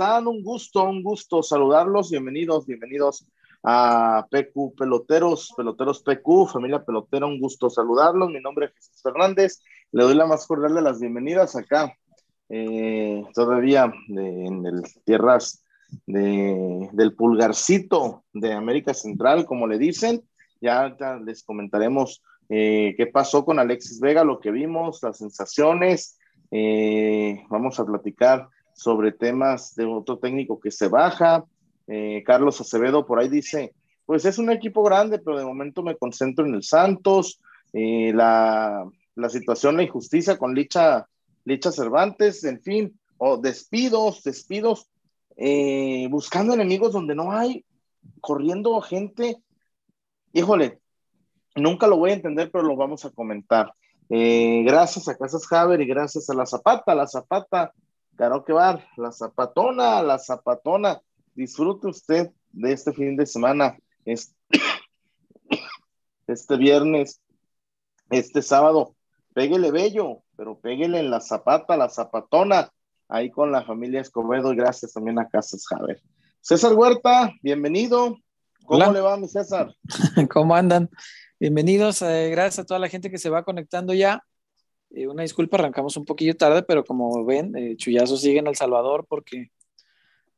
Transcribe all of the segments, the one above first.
están? Un gusto, un gusto saludarlos. Bienvenidos, bienvenidos a PQ Peloteros, Peloteros PQ, familia pelotera, un gusto saludarlos. Mi nombre es Jesús Fernández. Le doy la más cordial de las bienvenidas acá, eh, todavía en el tierras del pulgarcito de América Central, como le dicen. Ya, les comentaremos eh, qué pasó con Alexis Vega, lo que vimos, las sensaciones. Eh, vamos a platicar sobre temas de otro técnico que se baja. Eh, Carlos Acevedo por ahí dice, pues es un equipo grande, pero de momento me concentro en el Santos, eh, la, la, situación, la injusticia con Licha, Licha Cervantes, en fin, o despidos, despidos, eh, buscando enemigos donde no hay, corriendo gente. Híjole, nunca lo voy a entender, pero lo vamos a comentar. gracias a Casas Javer y gracias a la Zapata, la Zapata que Bar, la zapatona, la zapatona. Disfrute usted de este fin de semana, este, este viernes, este sábado. Péguele bello, pero péguele en la zapata, la zapatona, ahí con la familia Escobedo y gracias también a Casas Javer. César Huerta, bienvenido. ¿Cómo le va, mi César? ¿Cómo andan? Bienvenidos, eh, gracias a toda la gente que se va conectando ya. Eh, una disculpa, arrancamos un poquillo tarde, pero como ven, eh, Chuyazo sigue en El Salvador porque,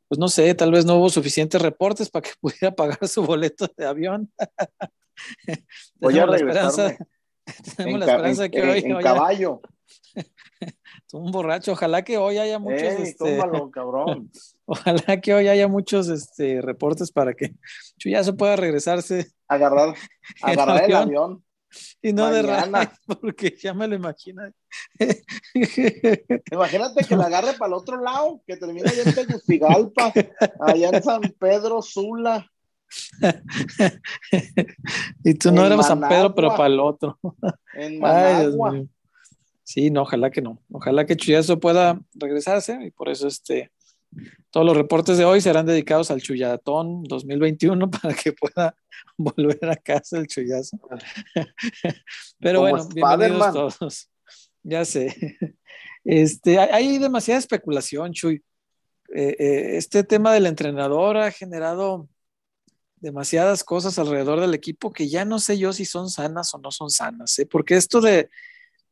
pues no sé, tal vez no hubo suficientes reportes para que pudiera pagar su boleto de avión. Voy a regresarme. tenemos la esperanza que hoy... En caballo. un borracho, ojalá que hoy haya muchos... este, cabrón. Ojalá que hoy haya muchos este, reportes para que Chuyazo pueda regresarse. Agarrar, agarrar el avión y no de rana, porque ya me lo imagino. Imagínate que la agarre para el otro lado, que termine allá en Tegucigalpa, allá en San Pedro Sula. y tú no eres San Pedro, pero para el otro. En Managua. sí, no, ojalá que no. Ojalá que Chuyazo pueda regresarse y por eso este todos los reportes de hoy serán dedicados al Chuyatón 2021 para que pueda volver a casa el chullazo. Pero bueno, bienvenidos todos. Ya sé. Este, hay demasiada especulación, Chuy. Eh, eh, este tema del entrenador ha generado demasiadas cosas alrededor del equipo que ya no sé yo si son sanas o no son sanas, ¿eh? porque esto de,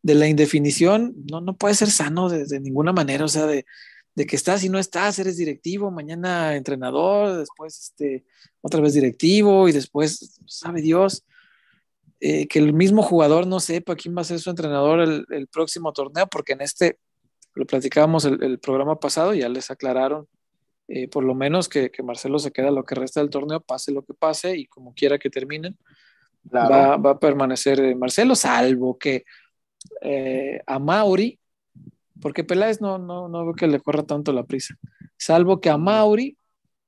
la indefinición no, no puede ser sano de, de, ninguna manera, o sea, de, de que estás y no estás, eres directivo, mañana entrenador, después este, otra vez directivo y después, sabe Dios, eh, que el mismo jugador no sepa quién va a ser su entrenador el, próximo torneo, porque en este, lo platicábamos el, programa pasado, ya les aclararon eh, por lo menos que, Marcelo se queda lo que resta del torneo, pase lo que pase y como quiera que terminen, va, a permanecer eh, Marcelo, salvo que a Mauri porque Peláez no, no, no veo que le corra tanto la prisa, salvo que a Mauri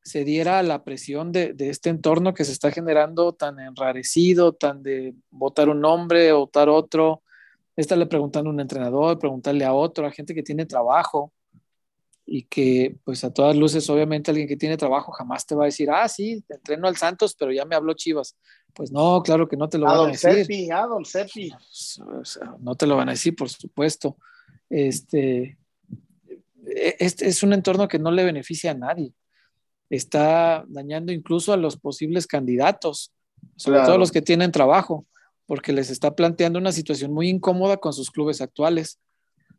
se diera la presión de, este entorno que se está generando tan enrarecido, tan de votar un nombre, votar otro, estarle preguntando a un entrenador, preguntarle a otro, a gente que tiene trabajo y que pues a todas luces obviamente alguien que tiene trabajo jamás te va a decir, ah, sí, te entreno al Santos, pero ya me habló Chivas. Pues no, claro que no te lo van a decir. a don Seppi. no te lo van a decir, por supuesto. Este, este es un entorno que no le beneficia a nadie. Está dañando incluso a los posibles candidatos, sobre todo los que tienen trabajo, porque les está planteando una situación muy incómoda con sus clubes actuales.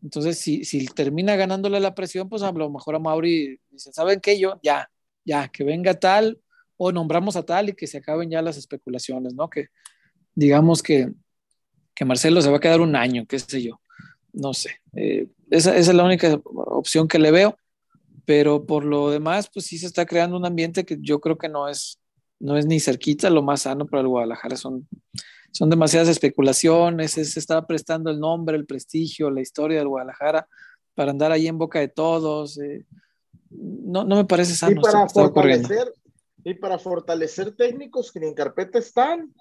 Entonces, si, si termina ganándole la presión, pues a lo mejor a Mauri dice, ¿saben qué? Yo, ya, ya, que venga tal, o nombramos a tal y que se acaben ya las especulaciones, ¿no? Que digamos que, que Marcelo se va a quedar un año, qué sé yo no sé. Eh, esa, es la única opción que le veo, pero por lo demás, pues sí se está creando un ambiente que yo creo que no es, no es ni cerquita lo más sano para el Guadalajara. Son, son demasiadas especulaciones, se está prestando el nombre, el prestigio, la historia del Guadalajara para andar ahí en boca de todos. Eh, no, no me parece sano. Y para, fortalecer, y para fortalecer técnicos que en carpeta están.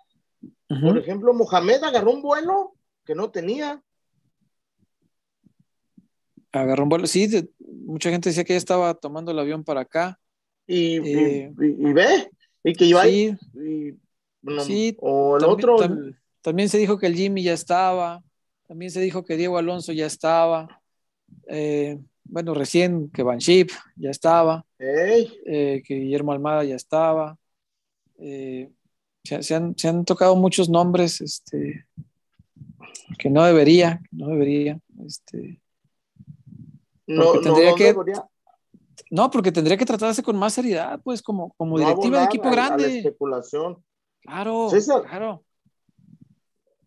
Por ejemplo, Mohamed agarró un vuelo que no tenía agarró un vuelo. Sí, mucha gente decía que ya estaba tomando el avión para acá. Y, eh, ve, y que iba ahí. sí, o el otro. también se dijo que el Jimmy ya estaba. También se dijo que Diego Alonso ya estaba. Eh, bueno, recién que Banship ya estaba, eh, que Guillermo Almada ya estaba. eh, se, se han, se han tocado muchos nombres este, que no debería, no debería. Este, no, tendría no que- debería- no, porque tendría que tratarse con más seriedad, pues, como, como no directiva de equipo a- a la grande. especulación. Claro, César. claro.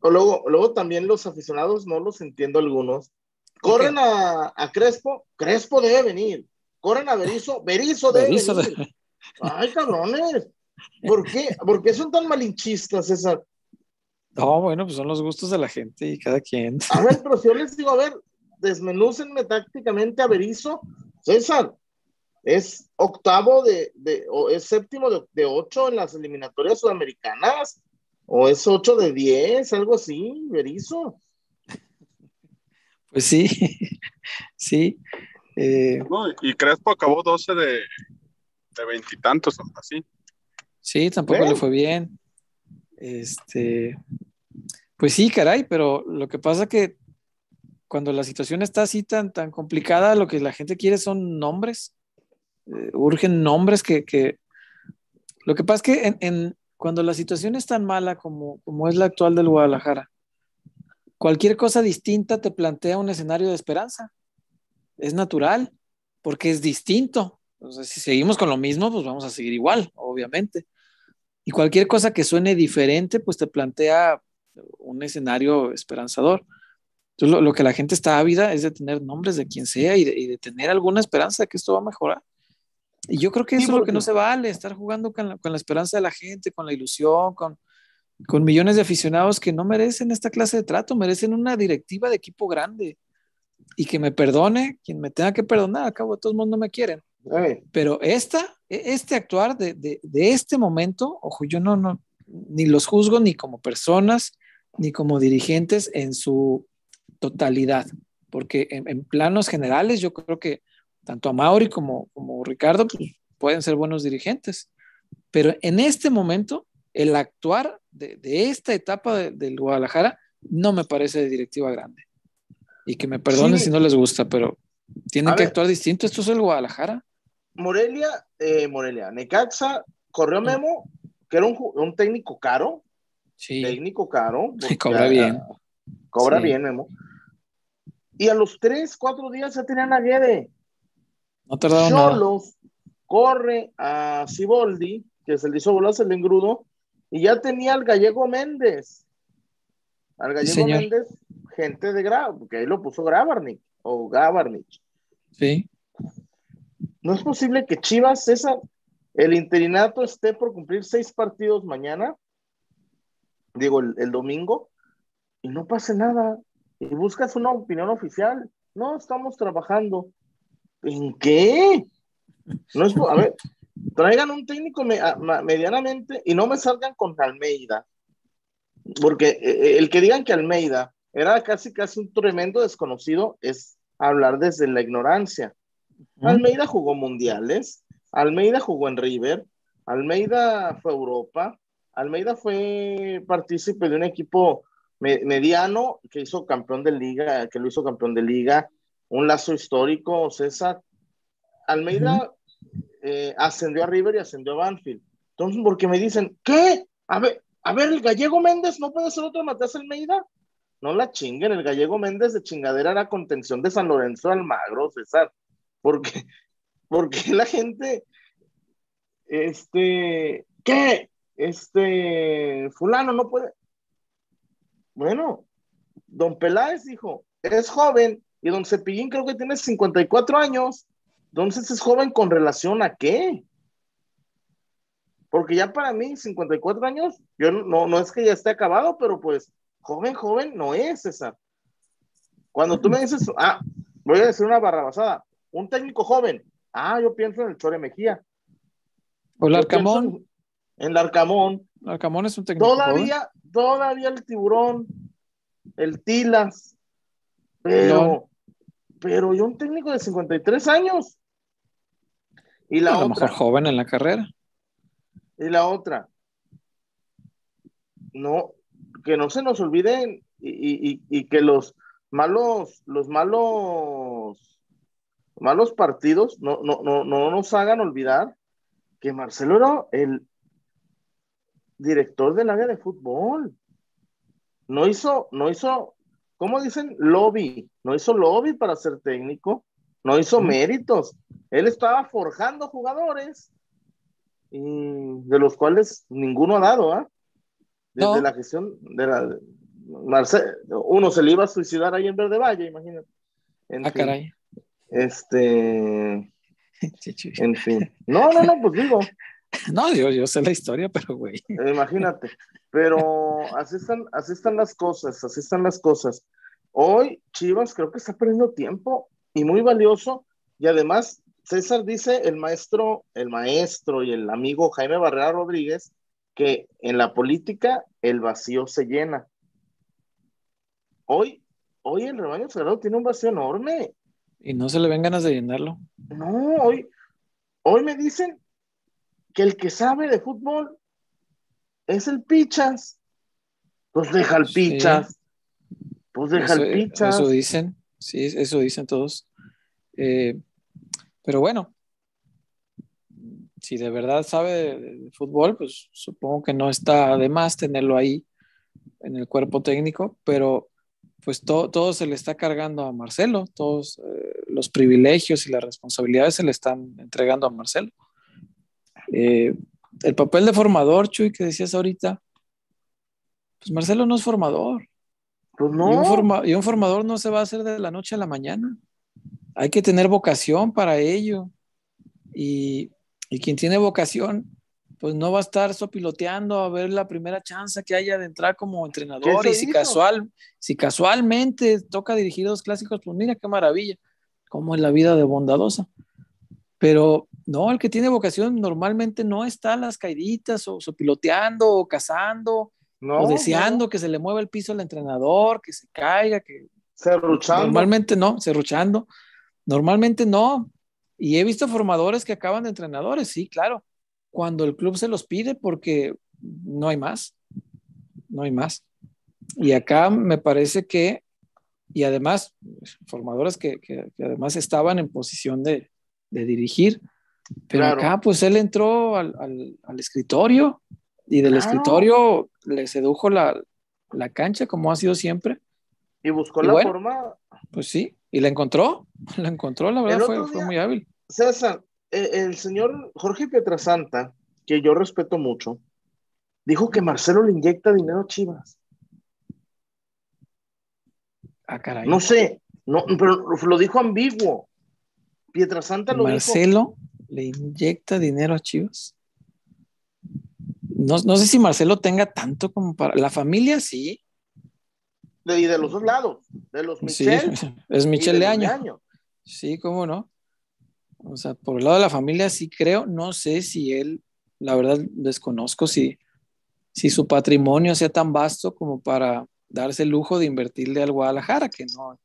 O luego, luego también los aficionados, no los entiendo algunos. Corren a, a Crespo, Crespo debe venir. Corren a Berizo, Berizo debe Berizzo venir. de- Ay, cabrones. ¿Por qué? ¿Por qué son tan malinchistas, César? No, bueno, pues son los gustos de la gente y cada quien. A ver, pero si yo les digo, a ver, desmenúcenme tácticamente a Berizo. César, es octavo de, de o es séptimo de, de ocho en las eliminatorias sudamericanas, o es ocho de diez, algo así, Berizo. Pues sí, sí. Eh, No, y Crespo acabó 12 de de veintitantos, así. sí, tampoco le fue bien. Este, pues sí, caray, pero lo que pasa que cuando la situación está así tan, tan complicada, lo que la gente quiere son nombres. Eh, urgen nombres que, que- Lo que pasa es que en, en- cuando la situación es tan mala como, como es la actual del Guadalajara, cualquier cosa distinta te plantea un escenario de esperanza. Es natural, porque es distinto. Si seguimos con lo mismo, pues vamos a seguir igual, obviamente. Y cualquier cosa que suene diferente, pues te plantea un escenario esperanzador. Entonces, lo, lo que la gente está ávida es de tener nombres de quien sea y de, y de tener alguna esperanza de que esto va a mejorar. Y yo creo que Sí, eso es lo que no se vale, estar jugando con la, con la esperanza de la gente, con la ilusión, con, con millones de aficionados que no merecen esta clase de trato, merecen una directiva de equipo grande. Y que me perdone quien me tenga que perdonar, al cabo de todos modos no me quieren. Ey, Pero esta, e- este actuar de, de- de este momento, ojo, yo no, no, ni los juzgo ni como personas, ni como dirigentes en su totalidad, porque en, en planos generales yo creo que tanto a Mauri como, como Ricardo pues, pueden ser buenos dirigentes, pero en este momento el actuar de, de esta etapa de- del Guadalajara no me parece de directiva grande. Y que me perdonen Sí. si no les gusta, pero tienen A que ver. actuar distinto. Esto es el Guadalajara. Morelia, eh, Morelia, Necaxa, corrió Memo, que era un, un técnico caro, Sí. técnico caro. porque, cobra bien. Cobra Sí. bien, Memo. Y a los tres, cuatro días ya tenían a Guede. No tardaron nada. Cholos corre a Ciboldi, que se le hizo bolas el engrudo, y ya tenía al gallego Méndez. Al gallego. Méndez, gente de Gra, porque ahí lo puso Grabarnik o Gabarnich. Sí. No es posible que Chivas, esa, el interinato esté por cumplir seis partidos mañana, digo, el, el domingo, y no pase nada. Y buscas una opinión oficial. No, estamos trabajando. ¿En qué? No es, a ver, traigan un técnico me- a- ma- medianamente y no me salgan con Almeida. Porque eh, eh, el que digan que Almeida era casi casi un tremendo desconocido es hablar desde la ignorancia. Almeida jugó mundiales, Almeida jugó en River, Almeida fue a Europa, Almeida fue partícipe de un equipo mediano que hizo campeón de liga, que lo hizo campeón de liga, un lazo histórico, César. Almeida eh, ascendió a River y ascendió a Banfield. Entonces, porque me dicen, ¿qué? A ver, a ver, el gallego Méndez no puede ser otro Matías Almeida. No la chinguen, el gallego Méndez de chingadera era contención de San Lorenzo Almagro, César. Porque, porque la gente, este, ¿qué? Este, fulano no puede. Bueno, don Peláez dijo, es joven, y don Cepillín creo que tiene 54 años, entonces es joven con relación a qué? Porque ya para mí, 54 años, yo no, no, es que ya esté acabado, pero pues joven, joven no es, César. Cuando tú me dices, ah, voy a decir una barrabasada, un técnico joven, ah, yo pienso en el Chore Mejía. O el Arcamón. En, en el Arcamón. Arcamón es un técnico. joven. Todavía, el tiburón, el Tilas, pero, pero yo un técnico de 53 años. Y la a lo otra, mejor joven en la carrera. y la otra, no, que no se nos olviden y- y que los malos, los malos malos partidos, no, no, no, no nos hagan olvidar que Marcelo era el director del área de fútbol. No hizo, no hizo, ¿cómo dicen? Lobby. No hizo lobby para ser técnico. No hizo méritos. Él estaba forjando jugadores y de los cuales ninguno ha dado, ¿ah? Desde la gestión de la. uno se le iba a suicidar ahí en Verde Valle, imagínate. ah, caray. Este. en fin. No, no, no, pues digo. No, yo, yo sé la historia, pero güey. Imagínate. Pero así están, así están las cosas, así están las cosas. Hoy Chivas creo que está perdiendo tiempo y muy valioso. Y además, César dice, el maestro, el maestro y el amigo Jaime Barrera Rodríguez, que en la política el vacío se llena. Hoy, hoy el rebaño sagrado tiene un vacío enorme. Y no se le ven ganas de llenarlo. No, hoy, hoy me dicen que el que sabe de fútbol es el Pichas. Pues deja el Pichas. Pues deja el Pichas. Eso dicen, sí, eso dicen todos. Eh, pero bueno, si de verdad sabe de, fútbol, pues supongo que no está de más tenerlo ahí en el cuerpo técnico, pero pues todo se le está cargando a Marcelo, todos eh, los privilegios y las responsabilidades se le están entregando a Marcelo. Eh, el papel de formador, Chuy, que decías ahorita, pues Marcelo no es formador. Pues no. Y un, formador no se va a hacer de la noche a la mañana. Hay que tener vocación para ello. Y, y quien tiene vocación, pues no va a estar sopiloteando a ver la primera chance que haya de entrar como entrenador. Y si, casual, si casualmente toca dirigir dos clásicos, pues mira qué maravilla, como es la vida de bondadosa. Pero no, el que tiene vocación normalmente no está a las caiditas o sopiloteando o cazando o deseando que se le mueva el piso al entrenador, que se caiga, que... Cerruchando. Normalmente no, cerruchando. Normalmente no. Y he visto formadores que acaban de entrenadores, sí, claro cuando el club se los pide porque no hay más, no hay más. Y acá me parece que, y además, formadores que, además estaban en posición de, dirigir, pero acá pues él entró al, escritorio y del escritorio le sedujo la, cancha como ha sido siempre. Y buscó la forma. Pues sí, y la encontró, la encontró, la verdad fue, fue muy hábil. César, eh, el señor Jorge Pietrasanta, que yo respeto mucho, dijo que Marcelo le inyecta dinero a Chivas. Ah, caray. No sé, no, pero lo dijo ambiguo. Pietrasanta lo Marcelo le inyecta dinero a Chivas. No, sé si Marcelo tenga tanto como para. La familia sí. De, y de los dos lados. De los Michel. Sí, es Michel de, año. Sí, cómo no. O sea, por el lado de la familia sí creo, no sé si él, la verdad desconozco si, si su patrimonio sea tan vasto como para darse el lujo de invertirle al Guadalajara, que no,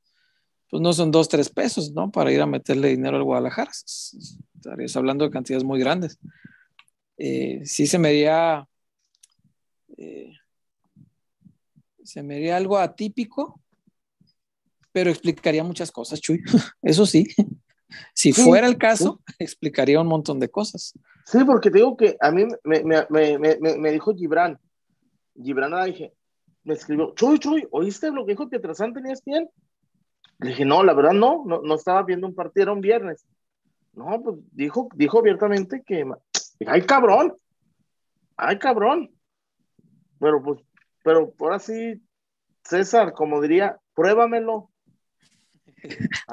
pues no son dos, tres pesos, ¿no? Para ir a meterle dinero al Guadalajara. Estarías hablando de cantidades muy grandes. Eh, sí se me haría, eh, se me haría algo atípico, pero explicaría muchas cosas, Chuy. Eso sí. Si fuera el caso, explicaría un montón de cosas. Sí, porque te digo que a mí me, me, me, me dijo Gibran, Gibran dije, me escribió, Chuy, Chuy, ¿oíste lo que dijo Pietrasán tenías bien? Le dije, no, la verdad no, no, no estaba viendo un partido, era un viernes. No, pues dijo, dijo abiertamente que, ay cabrón, ay cabrón. Pero pues, pero ahora sí, César, como diría, pruébamelo.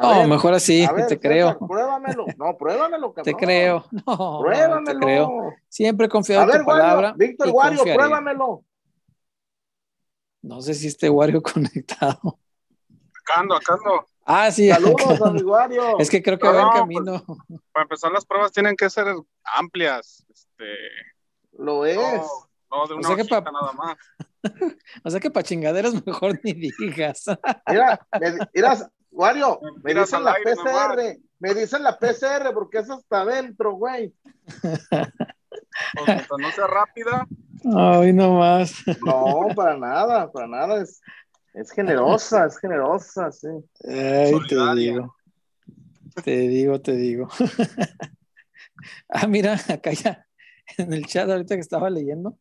no, mejor así, te creo. Pruébamelo. No, pruébamelo, cabrón. Te creo. No, pruébamelo. te creo. Siempre confiado en tu palabra. Víctor Wario, pruébamelo. No sé si esté Wario conectado. Acá ando, acá ando. Ah, sí. Saludos a mi Wario. Es que creo que va en camino. Pues, para empezar, las pruebas tienen que ser amplias. Este... Lo es. No, de una o sea que nada más. o sea que para chingaderos mejor ni digas. mira, mira, Wario, me dicen la PCR, me dicen la PCR porque eso está adentro, güey. Pues, no sea rápida. Ay, no más. No, para nada, para nada. Es, es generosa, es generosa, sí. Ay, te digo. Te digo, te digo. ah, mira, acá ya en el chat ahorita que estaba leyendo.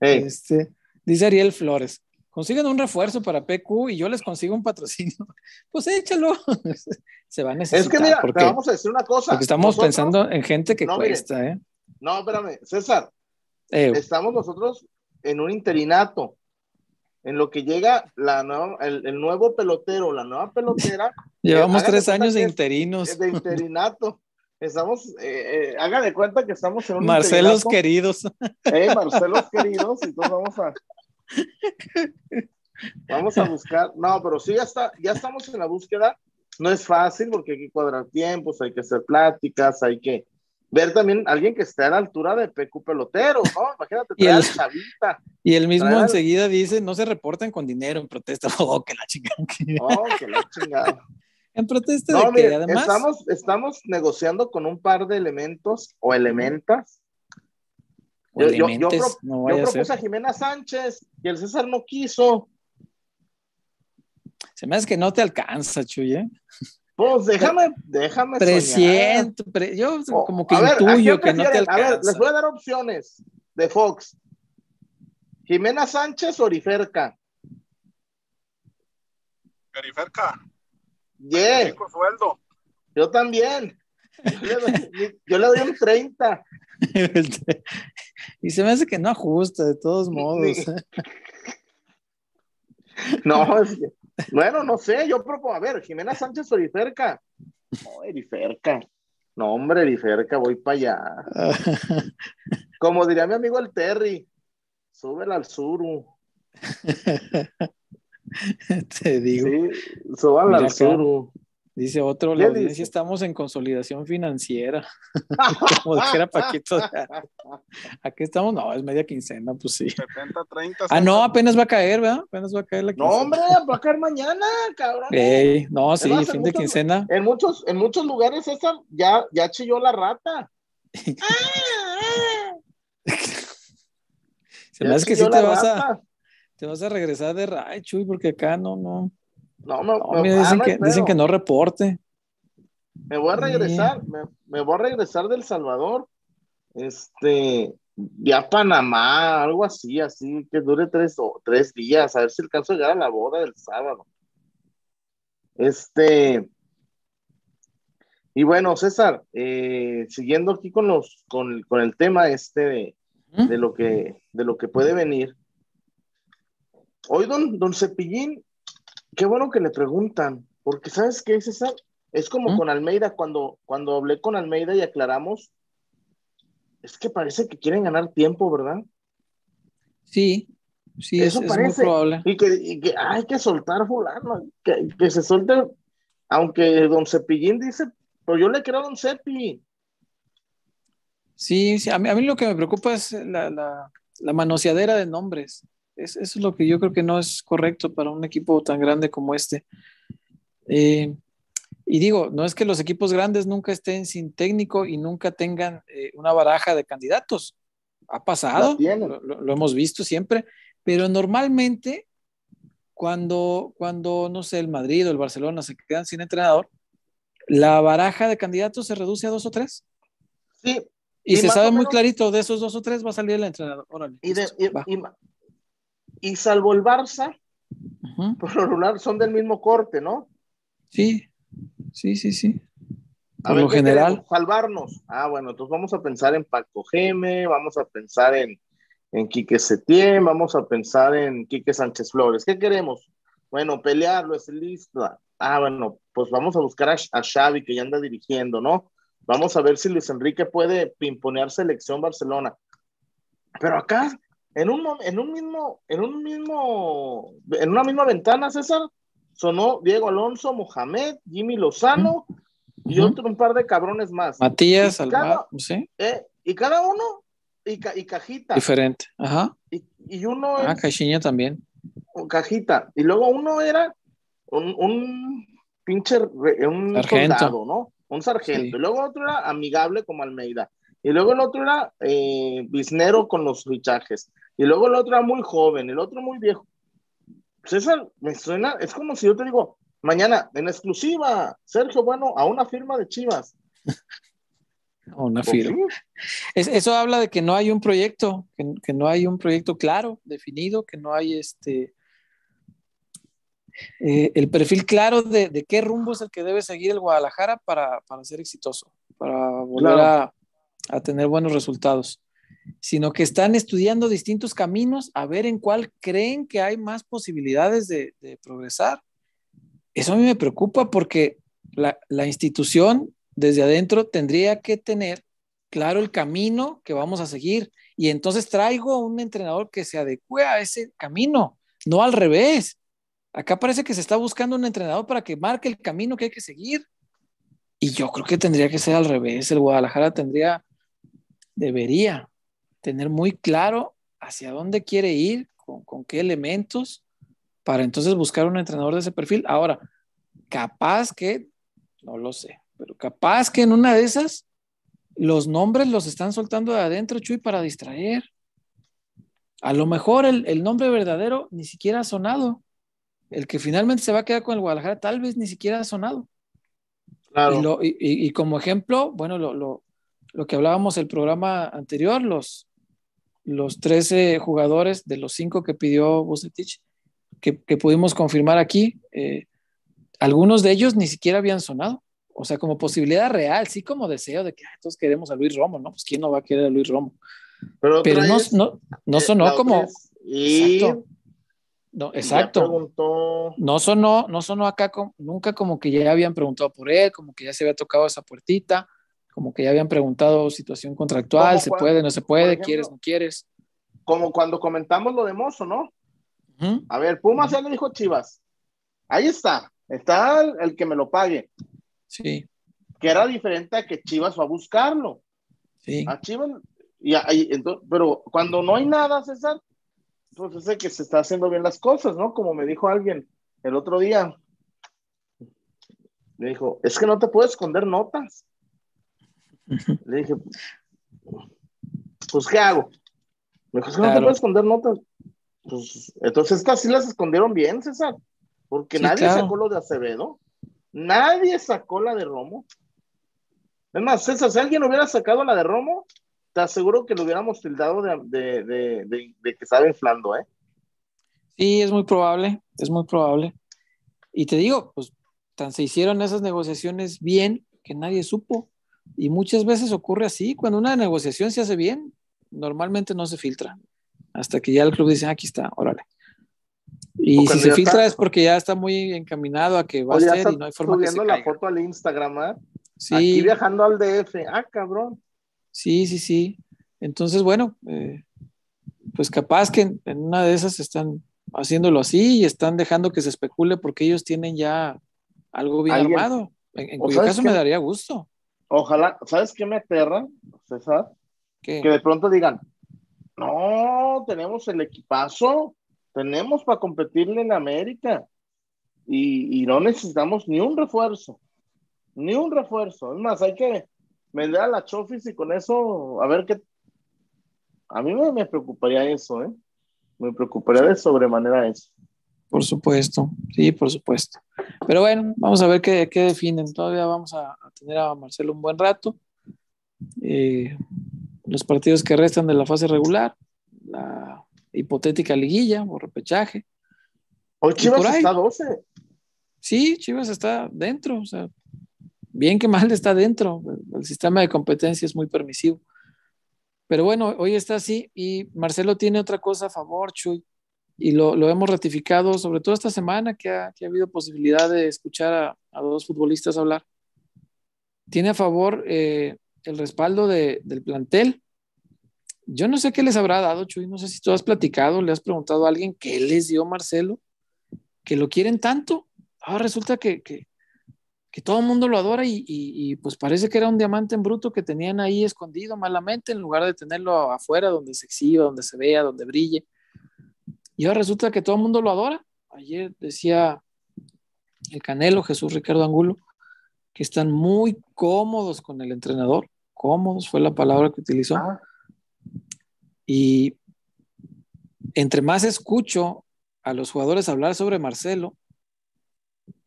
Hey, Este, dice Ariel Flores, consigan un refuerzo para PQ y yo les consigo un patrocinio. Pues échalo. Se va a necesitar. es que mira, porque, te vamos a decir una cosa. porque estamos Nosotros- pensando en gente que No, mire. cuesta, ¿eh? No, espérame, César, Eh, estamos nosotros en un interinato. En lo que llega la nueva, el, el nuevo pelotero, la nueva pelotera, llevamos hágase tres años de interinos. de interinato. Estamos, eh, eh, haga de cuenta que estamos en un Marcelos interinato. queridos. Eh, Marcelos queridos, entonces vamos a vamos a buscar, no, pero sí ya está, ya estamos en la búsqueda, no es fácil porque hay que cuadrar tiempos, hay que hacer pláticas, hay que ver también alguien que esté a la altura de PQ pelotero, ¿no? Imagínate, Y el- chavita, Y el mismo Traer- enseguida dice, no se reporten con dinero en protesta. Oh, que la chingada. oh, que la chingada. En protesta No, de que mire, además... estamos, estamos negociando con un par de elementos o elementas. o Yo- yo- yo pro- no Yo vaya a ser. propuse a Jimena Sánchez y el César no quiso. Se me hace que no te alcanza, Chuy, ¿eh? Pues déjame, déjame. Presiento, pre- yo O- como que ver, ¿a intuyo quién que no te prefieren? A ver, alcanza. les voy a dar opciones de Fox. Jimena Sánchez o Oriferca. Periferca, Yeah, sueldo. yo también. Yo le, doy, yo le doy un 30. y se me hace que no ajusta, de todos modos. No, es que- bueno, no sé, yo propongo, a ver, Jimena Sánchez o Oriferca. No, Eriferca. No, hombre, Eriferca, voy para allá. Como diría mi amigo el Terry, súbela al suru. Te digo. Sí, súbala al suru. Dice otro, ¿Qué la audiencia dice? estamos en consolidación financiera. Como dijera Paquito. Aquí estamos, no, es media quincena, pues sí. 70, 30. Ah, no, apenas va a caer, ¿verdad? Apenas va a caer la No, quincena. hombre, va a caer mañana, cabrón. Ey, no, sí, Además, fin de muchos- quincena. En muchos, en muchos lugares, César, ya, ya chilló la rata. Se me hace que sí te vas, a, te vas a regresar de Ray, Chuy, porque acá no, no. No, me, no, me- mira, dicen, que, dicen que no reporte. Me voy a regresar, me, me voy a regresar del Salvador, este, ya Panamá, algo así, así, que dure tres, o, tres días, a ver si alcanzo a llegar a la boda del sábado. Este, y bueno, César, eh, siguiendo aquí con los, con, con el tema este de, ¿Mm? de lo que, de lo que puede venir. Hoy, don, don Cepillín, qué bueno que le preguntan, porque ¿sabes qué, César? Es como ¿Mm? con Almeida, cuando, cuando hablé con Almeida y aclaramos, es que parece que quieren ganar tiempo, ¿verdad? Sí, sí, es, Eso es muy parece. probable. Y que, y que hay que soltar fulano, que, que se suelte, aunque don Cepillín dice, pero yo le creo a don Cepi. Sí, sí, a mí, a mí lo que me preocupa es la, la, la manoseadera de nombres. Es, eso es lo que yo creo que no es correcto para un equipo tan grande como este. Eh, y digo, no es que los equipos grandes nunca estén sin técnico y nunca tengan eh, una baraja de candidatos. Ha pasado, lo, lo- hemos visto siempre, pero normalmente cuando, cuando, no sé, el Madrid o el Barcelona se quedan sin entrenador, la baraja de candidatos se reduce a dos o tres. Sí, Y, Y se sabe muy clarito, de esos dos o tres va a salir el entrenador. Órale. y, de- y- y- y salvo el Barça, por lo regular son del mismo corte, ¿no? Sí, sí, sí, sí. A Por ver, lo ¿qué general. Salvarnos. Ah, bueno, entonces vamos a pensar en Paco Geme, vamos a pensar en, en Quique Setién, vamos a pensar en Quique Sánchez Flores. ¿Qué queremos? Bueno, pelearlo, es listo. Ah, bueno, pues vamos a buscar a, a Xavi, que ya anda dirigiendo, ¿no? Vamos a ver si Luis Enrique puede pimponear selección Barcelona. Pero acá, en un, en un mismo, en un mismo, en una misma ventana, César, sonó Diego Alonso, Mohamed, Jimmy Lozano y otro un par de cabrones más. Matías, Y cada- sí, Eh, y cada uno, y, ca- y cajita. diferente. Ajá. Y, y uno Ah, Caixinha también. cajita. Y luego uno era un, un pinche, un Sargento. soldado, ¿no? Un sargento. Sí. Y luego otro era amigable como Almeida. Y luego el otro era eh, biznero con los fichajes. Y luego el otro era muy joven, el otro muy viejo. César, me suena, es como si yo te digo, Mañana, en exclusiva, Sergio Bueno, a una firma de Chivas. una firma. eso habla de que no hay un proyecto, que, no hay un proyecto claro, definido, que no hay este eh, el perfil claro de, qué rumbo es el que debe seguir el Guadalajara para, ser exitoso, para volver a, tener buenos resultados, sino que están estudiando distintos caminos a ver en cuál creen que hay más posibilidades de, progresar. Eso a mí me preocupa porque la, la institución desde adentro tendría que tener claro el camino que vamos a seguir. Y entonces traigo un entrenador que se adecue a ese camino, no al revés. Acá parece que se está buscando un entrenador para que marque el camino que hay que seguir. Y yo creo que tendría que ser al revés. El Guadalajara tendría, debería tener muy claro hacia dónde quiere ir, con, con qué elementos, para entonces buscar un entrenador de ese perfil. Ahora, capaz que, no lo sé, pero capaz que en una de esas los nombres los están soltando de adentro, Chuy, para distraer. A lo mejor el, nombre verdadero ni siquiera ha sonado. El que finalmente se va a quedar con el Guadalajara tal vez ni siquiera ha sonado. Claro. Y, como ejemplo, bueno, lo, que hablábamos el programa anterior, los, los 13 jugadores de los 5 que pidió Bucetich, que, pudimos confirmar aquí, eh, algunos de ellos ni siquiera habían sonado o sea, como posibilidad real, sí como deseo de que todos queremos a Luis Romo, ¿no? Pues quién no va a querer a Luis Romo. Pero, no, no, no, eh, sonó como... Exacto. No, exacto. No sonó, no sonó acá nunca como que ya habían preguntado por él, como que ya se había tocado esa puertita, como que ya habían preguntado situación contractual, se puede, no se puede, quieres, no quieres. Como cuando comentamos lo de Mozo, ¿no? A ver, Pumas ya le dijo Chivas. Ahí está, está el que me lo pague. Sí. Que era diferente a que Chivas fue a buscarlo. Sí. A Chivas, y, entonces, pero cuando no hay nada, César, pues es que se está haciendo bien las cosas, ¿no? Como me dijo alguien el otro día. Me dijo, es que no te puedes esconder notas. Le dije, pues, ¿qué hago? Me dijo, es que no te puedes esconder notas. Pues, entonces estas sí las escondieron bien, César, porque nadie sacó lo de Acevedo. Nadie sacó la de Romo. Es más, César, si alguien hubiera sacado la de Romo, te aseguro que lo hubiéramos tildado de, que estaba inflando, ¿eh? Sí, es muy probable, es muy probable. Y te digo, pues tan se hicieron esas negociaciones bien que nadie supo. Y muchas veces ocurre así, cuando una negociación se hace bien, normalmente no se filtra. Hasta que ya el club dice, ah, aquí está, órale. Y si se filtra es porque ya está muy encaminado a que va a ser y no hay forma de que la foto al Instagram, ¿eh? Sí. Aquí viajando al DF. Ah, cabrón. Sí, sí, sí. Entonces, bueno, eh, pues capaz que en, una de esas están haciéndolo así y están dejando que se especule porque ellos tienen ya algo bien armado. En, cuyo caso me daría gusto. Ojalá, ¿sabes qué me aterra, César? Que de pronto digan, no, tenemos el equipazo, tenemos para competirle en América y, no necesitamos ni un refuerzo, ni un refuerzo. Es más, hay que vender a la Chofis y con eso, a ver qué. A mí me, preocuparía eso, ¿eh? Me preocuparía de sobremanera eso. Por supuesto, sí, por supuesto. Pero bueno, vamos a ver qué, qué definen. Todavía vamos a, tener a Marcelo un buen rato. Eh, los partidos que restan de la fase regular, la hipotética liguilla o repechaje. Hoy Chivas está 12. Sí, Chivas está dentro, o sea, bien que mal está dentro. El sistema de competencia es muy permisivo. Pero bueno, hoy está así y Marcelo tiene otra cosa a favor, Chuy, y lo, hemos ratificado, sobre todo esta semana que ha, habido posibilidad de escuchar a, dos futbolistas hablar. Tiene a favor eh, el respaldo del plantel, yo no sé qué les habrá dado, Chuy, no sé si tú has platicado, le has preguntado a alguien qué les dio Marcelo, que lo quieren tanto. Ahora resulta que, que, todo el mundo lo adora y, pues parece que era un diamante en bruto que tenían ahí escondido malamente en lugar de tenerlo afuera donde se exhiba, donde se vea, donde brille. Y ahora resulta que todo el mundo lo adora. Ayer decía el Canelo, Jesús Ricardo Angulo, que están muy cómodos con el entrenador. Cómodos fue la palabra que utilizó. Ah. Y entre más escucho a los jugadores hablar sobre Marcelo,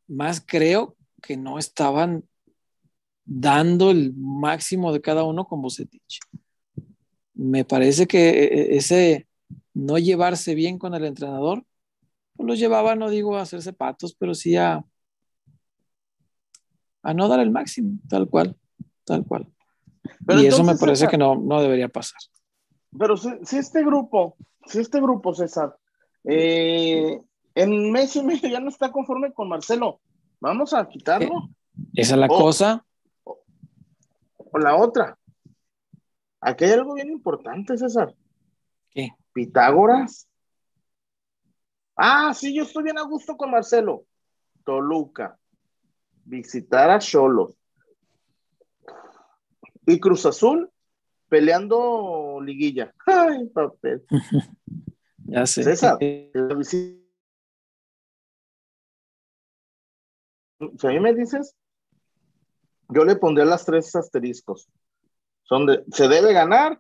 más creo que no estaban dando el máximo de cada uno con Bucetich. Me parece que e, e, ese no llevarse bien con el entrenador, pues los llevaba, no digo a hacerse patos, pero sí a, a no dar el máximo, tal cual, tal cual. y eso me parece que no, no debería pasar. Pero si, este grupo, si este grupo, César, eh, en mes y medio ya no está conforme con Marcelo, vamos a quitarlo. Esa es la cosa. O, la otra. Aquí hay algo bien importante, César. ¿Qué? Pitágoras. Ah, sí, yo estoy bien a gusto con Marcelo. Toluca. Visitar a Cholos. Y Cruz Azul peleando liguilla. Ay, papel. ya sé. César, si a mí me dices, yo le pondría las tres asteriscos. Son de, se debe ganar,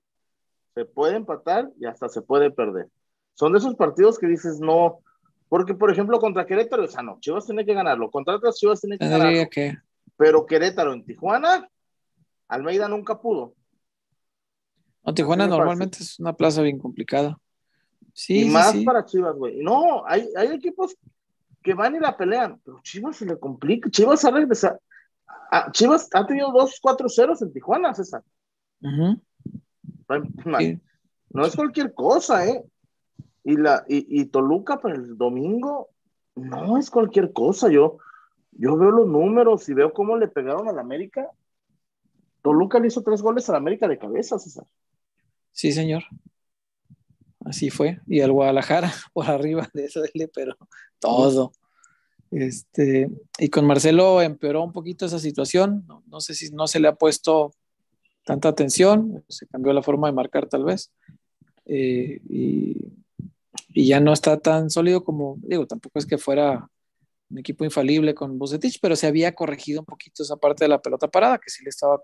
se puede empatar y hasta se puede perder. Son de esos partidos que dices, no, porque por ejemplo contra Querétaro, o sea, no, Chivas tiene que ganarlo, contra otras Chivas tiene que ganarlo. Pero Querétaro en Tijuana, Almeida nunca pudo. No, Tijuana normalmente es una plaza bien complicada. Sí, y más para Chivas, güey. No, hay, hay equipos que van y la pelean, pero Chivas se le complica. Chivas ha regresado. Ah, Chivas ha tenido dos 4 ceros en Tijuana, César. No es cualquier cosa, ¿eh? Y, la, y, Toluca para el domingo no es cualquier cosa. Yo, yo veo los números y veo cómo le pegaron al América. Toluca le hizo tres goles al América de cabeza, César. Sí, señor. Así fue. Y al Guadalajara por arriba de eso, pero todo. Este, y con Marcelo empeoró un poquito esa situación. No, sé si no se le ha puesto tanta atención, se cambió la forma de marcar tal vez. Eh, y, ya no está tan sólido como, digo, tampoco es que fuera un equipo infalible con Bucetich, pero se había corregido un poquito esa parte de la pelota parada, que sí le estaba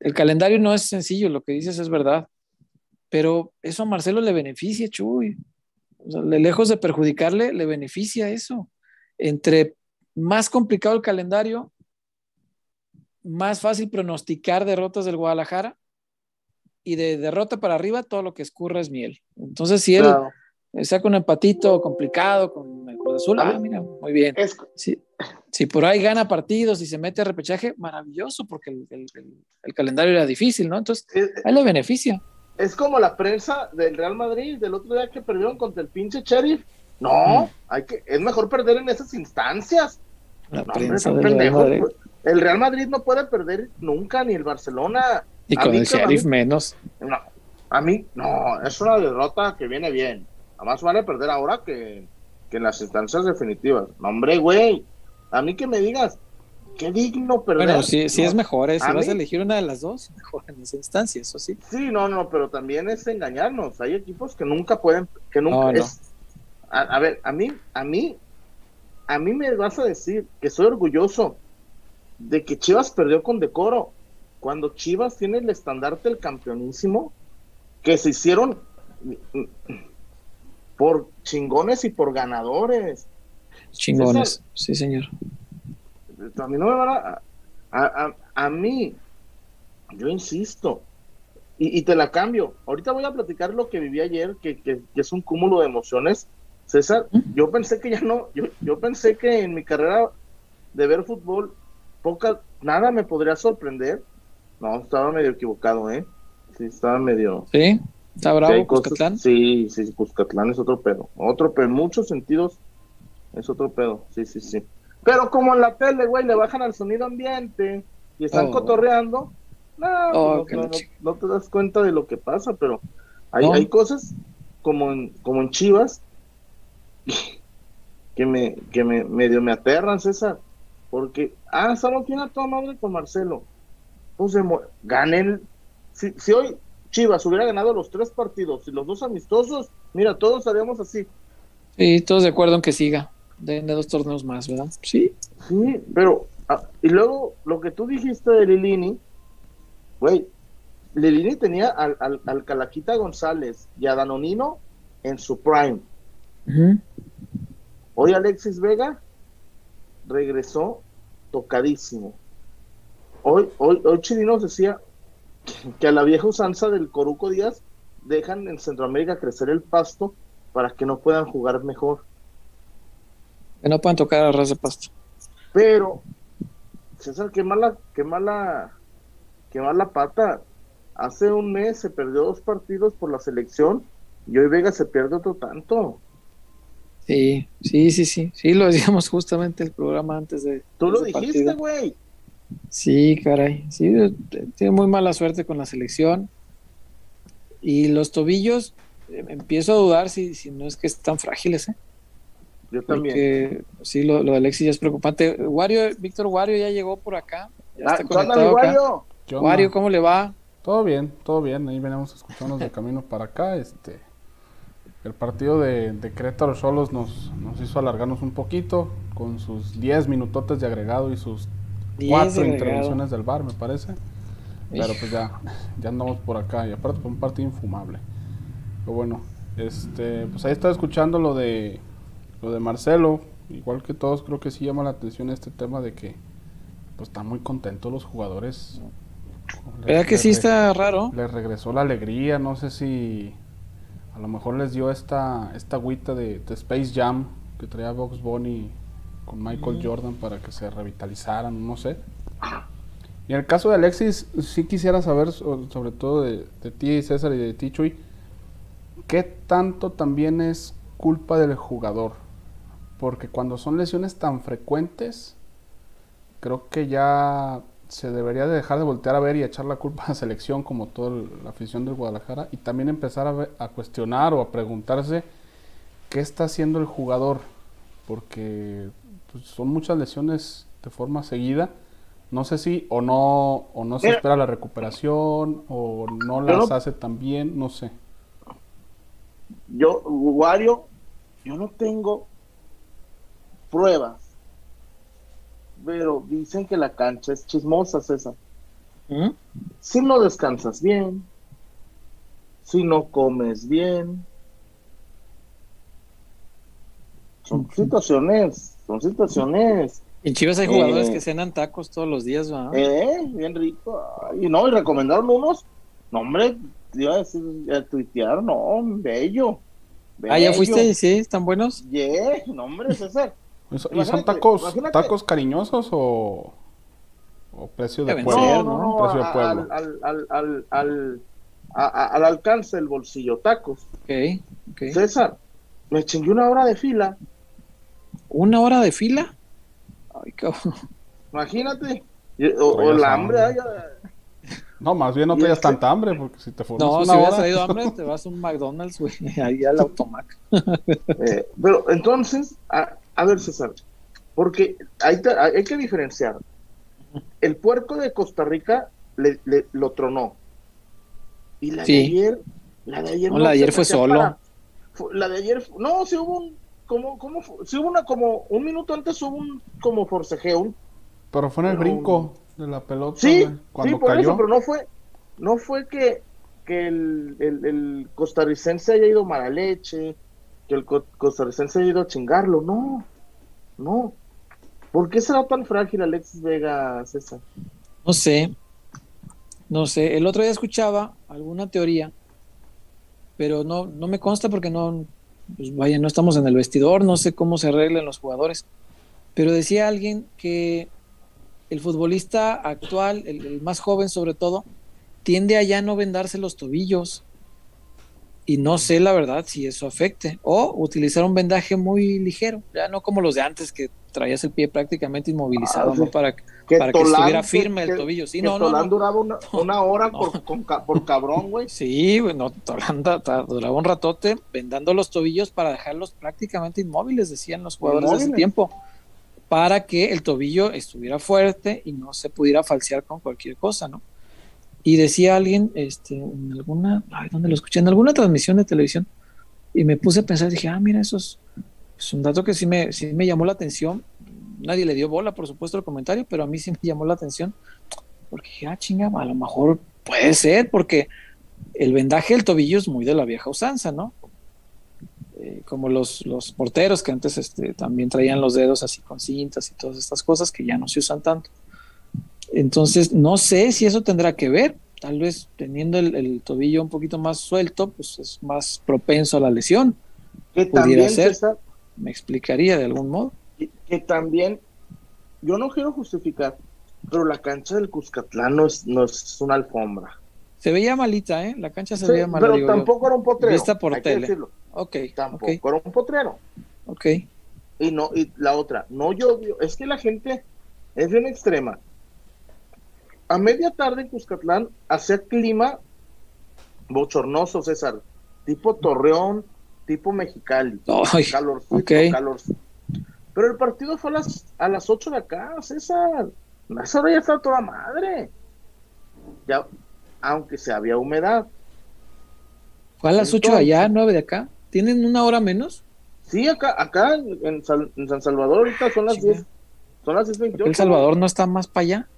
El calendario no es sencillo, lo que dices es verdad, pero eso a Marcelo le beneficia, Chuy. Lejos de perjudicarle, le beneficia eso. Entre más complicado el calendario, más fácil pronosticar derrotas del Guadalajara y de derrota para arriba todo lo que escurra es miel. Entonces, si él saca un empatito complicado con el Cruz Azul, ah, mira, muy bien. Sí, si por ahí gana partidos y se mete a repechaje, maravilloso, porque el, calendario era difícil, ¿no? Entonces, ahí le beneficia. Es como la prensa del Real Madrid del otro día que perdieron contra el pinche Sheriff. No, mm. hay que, es mejor perder en esas instancias. La prensa del Real Madrid. El Real Madrid no puede perder nunca, ni el Barcelona. Y con el Sheriff menos. No, a mí, no, es una derrota que viene bien. Además vale perder ahora que, que en las instancias definitivas. No, hombre, güey a mí que me digas, qué digno perder. Bueno, sí, sí es mejor, ¿eh? si vas a elegir una de las dos, mejor en esa instancia, eso sí. Sí, no, no, pero también es engañarnos. Hay equipos que nunca pueden, que nunca es. A, ver, a mí, a mí, a mí me vas a decir que soy orgulloso de que Chivas perdió con decoro. Cuando Chivas tiene el estandarte del campeonísimo, que se hicieron por chingones y por ganadores. Chingones, sí, señor. A mí no me van a. A, a, mí, yo insisto, y, te la cambio. Ahorita voy a platicar lo que viví ayer, que, que, es un cúmulo de emociones. César, yo pensé que ya no, yo, yo pensé que en mi carrera de ver fútbol, poca, nada me podría sorprender. No, estaba medio equivocado, ¿eh? Sí, estaba medio. Sí, está bravo, Cuscatlán. Sí, sí, Cuscatlán es otro pedo. Otro pedo, en muchos sentidos es otro pedo, sí, sí, sí. Pero como en la tele, güey, le bajan al sonido ambiente y están oh. cotorreando, oh, pues, no, te das cuenta de lo que pasa, pero hay, hay cosas como en, como en Chivas que me, que me medio me aterran, César, porque, ah, estamos bien a toda madre con Marcelo. Pues ganen, si, si hoy Chivas hubiera ganado los tres partidos y los dos amistosos, mira, todos haríamos así. Sí, todos de acuerdo en que siga de, dos torneos más, ¿verdad? Sí. Sí, pero, ah, y luego lo que tú dijiste de Lilini, güey, Lilini tenía al, al, Calaquita González y a Danonino en su prime. Hoy Alexis Vega regresó tocadísimo. Hoy, hoy, hoy Chirinos decía que a la vieja usanza del Coruco Díaz dejan en Centroamérica crecer el pasto para que no puedan jugar mejor. Que no puedan tocar a ras de pasto. Pero, César, qué mala, qué mala, qué mala pata. Hace un mes se perdió dos partidos por la selección y hoy Vega se pierde otro tanto. Sí, sí, sí, sí. Sí, lo decíamos justamente el programa antes de. Tú lo dijiste, güey. Sí, caray. Sí, tiene muy mala suerte con la selección. Y los tobillos, eh, empiezo a dudar si, si no es que están frágiles, ¿eh? Yo también. Porque, sí, lo, lo, de Alexis ya es preocupante. Wario, Víctor Wario ya llegó por acá. Ya Ah. Wario, ¿cómo le va? Todo bien, todo bien. Ahí venimos escuchándonos de camino para acá. Este, el partido de, de Querétaro Solos nos, nos hizo alargarnos un poquito con sus 10 minutotes de agregado y sus cuatro de intervenciones del bar, me parece. Pero pues ya, ya andamos por acá. Y aparte fue un partido infumable. Pero bueno, este, pues ahí estaba escuchando lo de lo de Marcelo. Igual que todos, creo que sí llama la atención este tema de que pues están muy contentos los jugadores. ¿Verdad que sí está raro? les regresó la alegría, no sé si a lo mejor les dio esta, esta agüita de, de Space Jam que traía Box Bunny con Michael Jordan para que se revitalizaran, no sé. Y en el caso de Alexis, sí quisiera saber, so- sobre todo de, de ti, César, y de ti, Chuy, ¿qué tanto también es culpa del jugador? Porque cuando son lesiones tan frecuentes, creo que ya se debería de dejar de voltear a ver y echar la culpa a la selección como toda la afición del Guadalajara y también empezar a, ver- a cuestionar o a preguntarse qué está haciendo el jugador porque pues, son muchas lesiones de forma seguida. No sé si o no o no se espera la recuperación o no las no- hace tan bien no sé. Yo, Wario, yo no tengo pruebas, pero dicen que la cancha es chismosa, César. ¿Mm? Si no descansas bien, si no comes bien, son situaciones, son situaciones, En Chivas hay jugadores Eh. que cenan tacos todos los días, ¿verdad? eh, bien rico. Y no, y recomendaron unos, no, hombre, te iba a decir, a tuitear, no, bello. ah, ¿ya bello. fuiste? ¿Sí? ¿Están buenos? Yeah, no, hombre, César. ¿Y son tacos imagínate. tacos cariñosos o o precio de pueblo no, no, ¿no? no, precio de a- pueblo al, al, al, al, al, a- a- al alcance del bolsillo, tacos. Ok, ok. César, me chingué una hora de fila, ¿Una hora de fila? Ay, cabrón. imagínate. O, o la hambre, No, más bien no traías este- tanta hambre, porque si te formas No, una si hubieras traído hambre, te vas a un McDonald's, güey, ahí al automac. eh, pero entonces, a, a ver, César, porque hay, te- hay que diferenciar. El puerco de Costa Rica le, le- lo tronó. Y la de ayer, la de ayer No, la de ayer fue solo. para- fue- la de ayer, no, sí hubo un, como, como, sí hubo una, como, un minuto antes hubo un, como forcejeo, un Pero fue en el Pero- brinco de la pelota Sí, cuando sí, por cayó. eso, pero no fue, no fue que, que el, el- el costarricense haya ido mala leche, que el co- costarricense haya ido a chingarlo, no, no. ¿Por qué será tan frágil Alexis Vega, César? No sé, no sé. El otro día escuchaba alguna teoría, pero no, no me consta porque no, pues vaya, no estamos en el vestidor, no sé cómo se arreglan los jugadores. Pero decía alguien que el futbolista actual, el, el más joven sobre todo, tiende a ya no vendarse los tobillos. Y no sé la verdad si eso afecte. O utilizar un vendaje muy ligero, ya no como los de antes que traías el pie prácticamente inmovilizado, Ah, ¿no? Para, Que para que estuviera que- firme el tobillo. Sí, que no, no, Tolán no. duraba una, una hora por, con por cabrón, güey. Sí, bueno, Tolanda duraba un ratote vendando los tobillos para dejarlos prácticamente inmóviles, decían los jugadores de ese tiempo, para que el tobillo estuviera fuerte y no se pudiera falsear con cualquier cosa, ¿no? Y decía alguien, este, en alguna, ay, ¿dónde lo escuché? En alguna transmisión de televisión, y me puse a pensar, dije, ah, mira, eso es, es un dato que sí me, sí me llamó la atención. Nadie le dio bola, por supuesto, al comentario, pero a mí sí me llamó la atención, porque dije, ah, chinga, a lo mejor puede ser, porque el vendaje del tobillo es muy de la vieja usanza, ¿no? Eh, como los, los porteros que antes este, también traían los dedos así con cintas y todas estas cosas que ya no se usan tanto. Entonces, no sé si eso tendrá que ver. Tal vez teniendo el, el tobillo un poquito más suelto, pues es más propenso a la lesión. Que Pudiera también, ser. César, Me explicaría de algún modo. que, que también, yo no quiero justificar, pero la cancha del Cuscatlán no es, no es una alfombra. Se veía malita, ¿eh? La cancha se Sí, veía mala. pero digo yo. tampoco era un potrero. Vista por hay que tele. decirlo. Ok, Tampoco ok, era un potrero. ok. Y no, y la otra, no llovió. Es que la gente es bien extrema. A media tarde en Cuscatlán hacía clima bochornoso, César. Tipo Torreón, tipo Mexicali. Ay, calorcito. Pero el partido fue a las, a las 8 de acá, César. A esa hora ya está toda madre. Ya, aunque se había humedad. fue a las 8 Entonces- allá, 9 de acá. ¿Tienen una hora menos? Sí, acá, acá en, San Salvador ahorita son las Chinga. 10. Son las 10.28. ¿El Salvador no está más para allá?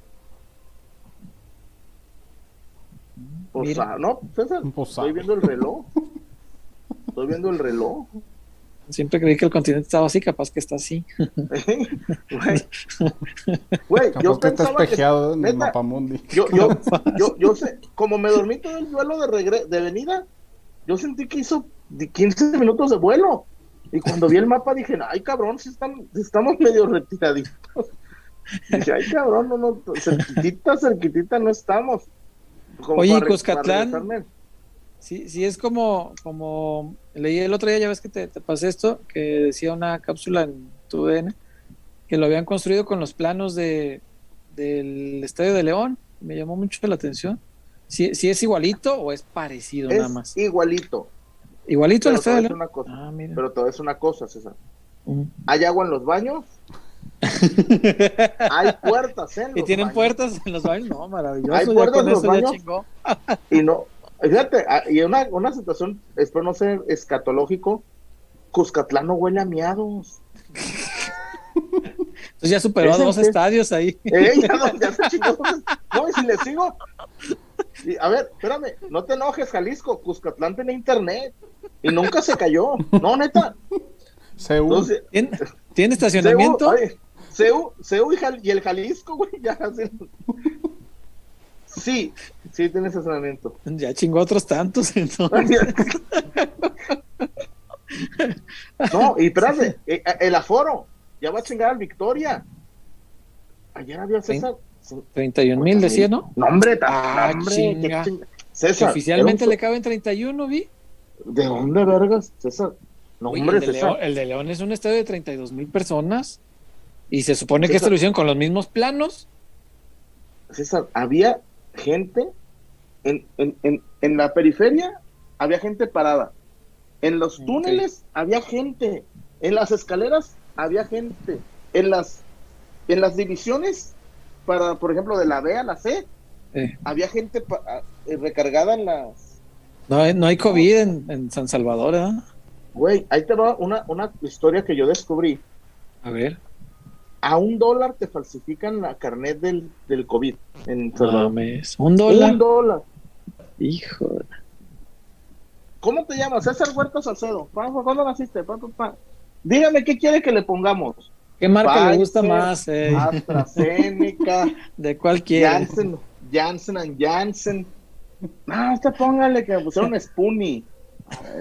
Pues, Mira. no, César, Pues, estoy viendo el reloj. Estoy viendo el reloj. Siempre creí que el continente estaba así, capaz que está así. Güey, yo que que... espejeado en el neta, mapamundi. Yo, yo, yo, yo sé, como me dormí todo el vuelo de, regre de venida, yo sentí que hizo de 15 minutos de vuelo. Y cuando vi el mapa dije, ay cabrón, si estamos, sí estamos medio retiraditos. Dije, ay cabrón, no, no, cerquitita, cerquitita no estamos. Como Oye, para Cuscatlán, para. Sí, sí, es como, como leí el otro día, ya ves que te, te pasé esto, que decía una cápsula en tu DN, que lo habían construido con los planos de, del Estadio de León. Me llamó mucho la atención. Si, si es igualito o es parecido nada Es más. igualito. Igualito voy Estadio de León. una cosa. Ah, mira. Pero a decir una cosa, César. Hay agua en los baños, hay puertas en y tienen baños. puertas en los baños. No, maravilloso. Hay puertas en los baños. Y no, fíjate, ah, y una, una situación, espero no ser escatológico, Cuscatlán no huele a miados. Entonces ya superó Ese dos es- estadios ahí. Eh, ya, no, ya se chingó. No, y si le sigo. y, a ver, espérame, no te enojes, Jalisco. Cuscatlán tenía internet y nunca se cayó. No, neta. Entonces, ¿Tiene, ¿tiene estacionamiento? oye, CEU, CEU y, Jal- y el Jalisco, güey, ya así. Sí, sí tiene estacionamiento. Ya chingó otros tantos. Entonces. No, y espérate, eh, eh, el aforo, ya va a chingar al Victoria. Ayer había César. 31 mil decía, ¿no? No, hombre, ta- Ah, hombre, chinga. chinga. César, oficialmente un le caben 31, vi. ¿De dónde, vergas, César? No, Oye, hombre, el, de César. León, el de León es un estadio de 32 mil personas. Y se supone que César. esta lo hicieron con los mismos planos. César, había gente en, en, en, en la periferia, había gente parada. En los túneles había gente. En las escaleras había gente. En las, en las divisiones, para, por ejemplo, de la B a la C, Eh, había gente pa- ah, eh, recargada en las. no, hay- no hay COVID en, en San Salvador, ¿eh? Güey, ahí te va una, una historia que yo descubrí. A ver. A un dólar te falsifican la carnet del, del COVID en. Mames, un dólar. Un dólar. Hijo. ¿Cómo te llamas? César Huerta Salcedo. ¿Cuándo naciste? Pa, pa, pa. Dígame qué quiere que le pongamos. ¿Qué marca le gusta más? eh? AstraZeneca, ¿De cuál quiere? Janssen, Janssen and Janssen. No, usted póngale que me pusieron Spoonie.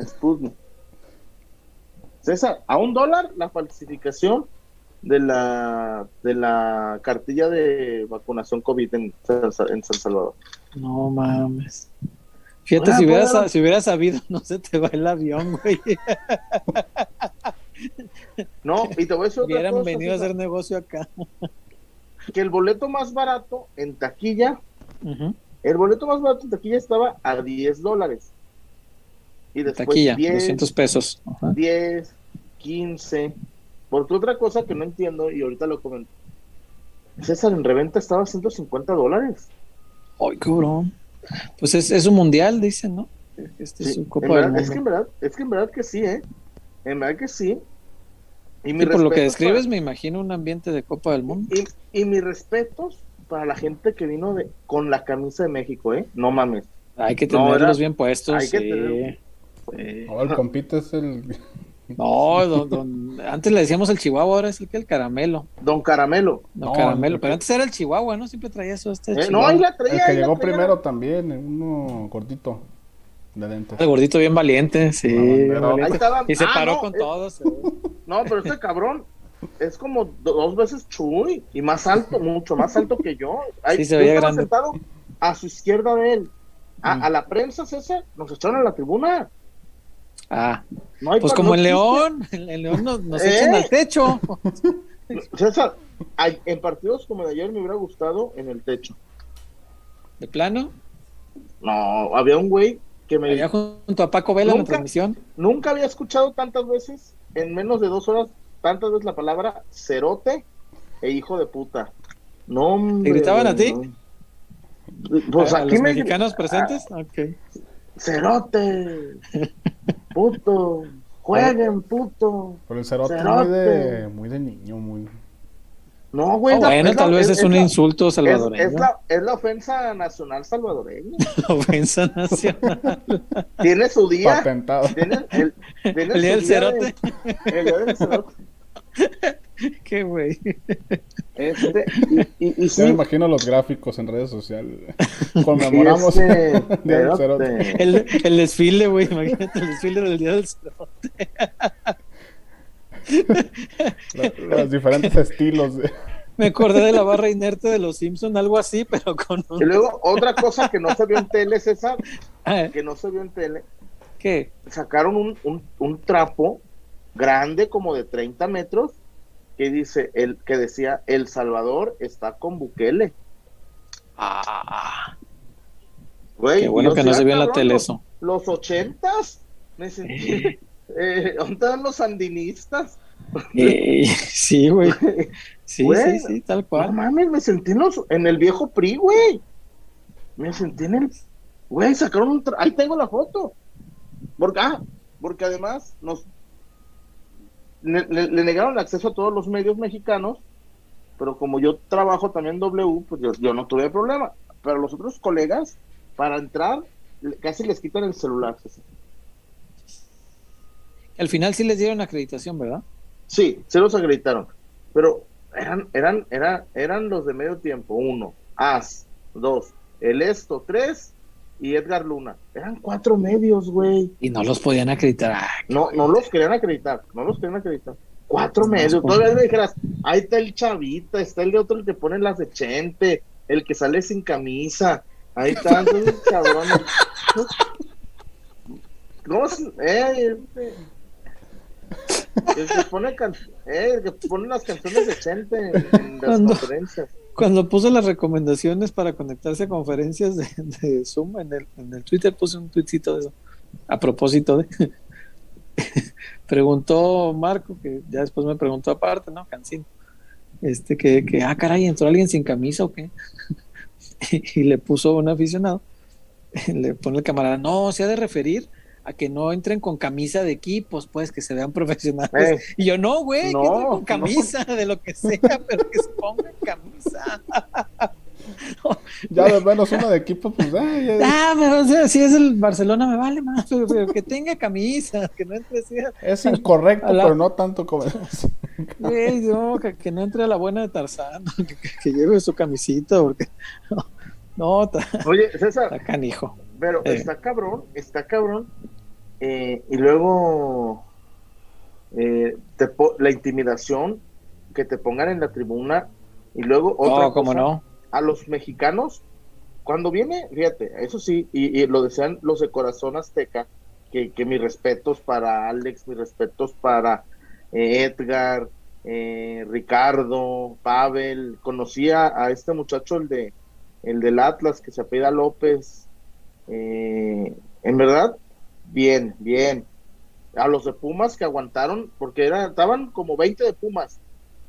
Sputnik. César, a un dólar la falsificación de la de la cartilla de vacunación COVID en, San- en San Salvador. No mames. Fíjate, Ahora, si hubieras, ahora. si hubieras sabido, no se te va el avión, güey. No, y te voy a decir otra Hubieran cosa, venido a César, hacer negocio acá. que el boleto más barato en taquilla Ujú. El boleto más barato en taquilla estaba a 10 dólares. Y después Taquilla, 10, 200 pesos. Ajá. 10, 15. Porque otra cosa que no entiendo, y ahorita lo comento. César en reventa estaba a 150 dólares. Ay, cabrón. Pues es, es un mundial, dicen, ¿no? Este es Sí, en Copa verdad- del es que en verdad, es que en verdad que sí, ¿eh? En verdad que sí. Y Sí, por lo que describes, para- me imagino un ambiente de Copa del Mundo. y, y mis respetos para la gente que vino de, con la camisa de México, ¿eh? No mames. Hay que tenerlos bien puestos. hay que sí. tener- Sí. No, el compita es el, No, don, don- antes le decíamos el chihuahua, ahora es el que el caramelo. Don Caramelo. No, No, caramelo, el pero que- antes era el chihuahua, ¿no? Siempre traía eso, este Eh, no, ahí la El traía. que ahí la llegó traía. primero también, eh, uno gordito de lentes. El gordito bien valiente, sí. Bien Ahí estaba. Y se Ah, paró no, con eh, todos. No, pero este cabrón es como do- dos veces Chuy y más alto, mucho más alto que yo. Ahí, Sí, se veía grande. sentado a su izquierda de él. A, Mm. a la prensa, César, nos echaron a la tribuna. Ah, No pues como en existe. León, en en León nos, nos ¿Eh? echan al techo. César, en partidos como de ayer me hubiera gustado en el techo. De plano, No, había un güey que me allá junto a Paco Vela en la transmisión. nunca había escuchado tantas veces, en menos de dos horas, tantas veces la palabra cerote e hijo de puta. No, hombre, gritaban a ti? no. Pues a aquí los me mexicanos presentes. Ok. cerote, puto, jueguen, puto. Pero el cerote es Cerote. muy de, muy de niño, muy... No, güey. Oh, la- bueno, la- tal vez es, un la- insulto salvadoreño. Es, la, es la ofensa nacional salvadoreña. Ofensa nacional. Tiene su día. Patentado. Tiene el, tiene El día del cerote. de- el día del cerote. Qué güey. Este, y, y, y Ya me imagino los gráficos en redes sociales. Conmemoramos Este, el Día del cerote. Cerote. El, el desfile, güey. Imagínate el desfile del día del cerote. Los diferentes estilos. Me acordé de la barra inerte de los Simpson, algo así, pero con un... Y luego, otra cosa que no se vio en tele, César, Ah, que no se vio en tele, ¿Qué? sacaron un, un, un trapo grande como de 30 metros que dice el que decía El Salvador está con Bukele. Ah, Güey, qué bueno que no se vio en la tele eso. Los ochentas, me sentí, eh, ¿dónde están los sandinistas? Eh, sí, güey. Sí, Güey, sí, sí, tal No cual. mames, me sentí en, los- en el viejo PRI, güey. Me sentí en el. Güey, sacaron un. Ahí tengo la foto. Porque, ah, porque además nos. Le, le- le negaron el acceso a todos los medios mexicanos, pero como yo trabajo también en W, pues yo, yo no tuve problema. Pero los otros colegas, para entrar, casi les quitan el celular. Al final sí les dieron acreditación, ¿verdad? Sí, se los acreditaron. Pero eran, eran, eran, eran los de medio tiempo. Uno, As, dos, el Esto, tres y Edgar Luna. Eran cuatro medios, güey. Y no los podían acreditar. Ah, No, no los querían acreditar, no los querían acreditar. Cuatro No, medios. Todavía me dijeras, ahí está el chavita, está el de otro el que pone las de Chente, el que sale sin camisa. Ahí están todos cabrones. ¿Cómo se- eh, este, el que pone can- eh, el que pone las canciones de Chente en, en las Cuando- conferencias. Cuando puse las recomendaciones para conectarse a conferencias de, Zoom en el, en el Twitter, puse un tweetcito de eso. A propósito de. preguntó Marco, que ya después me preguntó aparte, ¿no? Cancino. Este, que, que, ah, caray, ¿entró alguien sin camisa o qué? y le puso un aficionado. Le pone el camarada, no, se ha de referir a que no entren con camisa de equipos, pues que se vean profesionales. Eh, Y yo, no, güey, No, que entren con no. camisa, de lo que sea, pero que se pongan camisa. Ya de menos uno de equipo, pues, ay, Ah, pero o sea, si es el Barcelona me vale más, pero, que tenga camisa, que no entre así, es incorrecto, la- pero no tanto como... güey, no, que, que no entre a la buena de Tarzán, que, que- que lleve su camisita, porque no, está, Oye, César, está canijo. Pero Eh. está cabrón, está cabrón. Eh, y luego eh, te po- la intimidación que te pongan en la tribuna. Y luego otra cómo cosa, no. a los mexicanos, cuando viene, fíjate, eso sí, y, y lo desean los de corazón azteca, que, que mis respetos para Alex, mis respetos para eh, Edgar, eh, Ricardo, Pavel, conocía a este muchacho, el de el del Atlas, que se apellida López, eh, en verdad, bien, bien. A los de Pumas que aguantaron, porque era, estaban como 20 de Pumas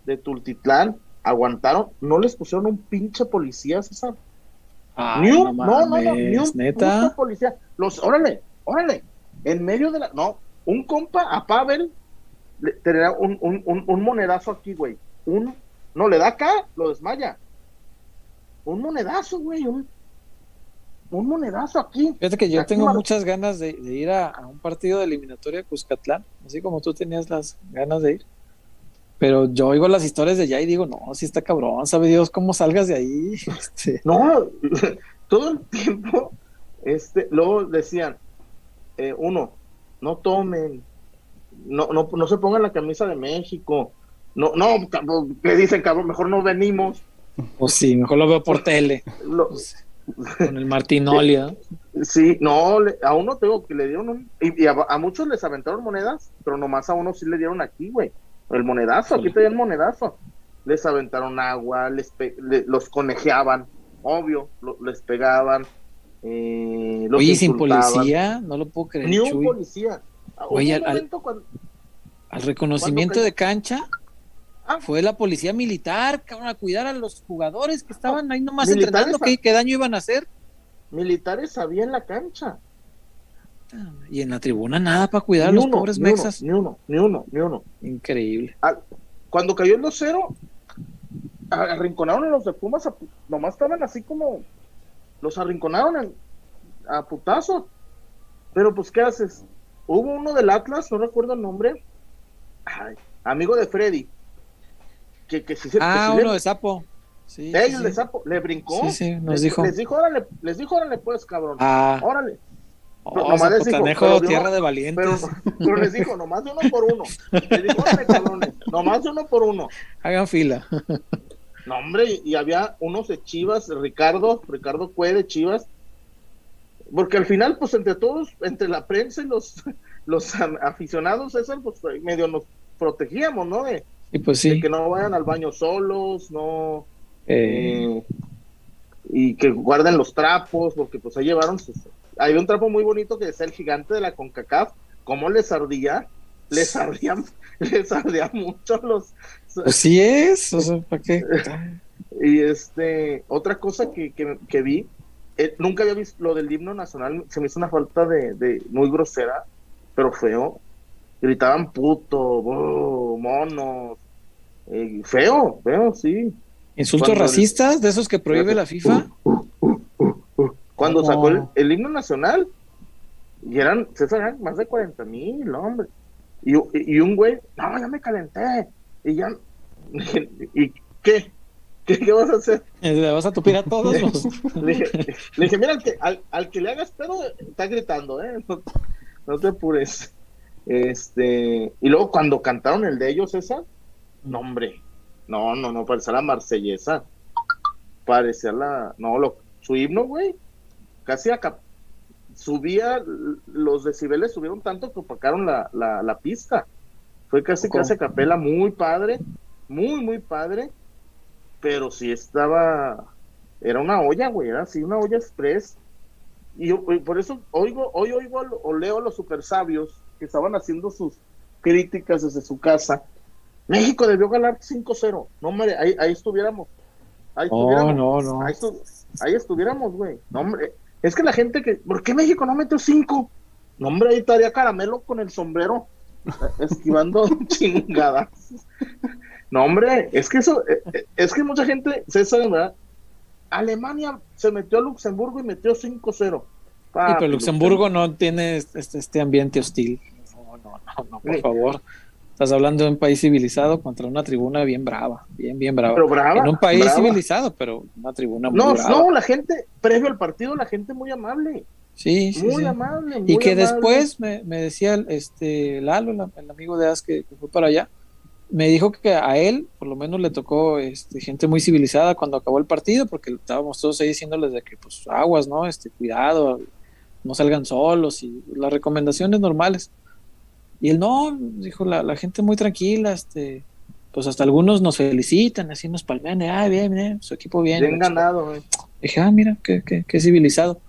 de Tultitlán, aguantaron, no les pusieron un pinche policía, César. Ay, un, no, no, no, un neta. policía. Los, órale, órale, en medio de la, no, un compa a Pavel le tenía un, un, un, un monedazo aquí, güey. Un, no, le da acá, lo desmaya. Un monedazo, güey, un, un monedazo aquí. Fíjate que yo Aquí tengo muchas ganas de, de ir a, a un partido de eliminatoria de Cuscatlán, así como tú tenías las ganas de ir. Pero yo oigo las historias de allá y digo, no, si está cabrón, sabe Dios cómo salgas de ahí. Este, No, todo el tiempo, este, luego decían, eh, uno, no tomen, no, no, no se pongan la camisa de México, no, no, cabrón, ¿qué dicen, cabrón? Mejor no venimos. pues sí, mejor lo veo por tele, Lo- pues, con el Martinoli, ¿no? sí, no, le- a uno tengo que le dieron, un- y, y a, a muchos les aventaron monedas, pero nomás a uno sí le dieron aquí, güey, el monedazo, aquí te dieron monedazo. Les aventaron agua, les pe- le- los conejeaban, obvio, lo- les pegaban. Eh, los Oye, sin policía, no lo puedo creer, Ni un Chuy. policía. Oye, un al- momento cuando- Al reconocimiento ¿Cuándo de cancha Ah. fue la policía militar, cabrón, a cuidar a los jugadores que estaban ahí nomás entrenando, ¿qué, qué daño iban a hacer? militares había en la cancha. Y en la tribuna nada para cuidar a Ni los uno, pobres ni uno, mexas. ni uno, ni uno, ni uno. Increíble. Ah, Cuando cayó el 2-0, a- arrinconaron a los de Pumas, a nomás estaban así como, los arrinconaron en- a putazos. Pero pues, ¿qué haces? Hubo uno del Atlas, no recuerdo el nombre, ay, amigo de Freddy, que, que se Ah, que uno le- de sapo. Sí, Ey, sí, el de. Sapo, le brincó. Sí, sí, nos les, dijo. Les dijo, órale, les dijo, órale, pues, cabrón. Ah, Órale. oh, nomás les dijo, pero uno- tierra de valientes. pero les dijo, nomás de uno por uno. Les dijo, órale, cabrones, nomás de uno por uno. Hagan fila. No, hombre, y, había unos de Chivas, Ricardo, Ricardo Cue de Chivas. Porque al final, pues entre todos, entre la prensa y los, los aficionados, César, pues medio nos protegíamos, ¿no? De, Y pues de sí. que no vayan al baño solos, no. eh, eh, y que guarden los trapos, porque pues ahí llevaron sus... Había un trapo muy bonito que decía el gigante de la CONCACAF, cómo les ardía, les ardía, les ardía mucho los... pues sí es. O sea, ¿para qué? Y este, otra cosa que, que, que vi, eh, nunca había visto lo del himno nacional, se me hizo una falta de, de muy grosera, pero feo. Gritaban puto, bo, monos, eh, feo, feo, sí. Insultos Cuando el- racistas, de esos que prohíbe la FIFA. Cuando ¿Cómo? sacó el, el himno nacional, y eran, César, eran más de 40 mil, hombre. Y, y un güey, no, ya me calenté. Y ya, ¿y qué? ¿Qué, qué vas a hacer? Le vas a tupir a todos los. Le dije, le dije, mira, al que, al, al que le hagas pedo, está gritando, ¿eh? No, no te apures. Este, y luego cuando cantaron el de ellos, esa, no, hombre, no, no, no, parecía la marsellesa. Parecía la, no, lo, su himno, güey, casi acá, subía, los decibeles subieron tanto que opacaron la, la, la pista. Fue casi, ¿Cómo? casi a capela, muy padre, muy, muy padre, pero sí estaba, era una olla, güey, era así, una olla express. Y yo, y por eso oigo, hoy oigo o leo a los super sabios que estaban haciendo sus críticas desde su casa. México debió ganar 5-0. No, hombre, ahí, ahí estuviéramos. Ahí estuviéramos. no, no. Ahí, estu- ahí estuviéramos, güey. No, hombre. Es que la gente que. ¿Por qué México no metió 5? No, hombre, ahí estaría Caramelo con el sombrero. eh, Esquivando chingadas. No, hombre, es que eso. eh, eh, Es que mucha gente. César, ¿verdad? Alemania se metió a Luxemburgo y metió 5-0. Sí, pero Luxemburgo no tiene este, este ambiente hostil. No, no, no, no, por Sí. favor. Estás hablando de un país civilizado contra una tribuna bien brava, bien, bien brava. Pero brava, en un país brava. civilizado, pero una tribuna muy No, brava. no, la gente, previo al partido, la gente muy amable. sí, sí, Muy sí. amable. Muy Y que amable. después me, me decía este Lalo, el, el amigo de As que, que fue para allá, me dijo que a él por lo menos le tocó este, gente muy civilizada cuando acabó el partido, porque estábamos todos ahí diciéndoles de que pues aguas, ¿no? Este, cuidado, no salgan solos y las recomendaciones normales. Y él no, dijo la, la gente muy tranquila, este, pues hasta algunos nos felicitan, así nos palmean, ah, bien, bien, su equipo bien. Bien ganado, güey. Dije, ah, mira, qué, qué, qué civilizado.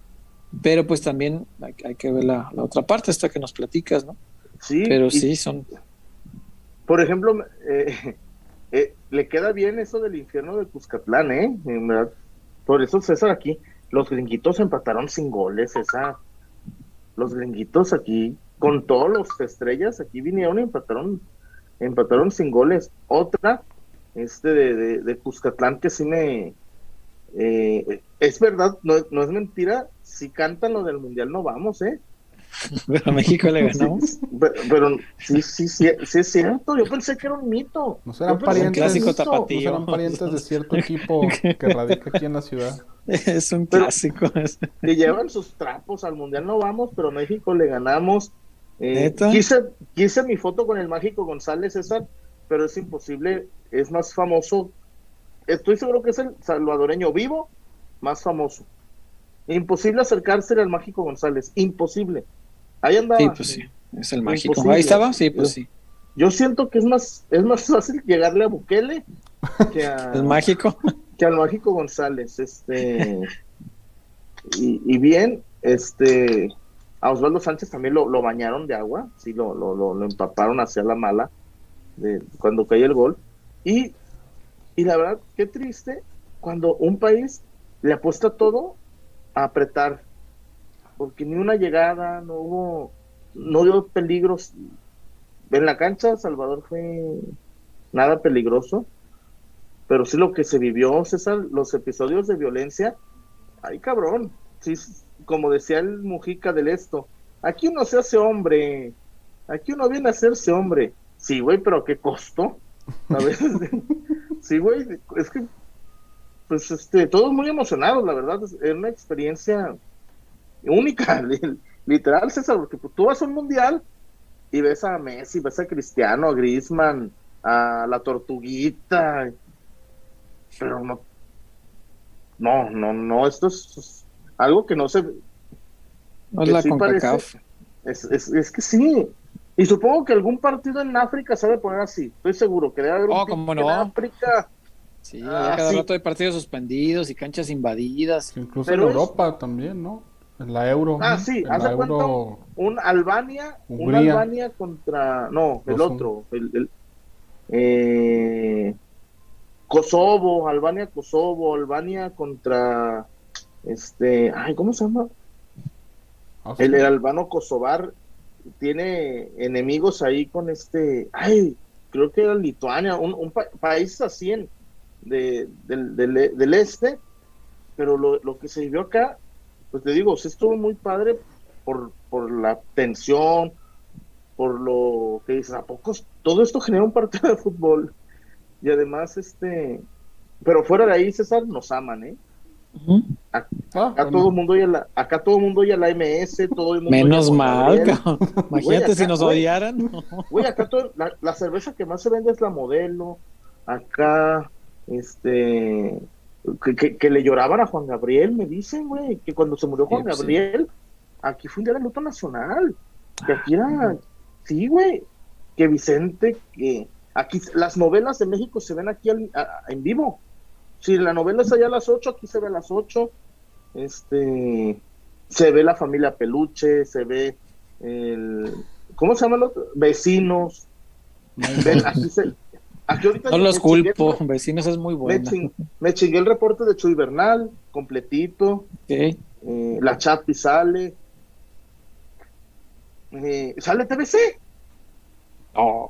Pero pues también hay, hay que ver la, la otra parte, esta que nos platicas, ¿no? Sí, Pero sí, son... Por ejemplo, eh, eh, le queda bien eso del infierno de Cuscatlán, ¿eh? Por eso, César, aquí, los gringuitos empataron sin goles, César. Los gringuitos aquí, con todos los estrellas, aquí vinieron y empataron, empataron sin goles. Otra, este de, de, de Cuscatlán, que sí me, eh, es verdad, no, no es mentira, si cantan lo del mundial no vamos, ¿eh? Pero a México le ganamos. Pero, pero sí, sí, sí, sí es cierto, yo pensé que era un mito. No serán Yo pensé Un que parientes, era clásico un mito. no tapatío. serán parientes de cierto equipo que radica aquí en la ciudad. Es un clásico. que llevan sus trapos al mundial no vamos, pero a México le ganamos. Eh, quise, quise mi foto con el mágico González César, pero es imposible, es más famoso. Estoy seguro que es el salvadoreño vivo más famoso. Imposible acercarse al mágico González, imposible. Ahí andaba. Sí, pues sí. Es el mágico. Imposible. Ahí estaba, sí, pues sí. Yo siento que es más, es más fácil llegarle a Bukele que, a- El mágico. que al mágico González. Este y, y bien, este a Osvaldo Sánchez también lo, lo bañaron de agua, sí, lo, lo, lo, lo empaparon hacia la mala de, cuando cae el gol. Y, y la verdad, qué triste cuando un país le apuesta todo a apretar, porque ni una llegada, no hubo, no dio peligros. En la cancha, Salvador fue nada peligroso, pero sí lo que se vivió, César, los episodios de violencia, ay cabrón, sí, como decía el Mujica del esto, aquí uno se hace hombre, aquí uno viene a hacerse hombre, sí, güey, pero ¿a qué costo? Sí, güey, es que, pues, este, todos muy emocionados, la verdad, es una experiencia única, li- literal, César, porque pues, tú vas a un mundial y ves a Messi, ves a Cristiano, a Griezmann, a la Tortuguita, pero no, no, no, no, esto es, es algo que no se, No es que la sí es, es, es que sí, y supongo que algún partido en África sabe poner así, estoy seguro que debe haber un Oh, pique cómo en no. África, Sí, Ah, cada sí. rato hay partidos suspendidos y canchas invadidas. Incluso Pero en es- Europa también, ¿no? En la Euro. Ah, sí, Euro. un Albania, un. Albania contra, no, el otro, el, el- eh, Kosovo, Albania, Kosovo, Albania contra, este, ay, ¿cómo se llama? Ah, sí. El, el albano kosovar tiene enemigos ahí con este, ay, creo que era Lituania, un, un pa- país así en, de, del, del- del este, pero lo, lo que se vivió acá, pues te digo, sí estuvo muy padre por, por la tensión, por lo que dices, ¿a poco todo esto genera un partido de fútbol? Y además, este, pero fuera de ahí, César, nos aman, ¿eh? Ah, Acá bueno. todo el mundo oye la, acá todo el mundo oye la MS, todo el mundo Menos mal. Imagínate acá, si nos odiaran. Güey, acá todo, la, la cerveza que más se vende es la modelo. Acá, este, que, que- que le lloraban a Juan Gabriel, me dicen, güey, que cuando se murió Juan Sí, pues, sí. Gabriel, aquí fue un día de luto nacional. Que aquí era, sí, güey, que Vicente, que aquí las novelas de México se ven aquí al- a- en vivo. Si la novela es allá a las 8, aquí se ve a las 8. Este, se ve la familia Peluche, se ve el, ¿cómo se llama el otro? Vecinos. Ven, aquí se, aquí ahorita No los chingué- culpo, vecinos es muy Me, ching- me chingué el reporte de Chuy Bernal, completito. Ok. eh, la Chapi sale. Eh, ¿Sale TBC? No,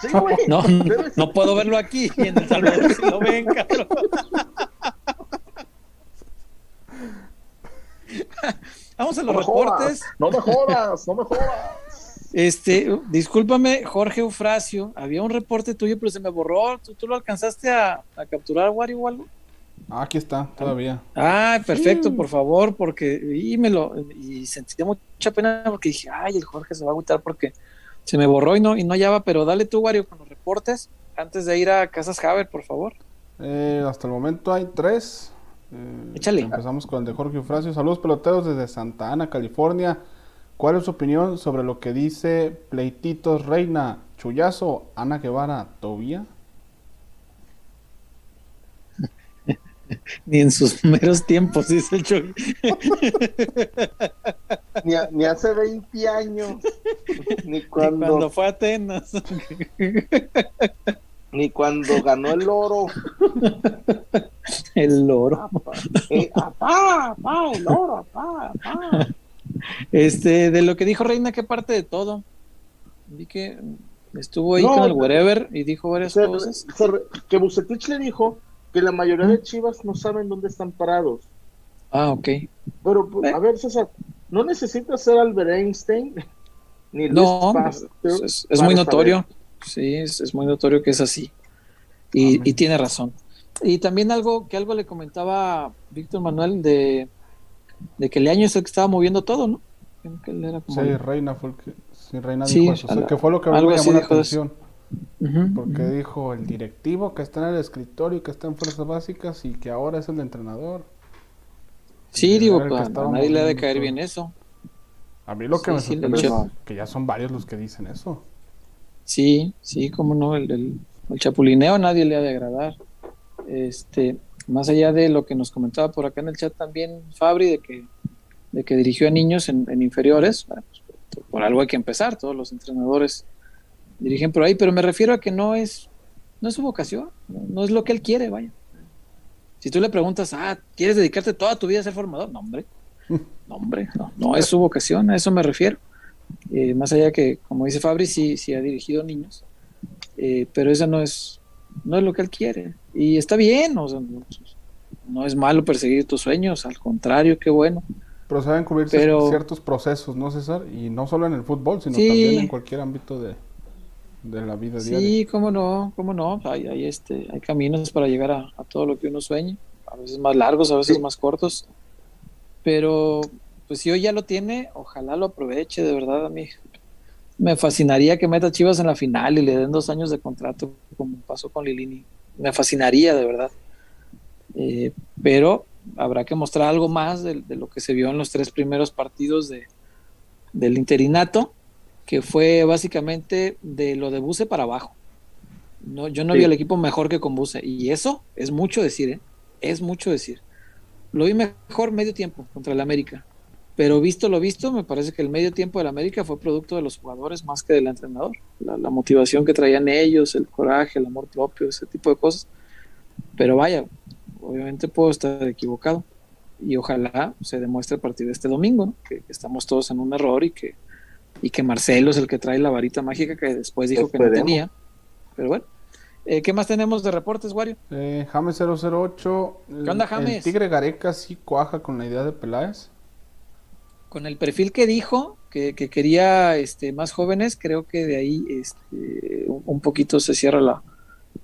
Sí, güey. no, no puedo verlo aquí. En El Salvador sí lo ven, cabrón. Vamos a los no me jodas, reportes. No me jodas, no me jodas. Este, discúlpame, Jorge Eufrasio, había un reporte tuyo, pero se me borró. ¿Tú, tú lo alcanzaste a, a capturar, Wario, o algo? Ah, aquí está, todavía. Ah, perfecto, Mm. por favor, porque y me lo y sentí mucha pena porque dije, ay, el Jorge se va a agüitar porque se me borró y no y no hallaba, pero dale tú, Wario, con los reportes antes de ir a Casas Haber, por favor. Eh, hasta el momento hay tres. Eh, Échale. Empezamos con el de Jorge Eufrasio. Saludos peloteros desde Santa Ana, California. ¿Cuál es su opinión sobre lo que dice Pleititos Reina, Chuyazo, Ana Guevara, Tobía? Ni en sus meros tiempos, dice el Chuy. Ni, a- ni hace 20 años. Ni Ni cuando, fue a Atenas. ni cuando ganó el oro. El loro. Apá, eh, apá, apá, el oro, apá, apá. Este, de lo que dijo Reina, ¿qué parte de todo? Vi que estuvo ahí No, con el wherever y dijo varias cosas. que Bucetich le dijo que la mayoría de Chivas no saben dónde están parados. Ah, ok. Pero, a ver, César, no necesitas ser Albert Einstein ni Luis No, es, muy saber. notorio. Sí, es, es muy notorio que es así. Y, y tiene razón. Y también algo que algo le comentaba Víctor Manuel de, de que Leaño es el que estaba moviendo todo, ¿no? Que él era como Sí, Reina fue el que, sí, Reina Sí, dijo eso. O sea, ala- que fue lo que me llamó la eso. atención. Porque dijo el directivo que está en el escritorio que está en fuerzas básicas y que ahora es el entrenador. Sí, digo, pues, a nadie le ha de caer bien eso. A mí lo que Sí, me sí, sorprende el es que ya son varios los que dicen eso. Sí, sí, cómo no, el, el- el chapulineo a nadie le ha de agradar. Este, más allá de lo que nos comentaba por acá en el chat también Fabri, de que, de que dirigió a niños en, en inferiores, bueno, pues, por, por algo hay que empezar, todos los entrenadores dirigen por ahí, pero me refiero a que no es, no es su vocación, no, no es lo que él quiere, vaya. Si tú le preguntas, ah, ¿quieres dedicarte toda tu vida a ser formador? No, hombre, no, hombre, no, no es su vocación, a eso me refiero. Eh, más allá que, como dice Fabri, sí, sí ha dirigido niños, eh, pero eso no es, no es lo que él quiere. Y está bien, o sea, no, es malo perseguir tus sueños, al contrario, qué bueno. Pero saben cubrirse Pero- ciertos procesos, ¿no, César? Y no solo en el fútbol, sino Sí. también en cualquier ámbito de, de la vida diaria. Sí, cómo no, cómo no, hay, hay, este, hay caminos para llegar a, a todo lo que uno sueña, a veces más largos, a veces Sí. más cortos, pero pues si hoy ya lo tiene, ojalá lo aproveche, de verdad a mí. Me fascinaría que meta Chivas en la final y le den dos años de contrato, como pasó con Lilini. Me fascinaría, de verdad. Eh, pero habrá que mostrar algo más de, de lo que se vio en los tres primeros partidos de, del interinato, que fue básicamente de lo de Buse para abajo. No, yo no Sí. vi al equipo mejor que con Buse, y eso es mucho decir, ¿eh? es mucho decir. Lo vi mejor medio tiempo contra el América, pero visto lo visto, me parece que el medio tiempo del América fue producto de los jugadores más que del entrenador. La, la motivación que traían ellos, el coraje, el amor propio, ese tipo de cosas. Pero vaya, obviamente puedo estar equivocado y ojalá se demuestre a partir de este domingo ¿no? que, que estamos todos en un error y que, y que Marcelo es el que trae la varita mágica que después dijo que no tenía. Pero bueno, eh, ¿qué más tenemos de reportes, Wario? Eh, James 008. ¿Qué onda, James? El Tigre Gareca sí cuaja con la idea de Peláez. Con el perfil que dijo, que, que quería este, más jóvenes, creo que de ahí este, un, poquito se cierra la,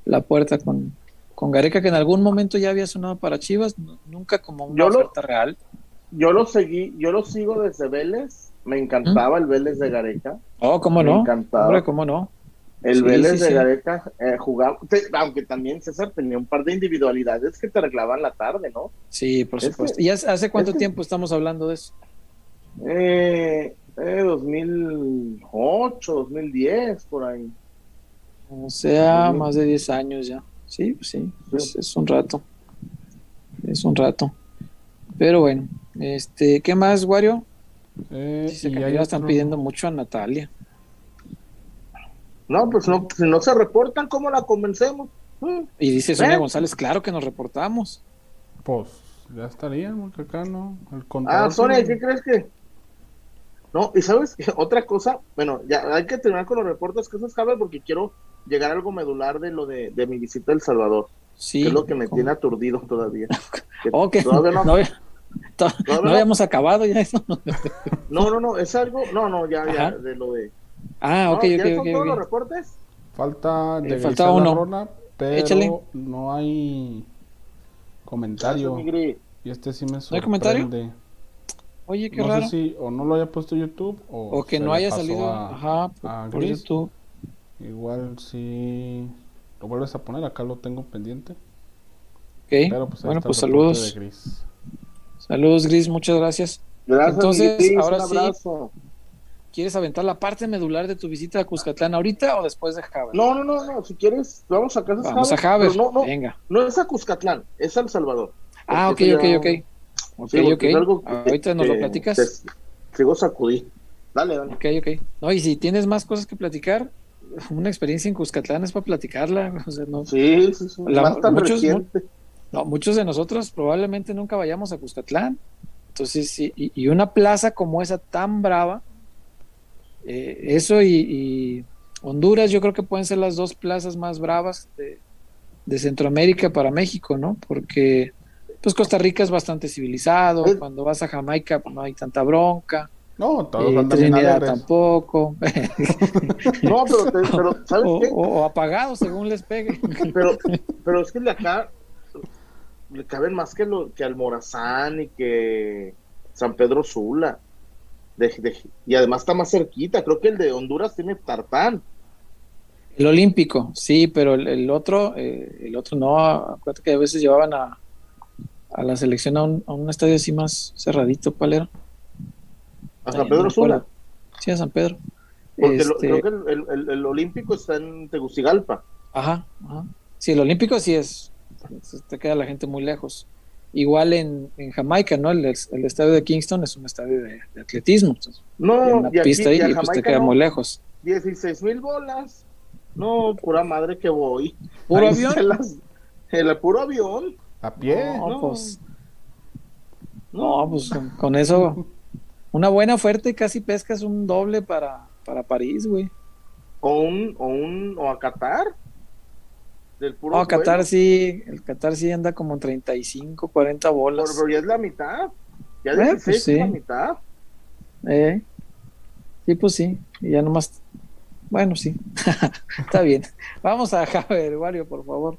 la puerta con, con Gareca, que en algún momento ya había sonado para Chivas, nu- nunca como una Yo lo- oferta real. Yo lo seguí, yo lo sigo desde Vélez. Me encantaba el Vélez de Gareca. Oh, ¿cómo Me no? encantaba. Hombre, ¿cómo no? El Sí, Vélez sí, de sí. Gareca eh, jugaba, te- aunque también César tenía un par de individualidades que te arreglaban la tarde, ¿no? Sí, por Es que- supuesto. ¿Y hace, hace cuánto que- tiempo estamos hablando de eso? Eh, eh, 2008, 2010, por ahí. O sea, más de 10 años ya. Sí, pues sí, Sí. Es, es un rato. Es un rato. Pero bueno, este, ¿qué más, Wario? Eh, Dice y que hay ya están otro- pidiendo mucho a Natalia. No, pues no, si no se reportan, ¿cómo la convencemos? Mm, Y dice Sonia ¿Eh? González, claro que nos reportamos. Pues ya estaría, acá no. El Ah, Sonia, ¿qué crees que? No, y sabes otra cosa, bueno, ya hay que terminar con los reportes que eso Javier, porque quiero llegar a algo medular de lo de, de mi visita a El Salvador, Sí. que es lo que me ¿cómo? tiene aturdido todavía. Que todavía no, no, había- to- Todavía no no. habíamos acabado ya eso. no, no, no, es algo, no, no, ya, ya, Ajá. de lo de. Ah, No, ok, ¿ya ok, son ok. todos los reportes? Falta de Eh, faltaba uno. Rona, pero Échale. no hay comentario. Y este sí me ¿No hay comentario? Oye, qué no raro. sé si o no lo haya puesto YouTube o, O que no haya salido a- ajá, por, a por. YouTube. Igual si lo vuelves a poner, acá lo tengo pendiente. Ok. Pero pues bueno, pues saludos. de Gris. Saludos, Gris, muchas gracias. Gracias, Entonces, gris, ahora un sí. abrazo. ¿Quieres aventar la parte medular de tu visita a Cuscatlán ahorita o después de Javier? No, no, no, no, si quieres, vamos a casa Vamos a Javier. pero No, no, Venga. no es a Cuscatlán, es a El Salvador. Ah, ok, ok, ok. Es algo que- Ahorita nos lo que platicas. sigo sacudí. Dale, dale. Ok, ok. No, y si tienes más cosas que platicar, una experiencia en Cuscatlán es para platicarla. O sea, no, Sí, sí, sí. La- más tan muchos, no, muchos de nosotros probablemente nunca vayamos a Cuscatlán. Entonces, sí, y, y una plaza como esa tan brava, eh, eso y, y Honduras, yo creo que pueden ser las dos plazas más bravas de, de Centroamérica para México, ¿no? Porque pues Costa Rica es bastante civilizado, Es- cuando vas a Jamaica pues, no hay tanta bronca, No, todos eh, Trinidad tampoco, No, pero, ¿sabes o, qué? o- o apagados según les pegue. Pero, pero es que de acá le caben más que, lo, que al Morazán y que San Pedro Sula. De- de- y además está más cerquita. Creo que el de Honduras tiene tartán. El olímpico, sí, pero el, el otro, eh, el otro no, acuérdate que a veces llevaban a, a la selección a un, a un estadio así más cerradito, ¿cuál era? A San Pedro Sula. Sí, a San Pedro. Porque lo- Este, creo que el, el- el- Olímpico está en Tegucigalpa. Ajá, ajá. Sí, el olímpico sí es, se te queda la gente muy lejos. Igual en, en Jamaica, ¿no? El, el estadio de Kingston es un estadio de, de atletismo. Entonces, No, aquí pista ahí y pues te queda no. muy lejos. 16 mil bolas. No, pura madre que voy. ¿Puro Ahí avión? las- el puro avión. A pie. No, no. pues, No, pues con, con eso, una buena oferta y casi pescas un doble para, para París, güey. o un, o un, o a Qatar. Del puro No, Qatar vuelo. sí, el Qatar sí anda como en 35, 40 Pero, bolas. pero ya es la mitad. Ya Eh, 16 pues sí. es la mitad. Eh, sí, pues sí, y ya nomás. Bueno, sí, está bien. Vamos a Javier, Wario, por favor.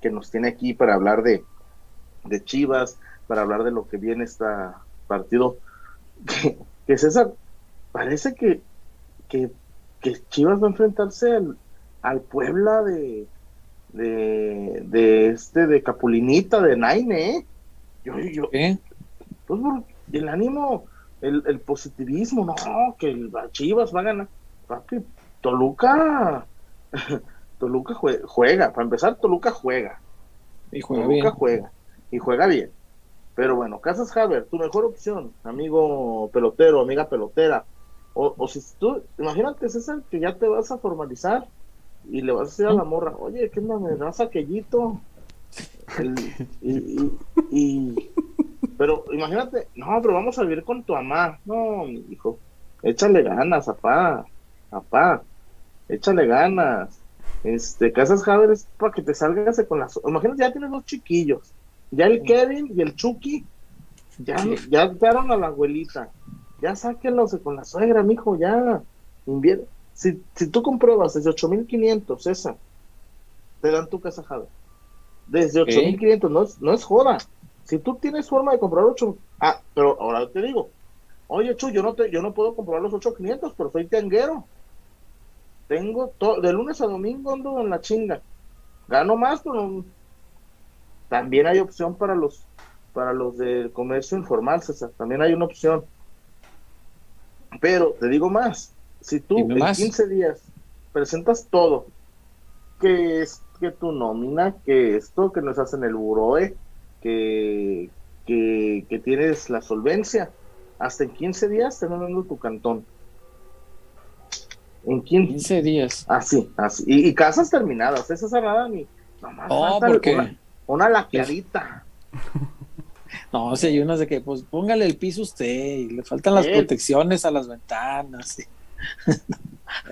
que nos tiene aquí para hablar de, de Chivas, para hablar de lo que viene este partido. Que, que César, parece que, que, que Chivas va a enfrentarse al, al Puebla de, de, de este, de Capulinita, de Naine, ¿eh? Yo, yo, ¿Qué? pues por el ánimo, el, el positivismo, no, que el Chivas va a ganar. Papi, Toluca, Toluca jue- juega, para empezar, Toluca juega, Y juega Toluca bien. juega, y juega bien. Pero bueno, Casas Haber, tu mejor opción, amigo pelotero, amiga pelotera. O, o si tú, imagínate, César, que ya te vas a formalizar y le vas a decir a la morra, oye, ¿qué onda? ¿Me das aquellito? El- y, y- y- pero imagínate, no, pero vamos a vivir con tu mamá. No, mi hijo, échale ganas, papá, papá, échale ganas. Este, Casas Haber es para que te salgas con las. Imagínate, ya tienes dos chiquillos. Ya el Kevin y el Chucky ya, ya daron a la abuelita. Ya sáquenlos con la suegra, mijo, ya. Invier- Si, si tú compruebas desde 8500, César, te dan tu casa Haber. Desde Ok. 8500, no es, no es joda. Si tú tienes forma de comprar 8, ah, pero ahora te digo, oye, Chu, yo no, te, yo no puedo comprar los 8500, pero soy tanguero. Tengo todo, de lunes a domingo ando en la chinga. Gano más, pero también hay opción para los para los del comercio informal, César. También hay una opción. Pero te digo más, si tú en más. 15 días presentas todo, que es que tu nómina, que esto, que nos hacen el buroe, que, que, que tienes la solvencia, hasta en 15 días te van dando tu cantón. En 15, 15 días. así, así. Y, y casas terminadas, esas cerradas ni. Nomás el- porque. una, una laqueadita. No, si hay unas de que, pues póngale el piso usted y le faltan las protecciones a las ventanas. y-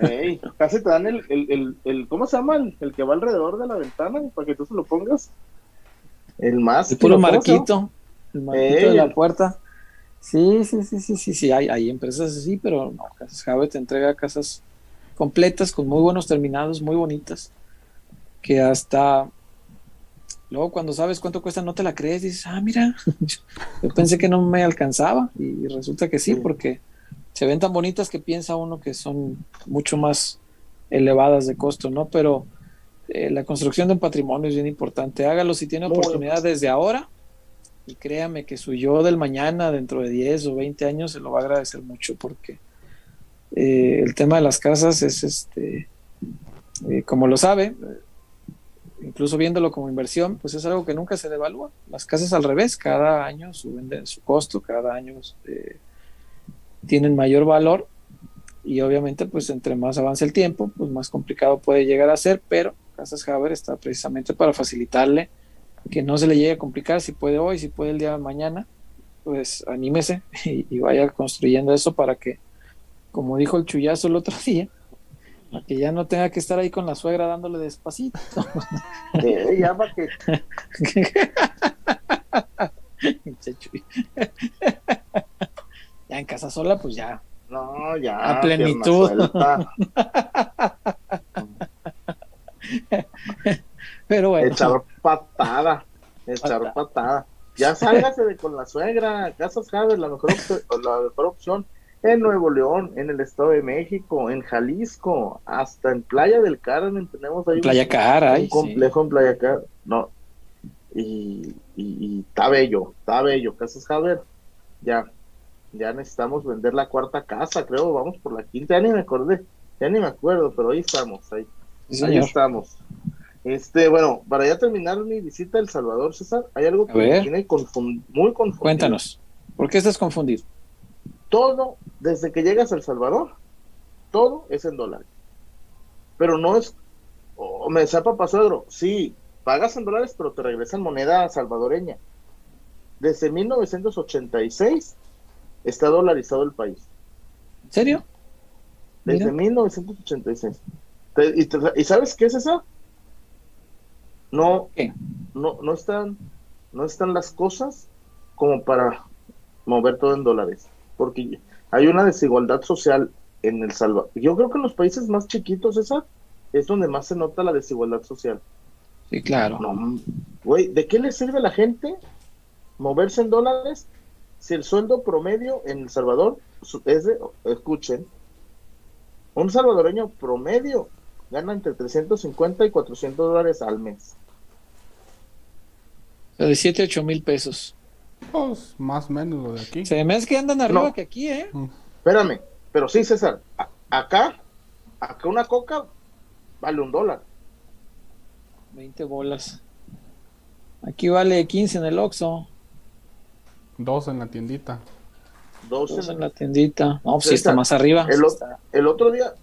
Ey, casi te dan el, el, el, el- ¿cómo se llama? El, que va alrededor de la ventana para que tú se lo pongas. El más. El puro marquito. El marquito Ey, de la puerta. Sí, sí, sí, sí, sí, sí. Hay, hay empresas así, pero no, Casas Jave te entrega casas completas con muy buenos terminados, muy bonitas. que hasta luego cuando sabes cuánto cuesta no te la crees, dices, ah, mira, yo pensé que no me alcanzaba y resulta que sí, porque se ven tan bonitas que piensa uno que son mucho más elevadas de costo, ¿no? Pero eh, la construcción de un patrimonio es bien importante. Hágalo si tiene oportunidad desde ahora y créame que su yo del mañana, dentro de 10 o 20 años, se lo va a agradecer mucho porque eh, el tema de las casas es, este, eh, como lo sabe, incluso viéndolo como inversión, pues es algo que nunca se devalúa. Las casas al revés, cada año suben su costo, cada año tienen mayor valor y obviamente pues entre más avance el tiempo, pues más complicado puede llegar a ser, pero Casas Haber está precisamente para facilitarle que no se le llegue a complicar, si puede hoy, si puede el día de mañana, pues anímese y, vaya construyendo eso para que, como dijo el chullazo el otro día, para que ya no tenga que estar ahí con la suegra dándole despacito. ya para que... ya en casa sola, pues ya. No, ya. A plenitud. Pero bueno. Echar patada. Echar patada. Ya sálgase de con la suegra. Casas Javes, la mejor, la mejor opción. En Nuevo León, en el Estado de México, en Jalisco, hasta en Playa del Carmen tenemos ahí Playa un, Cara, un complejo en Playa Cara. No. Y, y, está bello, está bello. Casas Javier, ya, ya necesitamos vender la cuarta casa, creo, vamos por la quinta, ya ni me acordé, ya ni me acuerdo, pero ahí estamos, ahí. Ahí estamos. Este, bueno, para ya terminar mi visita a El Salvador, César, hay algo que me tiene muy confundido. Cuéntanos, ¿por qué estás confundido? Todo, desde que llegas a El Salvador, todo es en dólares. Pero no es, oh, me decía papá suegro, sí, pagas en dólares, pero te regresan moneda salvadoreña. Desde 1986 está dolarizado el país. ¿En serio? Desde 1986. ¿Y, sabes qué es eso? No, no, no están, no están las cosas como para mover todo en dólares, porque hay una desigualdad social en El Salvador. Yo creo que en los países más chiquitos, esa es donde más se nota la desigualdad social. Sí, claro. No, güey, ¿de qué le sirve a la gente moverse en dólares si el sueldo promedio en El Salvador es de, escuchen, un salvadoreño promedio gana entre 350 y 400 dólares al mes. de 7, 8 mil pesos. Pues más o menos lo de aquí. Se me hace que andan arriba que aquí, ¿eh? Mm. Espérame, pero sí, César, acá, acá una coca vale un dólar. 20 bolas. Aquí vale 15 en el Oxxo. Dos en la tiendita. Dos, en, la tiendita. No, pues sí está más arriba. El, el otro día,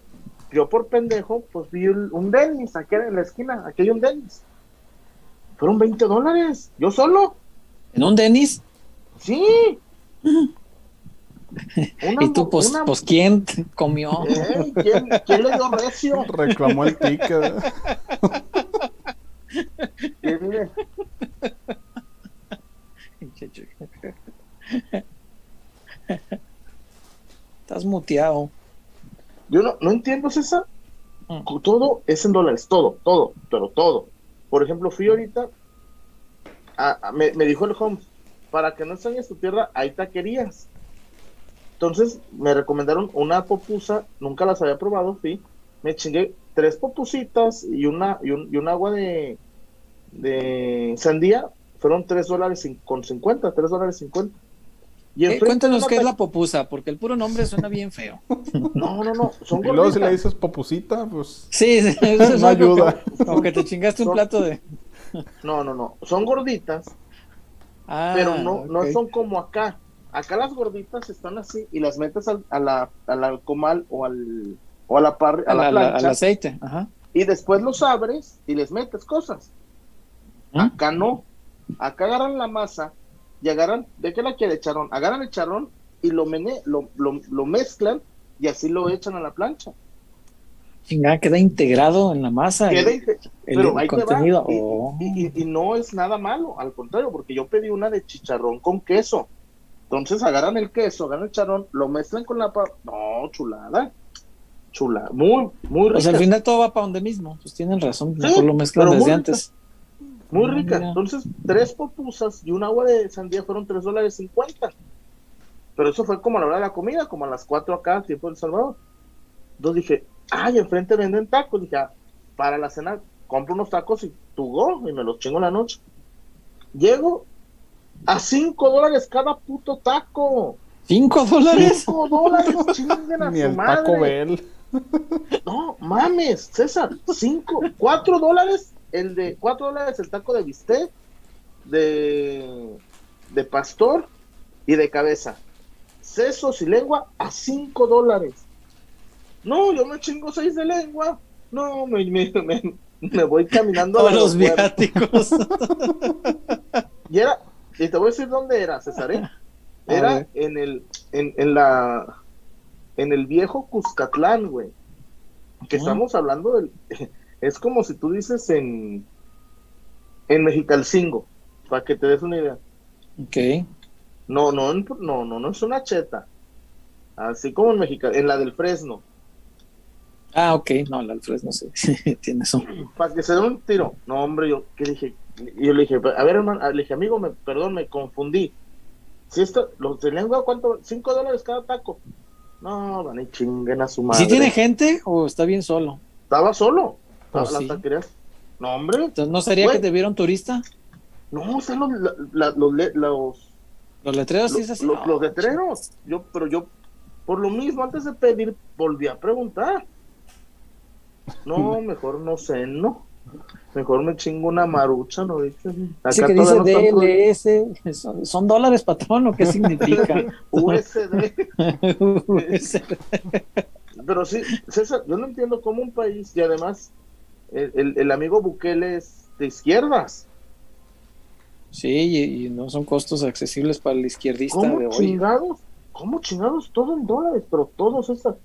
yo por pendejo, pues vi un Dennis aquí en la esquina, aquí hay un Dennis. Fueron 20 dólares, yo solo. ¿En un Dennis? Sí. y tú, pues, pues ¿quién comió? ¿Eh? ¿Quién, ¿Quién, le dio recio? Reclamó el ticket. Estás muteado. Yo no, no entiendo, César. Mm. Todo es en dólares, todo, todo, pero todo. Por ejemplo, fui ahorita, me, dijo el home, para que no extrañes tu tierra, hay taquerías. Entonces me recomendaron una popusa, nunca las había probado, sí. Me chingué tres popusitas y una y un, y un agua de, de sandía, fueron tres dólares con cincuenta, tres dólares cincuenta. Eh, cuéntanos qué es la popusa, porque el puro nombre suena bien feo. No, no, no, son. Y luego si le dices popusita, pues... Sí, eso no ayuda. Aunque te chingaste un plato de... No, no, no, son gorditas, ah, pero no, no son como acá. Acá las gorditas están así y las metes al, a la, al comal o al, o a la, par, a, la, plancha. Al aceite, ajá. Y después los abres y les metes cosas. ¿Mm? Acá no. Acá agarran la masa y agarran, ¿de qué la quiere charrón? Agarran el charrón y lo, mene, lo, lo, mezclan y así lo echan a la plancha. Chingada, queda integrado en la masa. Queda pero ahí contenido. Oh. Y, y, no es nada malo, al contrario, porque yo pedí una de chicharrón con queso. Entonces agarran el queso, agarran el charrón, lo mezclan con la... No, chulada. chula, muy, muy rica. Pues al final todo va para donde mismo. Pues tienen razón. Sí, mejor lo mezclan desde antes. Muy rica. Entonces, tres popusas y un agua de sandía fueron tres dólares cincuenta. Pero eso fue como a la hora de la comida, como a las cuatro acá, tiempo del Salvador. Entonces dije, ay, enfrente venden tacos. Dije, ah, para la cena compro unos tacos y tu go, y me los chingo en la noche. Llego a cinco dólares cada puto taco. ¿Cinco dólares? Cinco dólares, chinguen a Ni su el madre. Taco Bell. No, mames, César, cinco, cuatro dólares, el de cuatro dólares el taco de bistec, de, de pastor y de cabeza. Sesos y lengua a cinco dólares. No, yo me chingo seis de lengua. No, me, me, me- me voy caminando al los viáticos. Y era, y te voy a decir dónde era, César, ¿eh? A Era en el, en, en la, en el viejo Cuscatlán, güey. Que estamos hablando del, es como si tú dices en, en Mexicalcingo, para que te des una idea. ok. No, no, no, no, no es una cheta. Así como en México, en la del Fresno. Ah, ok. No, la Alfred no sé. Tienes un. Para que se dé un tiro. No, hombre, yo, ¿qué dije? Yo le dije, a ver, hermano, le dije, amigo, me, perdón, me confundí. Si esto, los de lengua, ¿cuánto? ¿Cinco dólares cada taco? No, van y chinguen a su madre. ¿Sí tiene gente o está bien solo? Estaba solo. Pues sí. taquerías. No, hombre. Entonces, ¿no sería Güey. que te vieron turista? No, los, la- la- los, los, Los letreros sí es así. los- Ah, los letreros. Yo, pero yo, por lo mismo, antes de pedir, volví a preguntar. No, mejor no sé, no. Mejor me chingo una marucha, ¿no? Acá que dice DLS, ¿son, son dólares, patrón, o qué significa? USD. Pero sí, César, yo no entiendo cómo un país, y además, el, el- el amigo Bukele es de izquierdas. sí, y, y no son costos accesibles para el izquierdista ¿Cómo de hoy. chingados? ¿Cómo chingados? Todo en dólares, pero todos esas.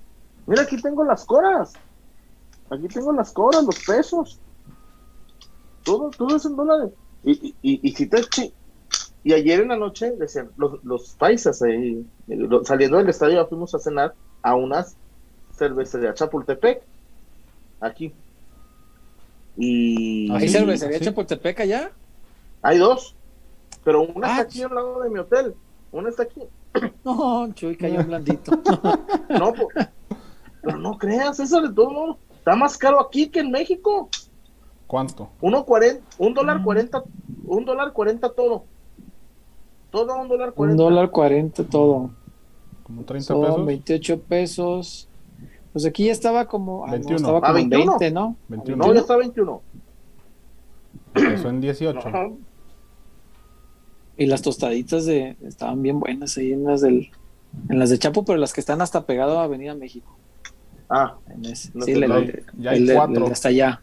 Mira, aquí tengo las coras. Aquí tengo las coras, los pesos. Todo, todo es en dólares. Y, y, y, y si te chi- Y ayer en la noche, decían, los, los paisas ahí, eh, lo- saliendo del estadio, ya fuimos a cenar a unas cervecería Chapultepec. Aquí. Y ¿Hay cervecería sí. Chapultepec allá? hay dos. Pero una Ah, está aquí al lado de mi hotel. Una está aquí. No, Chuy, cayó blandito. No, pero no creas, eso de todo modo. Está más caro aquí que en México. ¿Cuánto? Uno cuarenta, un Mm. dólar cuarenta, un dólar cuarenta todo. Todo un dólar Un cuarenta. dólar cuarenta todo. ¿Como 30 Son pesos? 28 pesos. Pues aquí ya estaba como, ah, no, 21. estaba Ah, como en 21. 20, ¿no? 21. No, ya está 21. Empezó en 18. Ajá. Y las tostaditas de estaban bien buenas ahí en las del en las de Chapo, pero las que están hasta pegado a Avenida México. Ah, En ese. No sí, el- ya hay- el- ya hay el de- cuatro. hasta allá.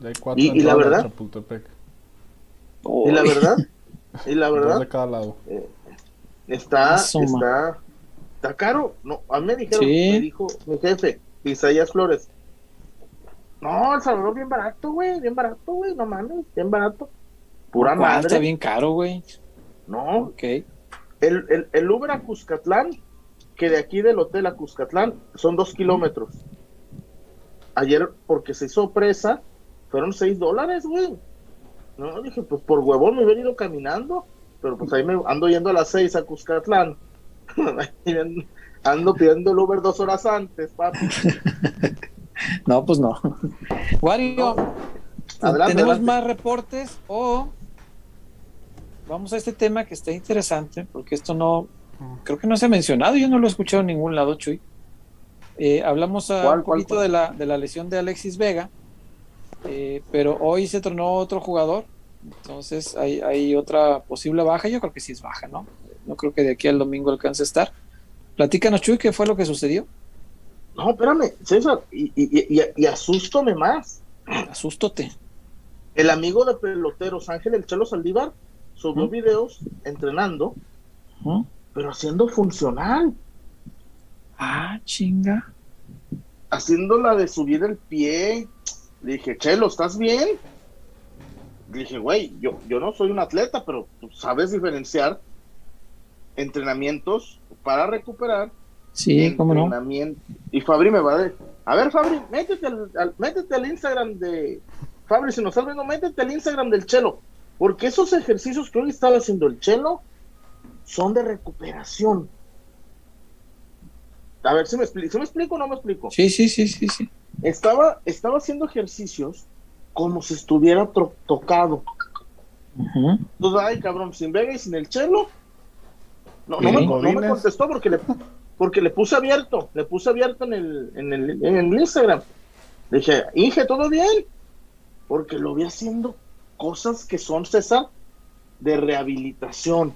Ya hay cuatro Y- y la verdad- Chapultepec. y la verdad, y la Dos verdad, de cada lado. está, Asoma. está, está caro. No, a mí me dijeron, Sí. me dijo mi jefe, Isaías Flores. No, El Salvador bien barato, güey, bien barato, güey, no mames, bien barato. Pura madre. Está bien caro, güey. No, Ok. El, el, el Uber a Cuscatlán, que de aquí del hotel a Cuscatlán son dos kilómetros. Ayer, porque se hizo presa, fueron seis dólares, güey. No, dije, pues por huevón me hubiera ido caminando, pero pues ahí me ando yendo a las seis a Cuscatlán. Ando pidiendo el Uber dos horas antes, papi. No, pues no. Wario, Adelante, ¿tenemos adelante. más reportes o vamos a este tema que está interesante? Porque esto no, creo que no se ha mencionado, yo no lo he escuchado en ningún lado, Chuy. Eh, hablamos a ¿Cuál, un poquito cuál? De, la, de la lesión de Alexis Vega, eh, pero hoy se tronó otro jugador, entonces hay, hay otra posible baja, yo creo que sí es baja, ¿no? No creo que de aquí al domingo alcance a estar. Platícanos, Chuy, ¿qué fue lo que sucedió? No, espérame, César, y, y, y, y asústome más. Asústote. El amigo de peloteros, Ángel El Chelo Saldívar, subió Ujú. videos entrenando, ¿no? Pero haciendo funcional. Ah, chinga. haciendo la de subir el pie. Le dije, Chelo, ¿estás bien? Le dije, güey, yo, yo no soy un atleta, pero tú sabes diferenciar entrenamientos para recuperar Sí, cómo no. entrenamiento. Y Fabri me va a decir, a ver Fabri, métete al, al- métete al Instagram de Fabri, si nos estás viendo, métete al Instagram del Chelo, porque esos ejercicios que hoy estaba haciendo el Chelo son de recuperación. A ver si me explico, ¿sí me explico o no me explico? Sí, sí, sí, sí, sí. Estaba, estaba haciendo ejercicios como si estuviera tocado. Entonces, ay, cabrón, sin Vega y sin el Chelo. No, me, no me Godínez. contestó porque le, porque le puse abierto, le puse abierto en el, en el, en el Instagram. Le dije, Inge, ¿todo bien? Porque lo vi haciendo cosas que son, César, de rehabilitación.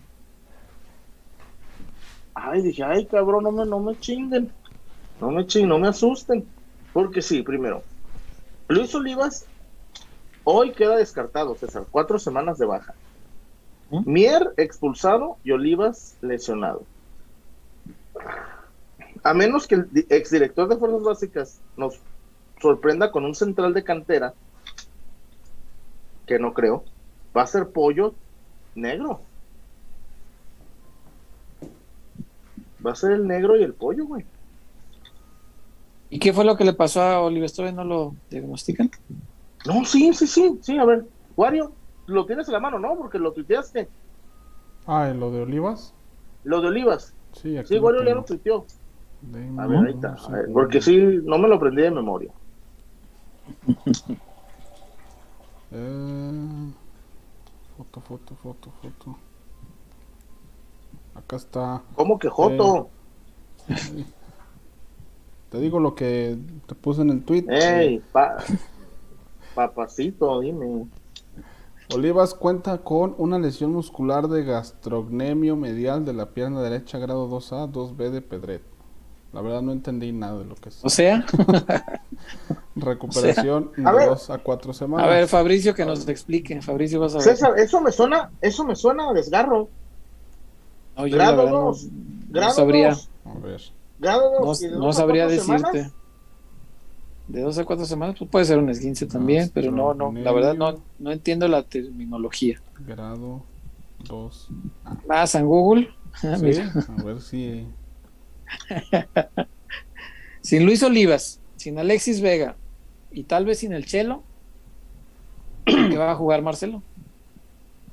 Ay, dije, ay, cabrón, no me, no me chinguen. No me chinguen, no me asusten. Porque sí, primero, Luis Olivas hoy queda descartado, César, cuatro semanas de baja. ¿Mm? Mier expulsado y Olivas lesionado. A menos que el di- exdirector de Fuerzas Básicas nos sorprenda con un central de cantera, que no creo, va a ser pollo negro. Va a ser el negro y el pollo, güey. ¿Y qué fue lo que le pasó a Oliver Story? ¿No lo diagnostican? No, sí, sí, sí, sí, a ver. Wario, lo tienes en la mano, ¿no? Porque lo tuiteaste. Ah, ¿y lo de Olivas? Lo de Olivas. Sí, aquí Sí, Wario ya lo tuiteó. A ver, ahí un está. A ver, segundo. porque sí, no me lo aprendí de memoria. Eh, foto, foto, foto, foto. Acá está. ¿Cómo que Joto? Te digo lo que te puse en el tweet. Ey, pa- papacito, dime. Olivas cuenta con una lesión muscular de gastrocnemio medial de la pierna derecha grado 2A, 2B de Pedret. La verdad no entendí nada de lo que es. O sea, Recuperación A de ver. 2 a 4 semanas. a ver, Fabricio, que nos explique. Fabricio, vas a ver. César, eso me suena, eso me suena a desgarro. No, yo la Grado verdad no, 2. no Grado sabría, 2. A ver. Grado no, 2. y de no dos a sabría decirte. semanas, De dos a cuatro semanas, pues puede ser un esguince también, pero no, no, la verdad no, no entiendo la terminología. Grado 2. Ah, San Google. Ah, Sí, mira. a ver si. Sin Luis Olivas, sin Alexis Vega y tal vez sin el Chelo, ¿qué va a jugar Marcelo?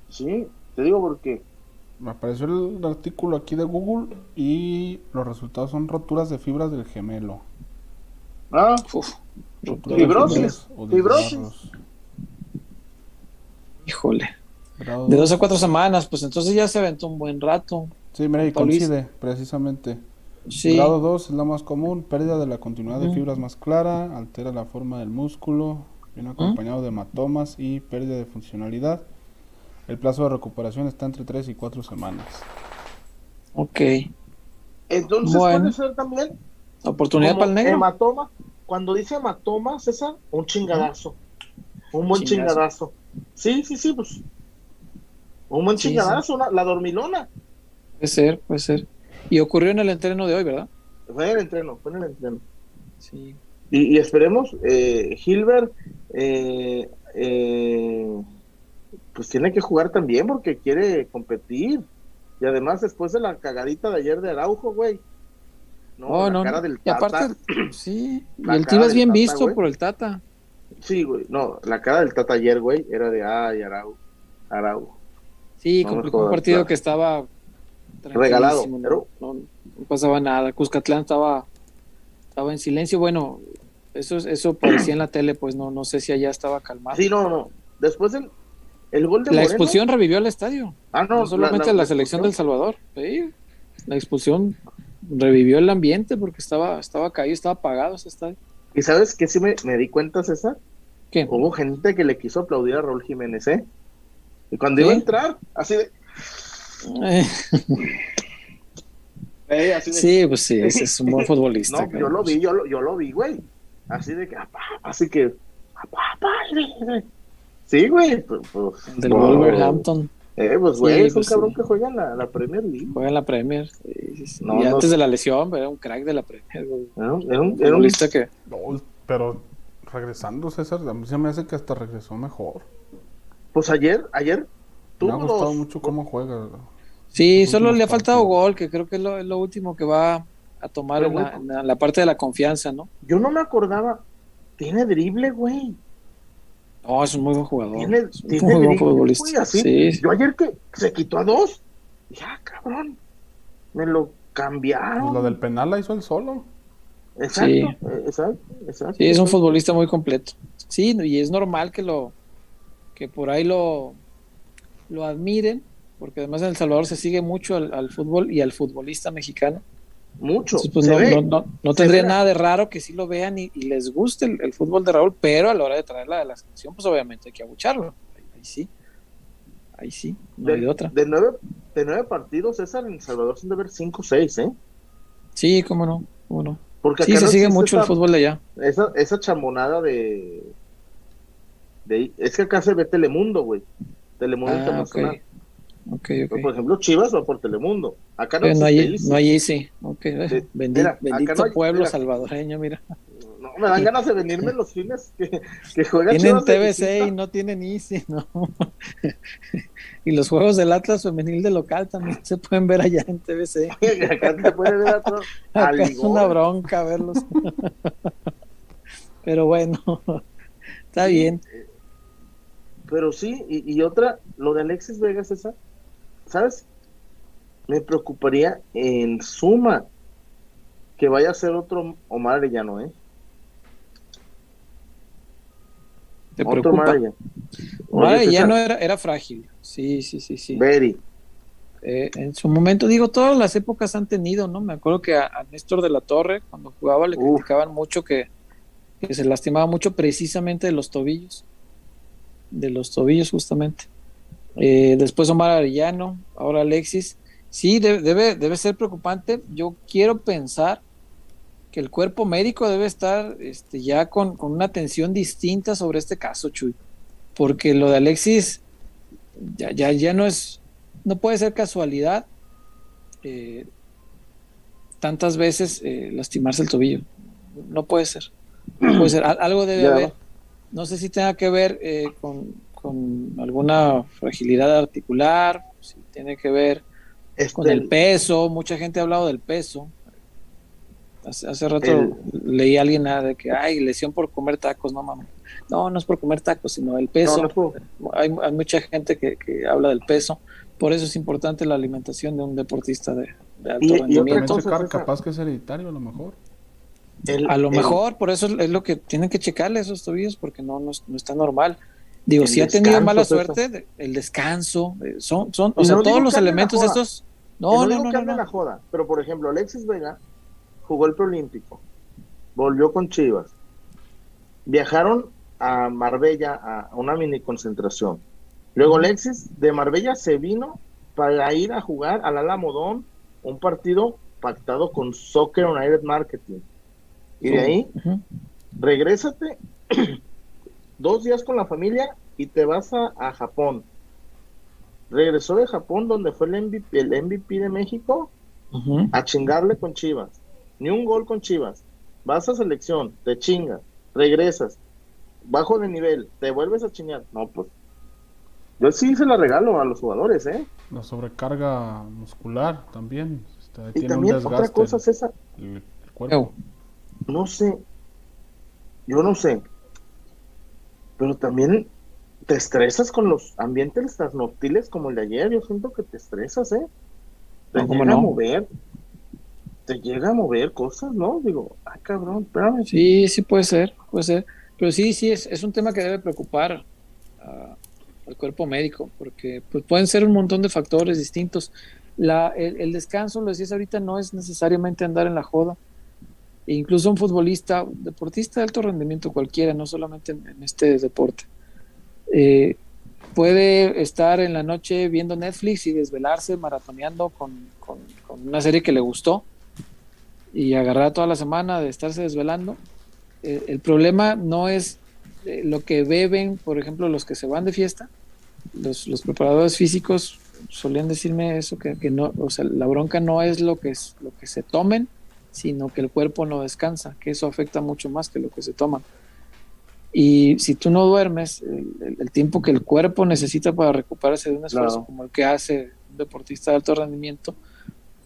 Sí, te digo porque. Me apareció el artículo aquí de Google y los resultados son roturas de fibras del gemelo. Ah, Uf, Fibrosis, fibrosis. híjole. Grado De dos. a cuatro semanas, pues entonces ya se aventó un buen rato. Sí, mira, y Luis. coincide, precisamente. Sí, Grado 2 es la más común, pérdida de la continuidad de fibras más clara, altera la forma del músculo, viene acompañado de hematomas y pérdida de funcionalidad. El plazo de recuperación está entre 3 y 4 semanas. ok. entonces Bueno. puede ser también. Oportunidad para el negro. Hematoma. Cuando dice hematoma, César, un chingadazo. Un buen Chingazo. chingadazo. Sí, sí, sí, pues. Un buen Sí, chingadazo, una- la dormilona. Puede ser, puede ser. Y ocurrió en el entreno de hoy, ¿verdad? Fue en el entreno, fue en el entreno. Sí. Y, y esperemos, eh, Hilbert, eh, eh, pues tiene que jugar también porque quiere competir. Y además, después de la cagadita de ayer de Araujo, güey. No, Oh, la no, cara no. del Y Tata. aparte, sí. Y el Tiva es bien Tata, visto güey. por el Tata. Sí, güey. No, la cara del Tata ayer, güey, era de, ay, Araujo. Araujo. Sí, No complicó un partido claro. que estaba Regalado, pero- No, no- no pasaba nada. Cuscatlán estaba, estaba en silencio. Bueno, eso, eso parecía en la tele, pues no, no sé si allá estaba calmado. Sí, no, no. Después del el gol de la Moreno- expulsión revivió al estadio. Ah, no, No, solamente la, selección del Salvador. Sí, la expulsión revivió el ambiente porque estaba, estaba caído, estaba apagado ese estadio. ¿Y sabes qué sí me, me di cuenta, César? ¿Qué? Hubo gente que le quiso aplaudir a Raúl Jiménez, ¿eh? Y cuando ¿Sí? iba a entrar, así de... Eh, eh, así de sí, pues sí, ese es un buen futbolista. No, yo lo vi, yo lo, yo lo vi, güey. Así de que, apá, así que, güey. Sí, güey. Pues, pues, El del wow. Wolverhampton Eh, pues, güey, Sí, es un pues, cabrón sí. que juega en la, la Premier League. juega en la Premier. Sí, sí, sí. No, y no- antes de la lesión, era un crack de la Premier. güey. Era un, era un, Un era un- futbolista que No, pero regresando, César, a mí se me hace que hasta regresó mejor. Pues ayer, ayer Me tuvo ha gustado mucho cómo juega. Sí, Los solo le ha faltado partidos. gol, que creo que es lo, es lo último que va a a tomar en la, en la parte de la confianza, ¿no? Yo no me acordaba, tiene drible, güey. No, es un muy buen jugador. Tiene, es un tiene muy buen futbolista. güey, así. Sí, Yo ayer que se quitó a dos, ya, cabrón, me lo cambiaron. Pues lo del penal la hizo él solo. Exacto, Sí. eh, exacto, exacto. sí, es un futbolista muy completo. Sí, y es normal que lo que por ahí lo, lo admiren, porque además en El Salvador se sigue mucho al, al fútbol y al futbolista mexicano. Mucho. Pues no, no, no, no tendría nada de raro que sí lo vean y, y les guste el, el fútbol de Raúl, pero a la hora de traerla de la selección, pues obviamente hay que abucharlo. Ahí, ahí sí. Ahí sí, no hay de otra. De nueve, de nueve partidos, César, en El Salvador son de ver cinco o seis, ¿eh? Sí, cómo no, cómo no. Porque Sí, se sigue mucho el fútbol de allá. Esa, esa chamonada de, de. Es que acá se ve Telemundo, güey. Telemundo Ah, ok. Internacional. Ok, ok. Por ejemplo, Chivas va por Telemundo. Acá no Eh, no, hay, Easy. no hay Easy. Ok, Sí, bendi- mira, acá bendito no hay- pueblo mira. salvadoreño, mira. No, me dan ganas de venirme los fines que, que juega Tienen Chivas TBC y no tienen Easy, ¿no? y los juegos del Atlas femenil de local también se pueden ver allá en TBC. Acá te puede ver a es una bronca verlos. Pero bueno, está bien. Pero sí, y, y otra, lo de Alexis Vega, César, ¿sabes? Me preocuparía en suma que vaya a ser otro Omar Arellano, ¿eh? ¿Te otro preocupa? Omar Arellano. Ahora Oye, ya César, no era, era frágil. Sí, sí, sí, sí. Very. Eh, en su momento, digo, todas las épocas han tenido, ¿no? Me acuerdo que a, a Néstor de la Torre, cuando jugaba, le Uf. criticaban mucho que, que se lastimaba mucho precisamente de los tobillos. De los tobillos, justamente. Eh, después Omar Arellano, ahora Alexis. Sí, de- debe, debe ser preocupante. Yo quiero pensar que el cuerpo médico debe estar este, ya con, con una atención distinta sobre este caso, Chuy. Porque lo de Alexis ya, ya, ya no es, no puede ser casualidad eh, tantas veces eh, lastimarse el tobillo. No puede ser. No puede ser. Al- Algo debe Ya. haber. No sé si tenga que ver eh, con, con alguna fragilidad articular, si tiene que ver Este, con el peso. Mucha gente ha hablado del peso. Hace, hace rato El- leí a alguien nada de que, ay, lesión por comer tacos, no mames. No, no es por comer tacos, sino el peso. no, no puedo. hay, hay mucha gente que, que habla del peso, por eso es importante la alimentación de un deportista de, de alto Y- y rendimiento. Cosa, checar, capaz que es hereditario a lo mejor. El- A lo el- mejor, por eso es lo que tienen que checarle esos tobillos, porque no, no, no está normal. Digo, si ha tenido mala suerte, el descanso, eh, son, son, o sea, todos los elementos estos. No, no, no, no, no. la joda, pero por ejemplo, Alexis Vega jugó el preolímpico, volvió con Chivas, viajaron a Marbella a una mini concentración. Luego Alexis de Marbella se vino para ir a jugar al Alamodón, un partido pactado con Soccer United Marketing. Y de ahí, regrésate dos días con la familia y te vas a, a Japón. Regresó de Japón, donde fue el MVP, el MVP de México, a chingarle con Chivas. Ni un gol con Chivas. Vas a selección, te chingas, regresas, bajo de nivel, te vuelves a chingar. No, pues. Yo sí se la regalo a los jugadores, ¿eh? La sobrecarga muscular también. este, Y tiene también un otra cosa, César, el, el cuerpo. no sé, yo no sé, pero también te estresas con los ambientes noctiles como el de ayer. Yo siento que te estresas, ¿eh? Te No, ¿cómo llega a mover, te llega a mover cosas, ¿no? Digo, ay, cabrón, espérame. Sí, sí puede ser, puede ser. Pero sí, sí, es, es un tema que debe preocupar a- al cuerpo médico, porque pues, pueden ser un montón de factores distintos. La, el, el descanso, lo decías ahorita, no es necesariamente andar en la joda. Incluso un futbolista, un deportista de alto rendimiento cualquiera, no solamente en, este deporte, eh, puede estar en la noche viendo Netflix y desvelarse maratoneando con, con- con una serie que le gustó y agarrar toda la semana de estarse desvelando. Eh, el problema no es eh, lo que beben, por ejemplo, los que se van de fiesta. Los, los preparadores físicos solían decirme eso, que, que no, o sea, la bronca no es lo que, es, lo que se tomen, sino que el cuerpo no descansa, que eso afecta mucho más que lo que se toman. Y si tú no duermes, el, tiempo que el cuerpo necesita para recuperarse de un esfuerzo Claro. como el que hace un deportista de alto rendimiento,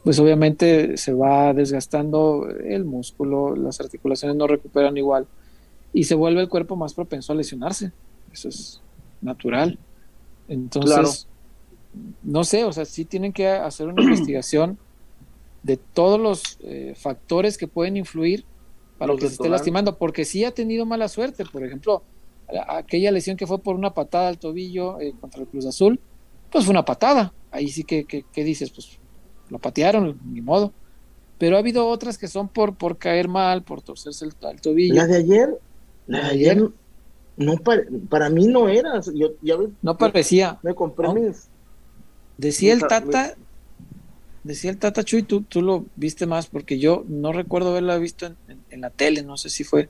pues obviamente se va desgastando el músculo, las articulaciones no recuperan igual y se vuelve el cuerpo más propenso a lesionarse. Eso es natural. Entonces, no sé, o sea, sí tienen que hacer una investigación de todos los eh, factores que pueden influir para que se esté lastimando, porque sí ha tenido mala suerte. Por ejemplo, aquella lesión que fue por una patada al tobillo eh, contra el Cruz Azul, pues fue una patada. Ahí sí que, que, dices, pues lo patearon, ni modo. Pero ha habido otras que son por, por caer mal, por torcerse el, tobillo. La de ayer, la de ayer, no para, mí no era. Yo, no parecía. Me compré Decía el Tata, decía el Tata Chuy, tú, tú lo viste más, porque yo no recuerdo haberla visto en, la tele, no sé si fue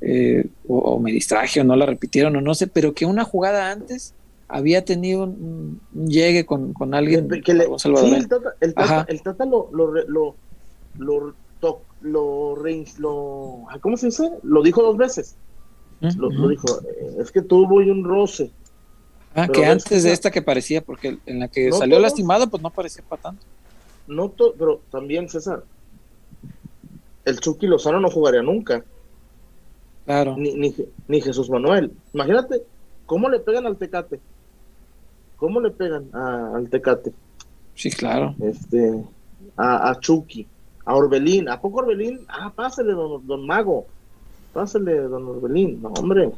eh, o, me distraje o no la repitieron o no sé, pero que una jugada antes había tenido un, llegue con, alguien. Que le, sí, el Tata, el tata, el tata lo, lo, lo, lo, lo, ¿cómo se dice? Lo dijo dos veces. lo, dijo, eh, es que tuvo un roce. Ah, que antes de esta que parecía, porque en la que salió lastimado, pues no parecía para tanto. No, pero también, César, el Chucky Lozano no jugaría nunca. Claro. Ni, ni, Jesús Manuel. Imagínate, ¿cómo le pegan al Tecate? ¿Cómo le pegan al Tecate? Sí, claro. Este, a, a, Chucky, a Orbelín. ¿A poco Orbelín? Ah, pásale, don, don Mago. Pásale, don Orbelín. No, hombre.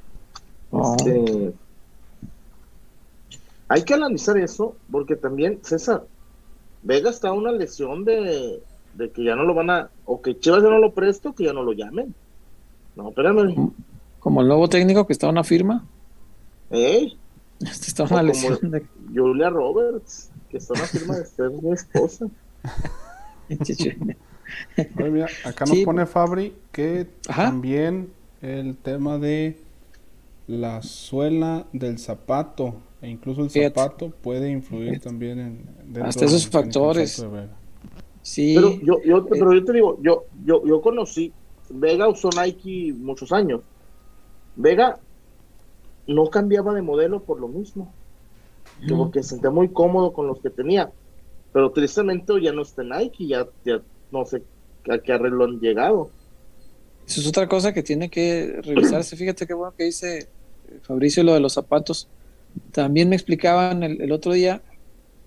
Este, hay que analizar eso, porque también, César, Vega está una lesión de, que ya no lo van a, o que Chivas ya no lo presto, que ya no lo llamen. No, espérame. Como el nuevo técnico que está en una firma. ¿Eh? Este está una lesión de... Julia Roberts, que está en una firma de ser mi esposa. mira, acá nos pone Fabri que también el tema de la suela del zapato e incluso el zapato puede influir también en hasta esos factores. Sí. Pero yo, yo, eh, pero yo te digo, yo, yo, yo conocí, Vega usó Nike muchos años. Vega no cambiaba de modelo por lo mismo. Porque se sentía muy cómodo con los que tenía. Pero tristemente ya no está Nike, ya, ya no sé a qué arreglo han llegado. Eso es otra cosa que tiene que revisarse. Fíjate qué bueno que dice Fabricio lo de los zapatos. También me explicaban el, otro día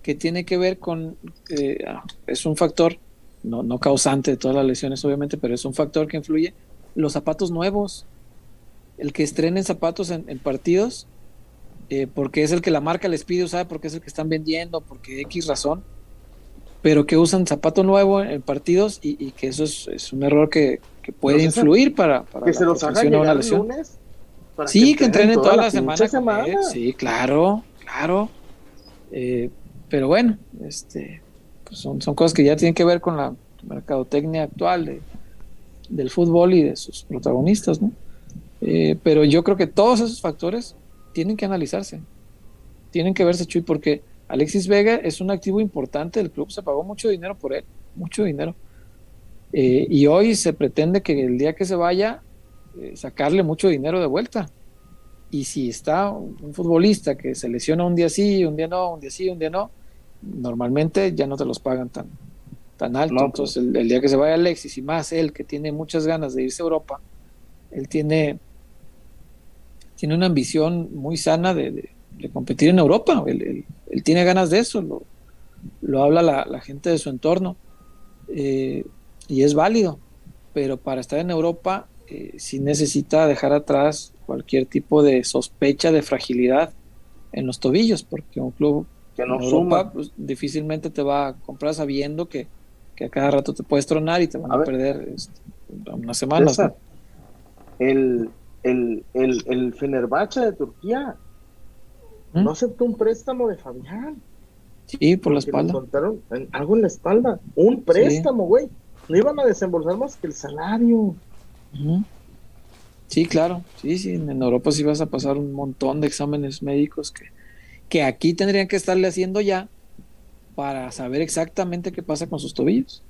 que tiene que ver con, eh, ah, es un factor, no, no causante de todas las lesiones obviamente, pero es un factor que influye, los zapatos nuevos. El que estrenen zapatos en, partidos, eh, porque es el que la marca les pide usar, porque es el que están vendiendo, porque X razón, pero que usan zapato nuevo en partidos y, que eso es, un error que, puede influir para, para que se los haga llegar lunes sí, que, entrenen toda, la, semana. Sí, claro, claro. Eh, pero bueno, este, pues son, son cosas que ya tienen que ver con la mercadotecnia actual del fútbol y de sus protagonistas, ¿no? Eh, pero yo creo que todos esos factores tienen que analizarse, tienen que verse, Chuy, porque Alexis Vega es un activo importante del club, se pagó mucho dinero por él, mucho dinero. Eh, y hoy se pretende que el día que se vaya eh, sacarle mucho dinero de vuelta. Y si está un futbolista que se lesiona un día sí, un día no, un día sí, un día no, normalmente ya no te los pagan tan, tan alto. Pues. Entonces, el, día que se vaya Alexis y más él, que tiene muchas ganas de irse a Europa, él tiene, tiene una ambición muy sana de, competir en Europa. Él, tiene ganas de eso, lo, lo habla la, gente de su entorno. Eh, y es válido, pero para estar en Europa eh, si necesita dejar atrás cualquier tipo de sospecha de fragilidad en los tobillos, porque un club que no Europa pues, difícilmente te va a comprar sabiendo que, a cada rato te puedes tronar y te van a, perder este, unas semanas. el, el, el, el Fenerbahce de Turquía ¿Mm? no aceptó un préstamo de Fabián. Sí, por la espalda. Contaron algo en la espalda. Un préstamo, güey. No iban a desembolsar más que el salario. Sí, claro, sí, sí, en Europa sí vas a pasar un montón de exámenes médicos que, que aquí tendrían que estarle haciendo ya para saber exactamente qué pasa con sus tobillos.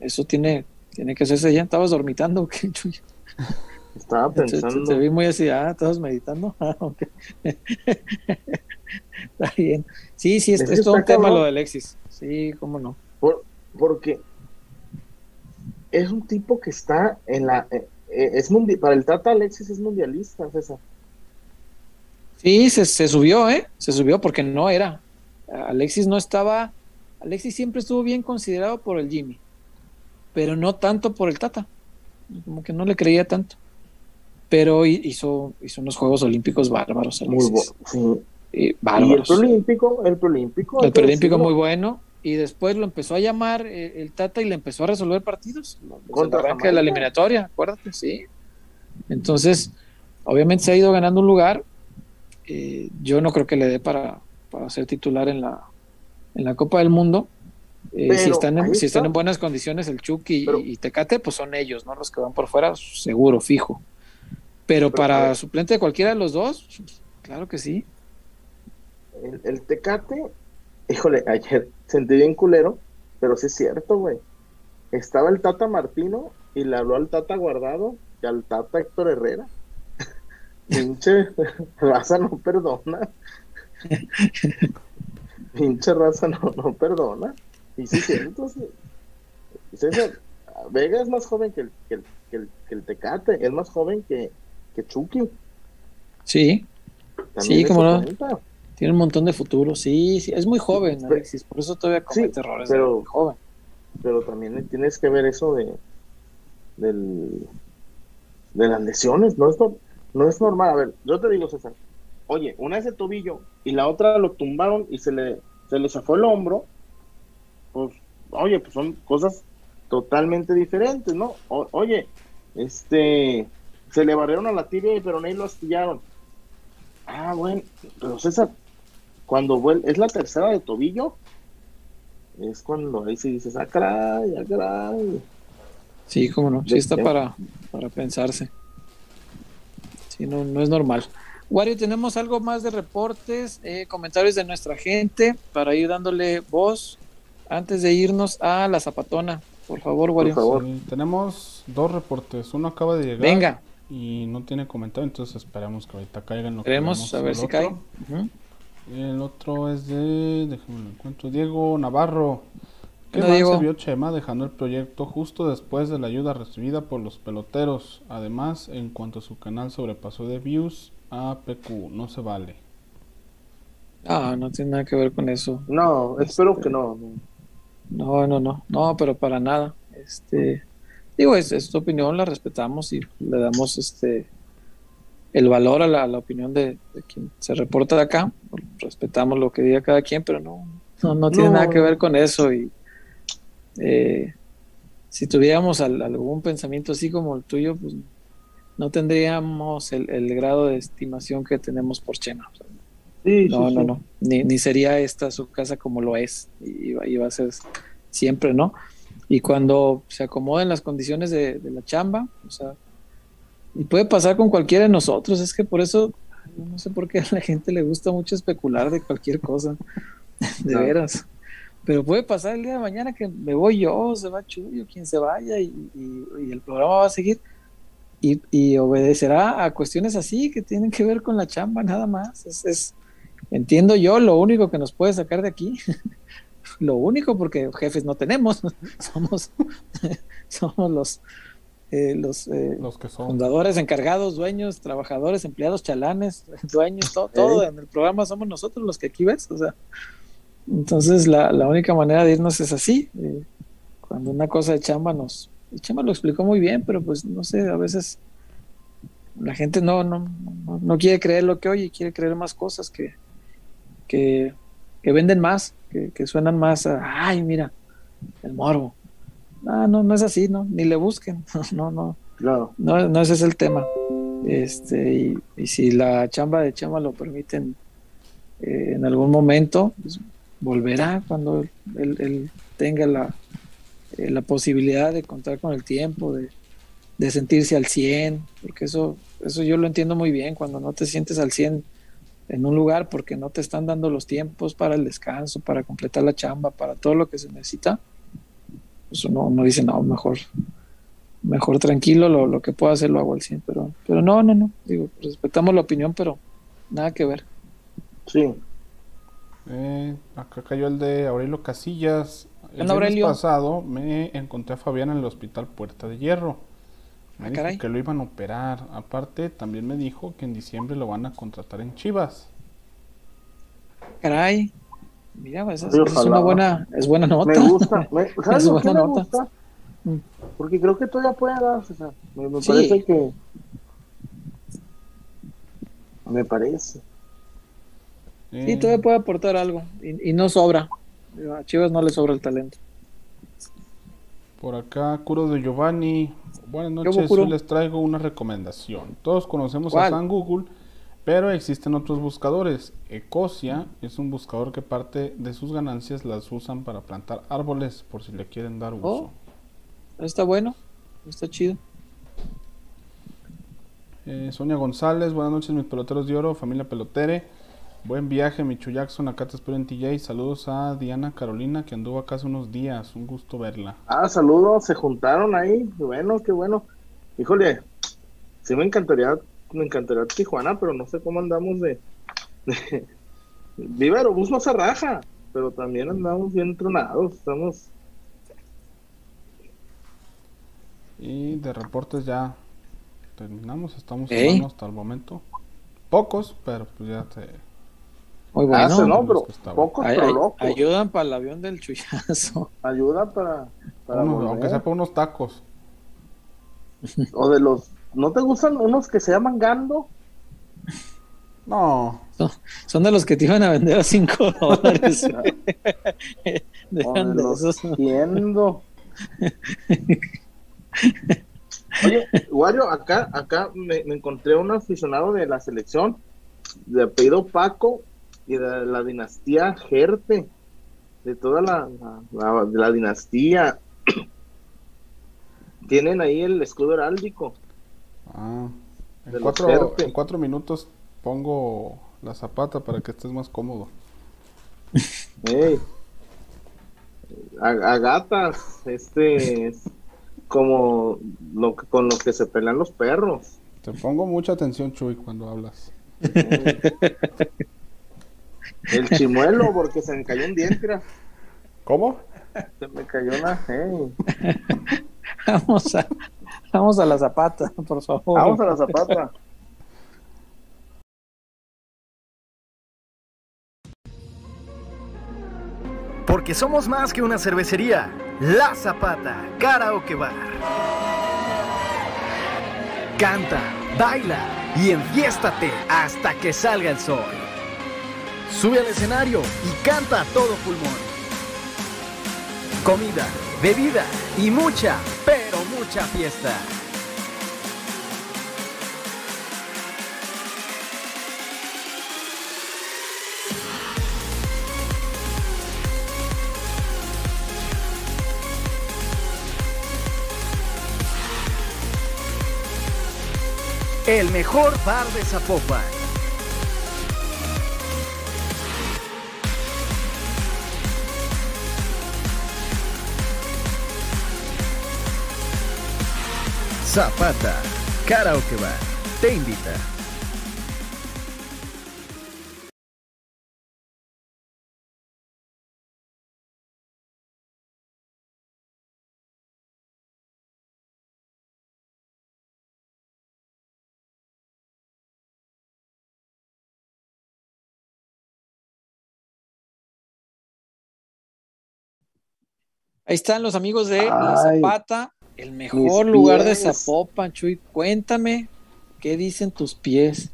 Eso tiene, tiene que hacerse ya. ¿Estabas dormitando? Estaba pensando. Te, vi muy así, ah, ¿estabas meditando? Ah, Está bien. Sí, sí, es, todo un tema lo de Alexis. Sí, cómo no. porque es un tipo que está en la. eh, eh, es mundi- para el Tata Alexis es mundialista, César. Sí, se, se subió, ¿eh? Se subió porque no era. Alexis no estaba. Alexis siempre estuvo bien considerado por el Jimmy, pero no tanto por el Tata. Como que no le creía tanto. Pero hi- hizo, hizo unos Juegos Olímpicos bárbaros, Muy Alexis. bueno. Sí. Y Y el bárbaros. preolímpico, el preolímpico. hay El decirlo, muy bueno. Y después lo empezó a llamar eh, el Tata y le empezó a resolver partidos. Desde el Contra arranque de la eliminatoria, acuérdate, sí. Entonces, obviamente se ha ido ganando un lugar. Eh, yo no creo que le dé para, para ser titular en la, en la Copa del Mundo. Eh, si están, en, si están está. en buenas condiciones, el Chucky y- Pero- y, Tecate, pues son ellos, ¿no? Los que van por fuera, seguro, fijo. Pero, para suplente de cualquiera de los dos, claro que sí. El, el Tecate, híjole, ayer sentí bien culero, pero sí es cierto, güey. Estaba el Tata Martino y le habló al Tata Guardado y al Tata Héctor Herrera. Pinche raza no perdona. Pinche raza no, no perdona. Y sí, es cierto, sí. César, Vega es más joven que el, que el, que el, que el Tecate, es más joven que, que Chucky. Sí, También Sí, cómo no. Tiene un montón de futuro, sí, sí, es muy joven Alexis, por eso todavía comete Sí, errores pero- de muy joven. pero también tienes que ver eso de del, de las lesiones, no es, no, es normal. A ver, yo te digo, César, oye, una es de tobillo y la otra lo tumbaron y se le, se le zafó el hombro, pues, oye, pues son cosas totalmente diferentes, ¿no? O- oye, este, se le barrieron a la tibia y pero ahí lo astillaron. Ah, bueno, pero César, cuando vuel- es la tercera de tobillo, es cuando ahí sí dices, ah, caray, ah, caray. Sí, cómo no, sí está para, para pensarse. Sí, no, no es normal. Wario, tenemos algo más de reportes, eh, comentarios de nuestra gente para ir dándole voz antes de irnos a la zapatona. Por favor, Wario. favor. Sí, tenemos dos reportes. Uno acaba de llegar Venga, y no tiene comentario, entonces esperamos que ahorita caigan lo que queremos leemos a ver si otro. cae. El otro es de, déjame lo encuentro, Diego Navarro. ¿Qué Hola, mal Diego. se vio Chema dejando el proyecto justo después de la ayuda recibida por los peloteros? Además, en cuanto su canal sobrepasó de views a PQ, no se vale. Ah, no tiene nada que ver con eso. No, espero Este- que no. no. No, no, no, no, pero para nada. Este, digo, es, es tu opinión, la respetamos y le damos este el valor a la, a la opinión de, de quien se reporta de acá. Respetamos lo que diga cada quien, pero no, no, no tiene No. nada que ver con eso. Y eh, si tuviéramos al- algún pensamiento así como el tuyo, pues no tendríamos el, el grado de estimación que tenemos por Chema. O sea, Sí, no, sí, no, sí. no. Ni, ni sería esta su casa como lo es. Y va, y va a ser siempre, ¿no? Y cuando se acomoden las condiciones de, de la chamba, o sea, y puede pasar con cualquiera de nosotros, es que por eso, no sé por qué a la gente le gusta mucho especular de cualquier cosa, de No. veras. Pero puede pasar el día de mañana que me voy yo, se va Chuyo, quien se vaya, y, y- y el programa va a seguir. Y, y obedecerá a cuestiones así que tienen que ver con la chamba, nada más. Es, es- entiendo yo lo único que nos puede sacar de aquí. lo único, porque jefes no tenemos. somos, somos los, eh, los eh, Los que son. fundadores, encargados, dueños, trabajadores, empleados, chalanes, dueños, todo, todo en el programa somos nosotros los que aquí ves. O sea, entonces la, la única manera de irnos es así. eh, cuando una cosa de chamba nos. y Chamba lo explicó muy bien, pero pues no sé, a veces la gente no, no, no, no quiere creer lo que oye, quiere creer más cosas que, que, que venden más, que, que suenan más a, ay, mira, el morbo. No, no, no es así, no, ni le busquen, no, no, Claro. no, no ese es el tema. Este, y, y si la chamba de chamba lo permiten eh, en algún momento, pues, volverá cuando él, él tenga la, eh, la posibilidad de contar con el tiempo, de, de sentirse al 100, porque eso, eso yo lo entiendo muy bien, cuando no te sientes al 100 en un lugar porque no te están dando los tiempos para el descanso, para completar la chamba, para todo lo que se necesita, pues uno, uno dice, no, mejor, mejor tranquilo, lo, lo que pueda hacer lo hago al 100, pero, pero no, no, no, digo, respetamos la opinión, pero nada que ver. Sí. Eh, acá cayó el de Aurelio Casillas. El Aurelio. pasado me encontré a Fabián en el hospital Puerta de Hierro. Me Ah, dijo caray. que lo iban a operar. Aparte, también me dijo que en diciembre lo van a contratar en Chivas. Caray. Mira, pues, es una buena, es buena nota. Me gusta. Me, ¿Sabes Es me buena nota. gusta? Mm. Porque creo que todavía puede dar, César. Me, me Sí. parece que. Me parece. Sí, Eh, todavía puede aportar algo. Y, y no sobra. A Chivas no le sobra el talento. Por acá, Curo de Giovanni. Buenas noches, hoy les traigo una recomendación. Todos conocemos ¿Cuál? a San Google, pero existen otros buscadores. Ecosia es un buscador que parte de sus ganancias las usan para plantar árboles, por si le quieren dar uso. Oh. Está bueno. Está chido. Eh, Sonia González, buenas noches mis peloteros de oro, familia pelotere. Buen viaje, Michu Jackson, acá te espero en TJ. Saludos a Diana Carolina, que anduvo acá hace unos días. Un gusto verla. Ah, saludos, se juntaron ahí. Qué bueno, qué bueno. Híjole, sí me encantaría, me encantaría Tijuana, pero no sé cómo andamos de. de... Viva Aerobús no se raja, pero también andamos bien tronados. Estamos. Y de reportes ya terminamos, estamos hablando hasta el momento. Pocos, pero pues ya te... Muy Ah, bueno. no, pero pocos, Ay- pero locos. ayudan para el avión del chullazo. Ayuda para. para aunque sea para unos tacos. O de los. ¿No te gustan unos que se llaman Gando? No, Son de los que te iban a vender a 5 dólares. Dejan de de los esos. Tiendo. Oye, Wario, acá, acá me, me encontré un aficionado de la selección, de apellido Paco y de la dinastía Gerte, de toda la, la, la- de la dinastía. Tienen ahí el escudo heráldico. Ah, en, cuatro, Gerte. en cuatro minutos pongo la zapata para que estés más cómodo. Ey. A, a gatas, este es como lo que, con lo que se pelean los perros. Te pongo mucha atención, Chuy, cuando hablas. El chimuelo, porque se me cayó un diente, mira. ¿Cómo? se me cayó una. ey. Vamos a, vamos a la zapata, por favor. Vamos a la zapata. Porque somos más que una cervecería. La Zapata, Karaoke Bar. Canta, baila y enfiéstate hasta que salga el sol. Sube al escenario y canta a todo pulmón. Comida, bebida y mucha, pero mucha fiesta. El mejor bar de Zapopan. Zapata, Karaoke Bar, te invita. Ahí están los amigos de La. Zapata, el mejor lugar de. Zapopan, Chuy. Cuéntame, ¿qué dicen tus pies?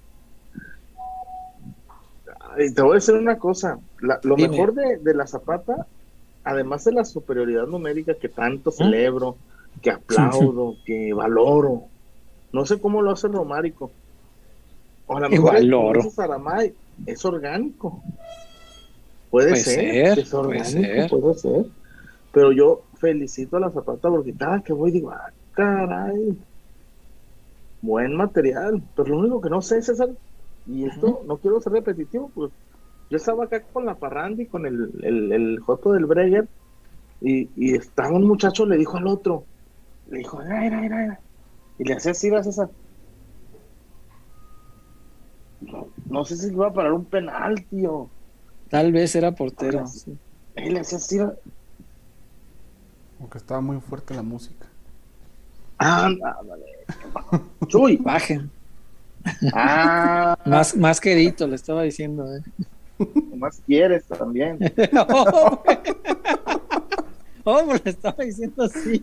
Ay, te voy a decir una cosa. La- lo Dime. mejor de, de la zapata, además de la superioridad numérica que tanto celebro, que aplaudo, que valoro, no sé cómo lo hace el Romárico. O a lo mejor es, valoro. Saramay, es orgánico. Puede, Puede ser, ser, es puede orgánico, ser. puede ser. Pero yo felicito a la zapata porque cada que voy digo, ah, caray, buen material. Pero lo único que no sé, César, y esto no quiero ser repetitivo, pues yo estaba acá con la parranda y con el, el, el Joto del Breger, y, y estaba un muchacho, le dijo al otro, le dijo, mira, mira, mira", y le hacía así, va César. No, no sé si iba a parar un penal, tío. Tal vez era portero. Sí. Y le hacía así. Porque estaba muy fuerte la música. Ándale. Chuy. Bajen. Ah, Más, más quedito, le estaba diciendo. ¿eh? más quieres también. Hombre. Hombre, le estaba diciendo así.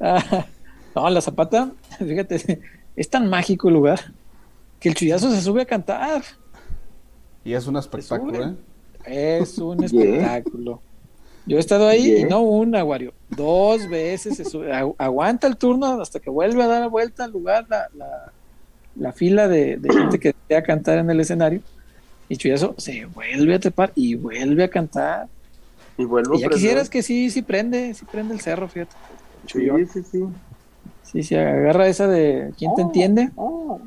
Ah, no, la zapata, fíjate, es tan mágico el lugar que el chullazo se sube a cantar. Y es un espectáculo, sube. ¿eh? Es un espectáculo. Yo he estado ahí y no una, Wario. Dos veces se sube. Agu- aguanta el turno hasta que vuelve a dar la vuelta al lugar la, la- la fila de, de gente que desea cantar en el escenario. Y Chuyazo se vuelve a trepar y vuelve a cantar. Y vuelvo Y ya a quisieras que sí, sí prende, sí prende el cerro, fíjate. Sí, sí, sí. Sí, sí, agarra esa de quién te Oh, entiende. oh.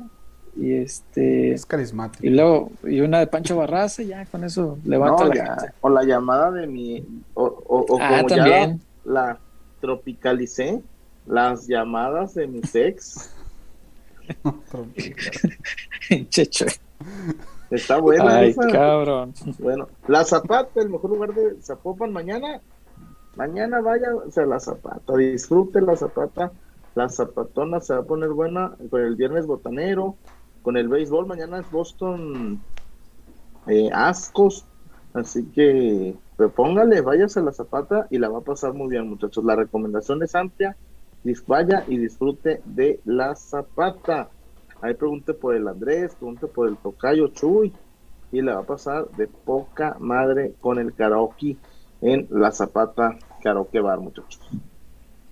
Y este. Es carismático. Y luego, y una de Pancho Barraza, ya con eso levanta No, la ya, gente. O la llamada de mi. O, o, o Ah, como ya también. la tropicalicé, las llamadas de mis ex. Checho. Está buena Ay, esa. cabrón. Bueno, la Zapata, el mejor lugar de Zapopan mañana. Mañana vaya, o sea, la Zapata, disfrute la Zapata. La Zapatona se va a poner buena con el viernes botanero, con el béisbol. Mañana es Boston eh, Ascos. Así que pues, póngale, váyase a la Zapata y la va a pasar muy bien, muchachos. La recomendación es amplia. Vaya y disfrute de la Zapata. Ahí pregunte por el Andrés, pregunte por el Tocayo Chuy y le va a pasar de poca madre con el karaoke en la Zapata Karaoke Bar, muchachos.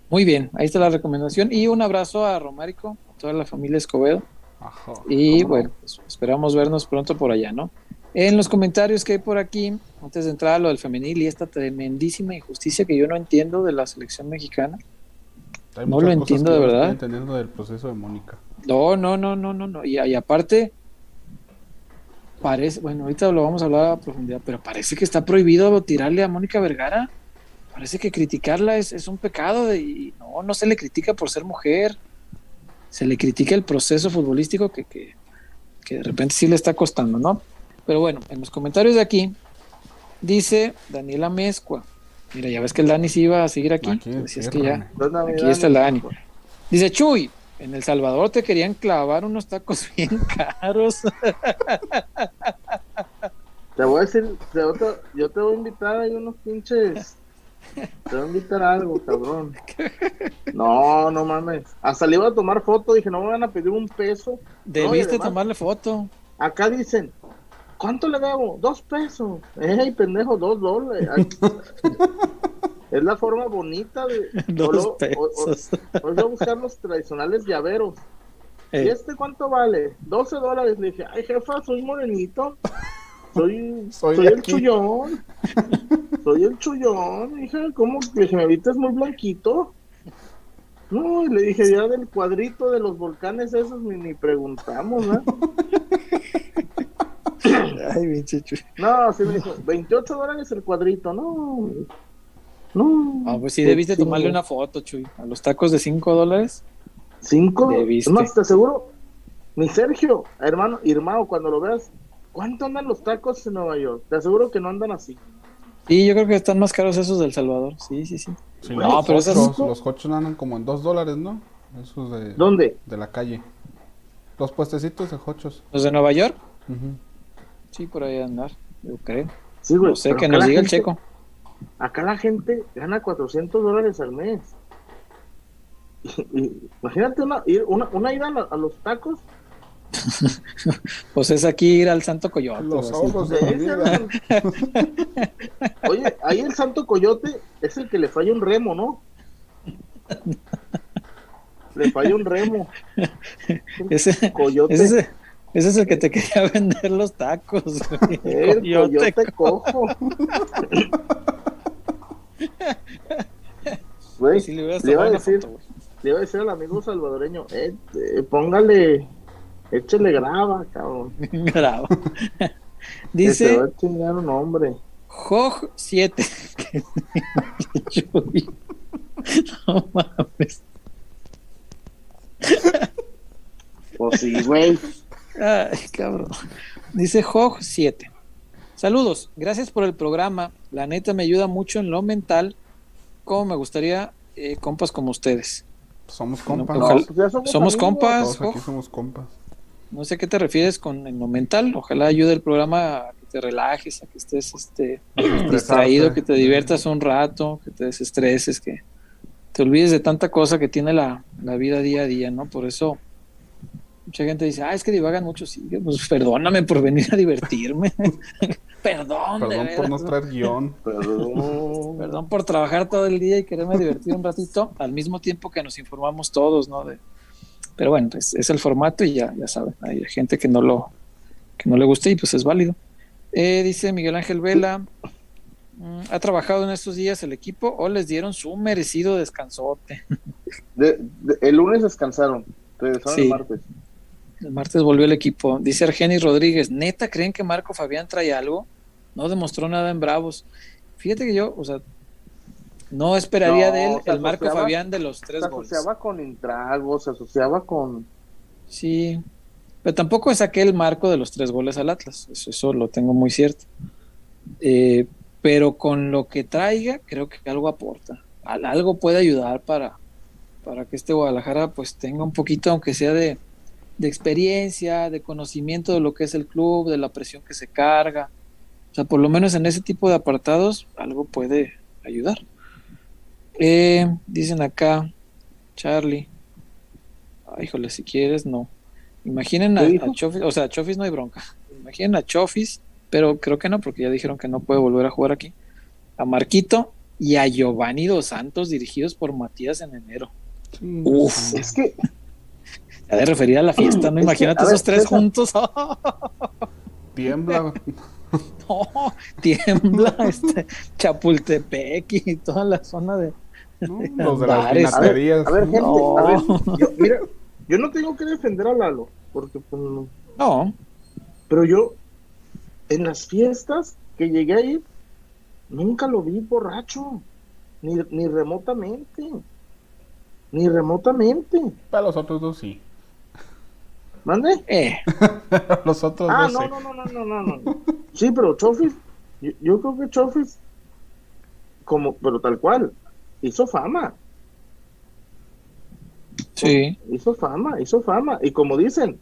Muy bien, ahí está la recomendación. Y un abrazo a Romárico, a toda la familia Escobedo. Ajá. Y bueno, pues, esperamos vernos pronto por allá, ¿no? En los comentarios que hay por aquí, antes de entrar a lo del femenil y esta tremendísima injusticia que yo no entiendo de la selección mexicana. Hay no lo entiendo de no verdad. estoy entendiendo del proceso de Mónica. No, no, no, no, no, no. Y, y aparte, parece, bueno, ahorita lo vamos a hablar a profundidad, pero parece que está prohibido tirarle a Mónica Vergara. Parece que criticarla es, es un pecado de- y no, no se le critica por ser mujer. Se le critica el proceso futbolístico que, que, que de repente sí le está costando, ¿no? Pero bueno, en los comentarios de aquí dice Daniela Mezcua. Mira, ya ves que el Dani sí iba a seguir aquí. Aquí, Pues, si es que ya. Aquí está la Dani. Dice Chuy, en El Salvador te querían clavar unos tacos bien caros. Te voy a decir, te voy a- yo te voy a invitar a unos pinches. Te voy a invitar a algo, cabrón. No, no mames. Hasta le iba a tomar foto, dije, no me van a pedir un peso. Debiste tomarle foto. Acá dicen, ¿cuánto le debo? Dos pesos. ¡Ey, pendejo, dos dólares! Es la forma bonita de. Dos o lo- o- o- pesos. o voy a buscar los tradicionales llaveros. ¿Y este cuánto vale? 12 dólares. Le dije, ay, jefa, soy morenito. Soy, Soy el chullón. Soy el chullón. Hija, ¿cómo? Le dije, ¿me viste muy blanquito? No, y le dije, ya del cuadrito de los volcanes esos ni, ni preguntamos, ¿no? Ay, pinche Chuy. No, sí me dijo, 28 dólares el cuadrito, no. No. Ah, pues sí, debiste Sí. tomarle una foto, Chuy. A los tacos de 5 dólares. Cinco. Debiste. Es más, te aseguro, mi Sergio, hermano, hermano, cuando lo veas, ¿cuánto andan los tacos en Nueva York? Te aseguro que no andan así. Sí, yo creo que están más caros esos del Salvador. Sí, sí, sí. Sí, No, los pero esas- hochos, los hochos andan como en dos dólares, ¿no? Esos de, ¿Dónde? de la calle. Los puestecitos de hochos. ¿Los de Nueva York? Ujú. Sí, por ahí andar. Yo creo. Sí, güey. No sé, que nos diga el checo. Acá la gente gana 400 dólares al mes. Y- y imagínate una, una, una ida a, la- a los tacos. Pues es aquí ir al Santo Coyote. Los o así. ahorros de Oye, ahí el Santo Coyote es el que le falla un remo, ¿no? Le falla un remo. Ese, Coyote. ese, ese es el que te quería vender los tacos. güey. El Coyote. coyote cojo. Güey, Sí, le iba a decir, foto, le iba a decir al amigo salvadoreño, eh, eh, póngale, échele grava, cabrón. Graba. Que se Dice va a chingar un hombre. Joj 7. no mames. Pues sí, güey. Ay, cabrón. Dice Joj 7. Saludos, gracias por el programa. La neta me ayuda mucho en lo mental. Como me gustaría eh, compas como ustedes. Somos compas. ojalá- pues somos amigos. compas. Todos aquí somos compas. No sé qué te refieres con en lo mental. Ojalá ayude el programa a que te relajes, a que estés este, distraído, que te diviertas un rato, que te desestreses, que te olvides de tanta cosa que tiene la, la vida día a día, ¿no? Por eso mucha gente dice, ah, es que divagan mucho. Sí, pues perdóname por venir a divertirme. Perdón, de Perdón por no traer guion. Perdón. Perdón por trabajar todo el día y quererme divertir un ratito, al mismo tiempo que nos informamos todos, ¿no? De- pero bueno, pues es el formato y ya, ya saben, hay gente que no lo que no le guste y pues es válido. Eh, dice Miguel Ángel Vela, mm, ¿ha trabajado en estos días el equipo o les dieron su merecido descansote? De- de- el lunes descansaron. Regresaron Sí. el martes. El martes volvió el equipo. Dice Argenis Rodríguez, ¿neta creen que Marco Fabián trae algo? No demostró nada en Bravos. Fíjate que yo, o sea, no esperaría No, de él se el Marco asociaba- Fabián de los tres Se goles. asociaba con Intrago, se asociaba con. Sí, pero tampoco saqué el marco de los tres goles al Atlas, eso, eso lo tengo muy cierto. Eh, pero con lo que traiga, creo que algo aporta, Al- algo puede ayudar para, para que este Guadalajara pues tenga un poquito, aunque sea de, de experiencia, de conocimiento de lo que es el club, de la presión que se carga. O sea, por lo menos en ese tipo de apartados, algo puede ayudar. Eh, dicen acá, Charlie. Ay, híjole, si quieres, no. Imaginen a, a Chofis, o sea, a Chofis no hay bronca. Imaginen a Chofis, pero creo que no, porque ya dijeron que no puede volver a jugar aquí. A Marquito y a Giovanni Dos Santos, dirigidos por Matías en enero. Sí, Uf. Es que Ya de referir a la fiesta, ¿no? Es que, Imagínate ver, esos tres César. juntos. Tiembla. No, tiembla este Chapultepec y toda la zona de. ¿no? Los de las Andares. A ver, a ver, gente, No. a ver, yo, mira, yo no tengo que defender a Lalo, porque pues, no. No, pero yo en las fiestas que llegué a ir, nunca lo vi borracho, ni, ni remotamente, ni remotamente. Para los otros dos sí. ¿Mande? eh, los otros Ah, dos no, sí. no, no, no, no, no, no. Sí, pero Chofis, yo, yo creo que Chofis, como, pero tal cual, hizo fama, sí. hizo fama, hizo fama. Y como dicen,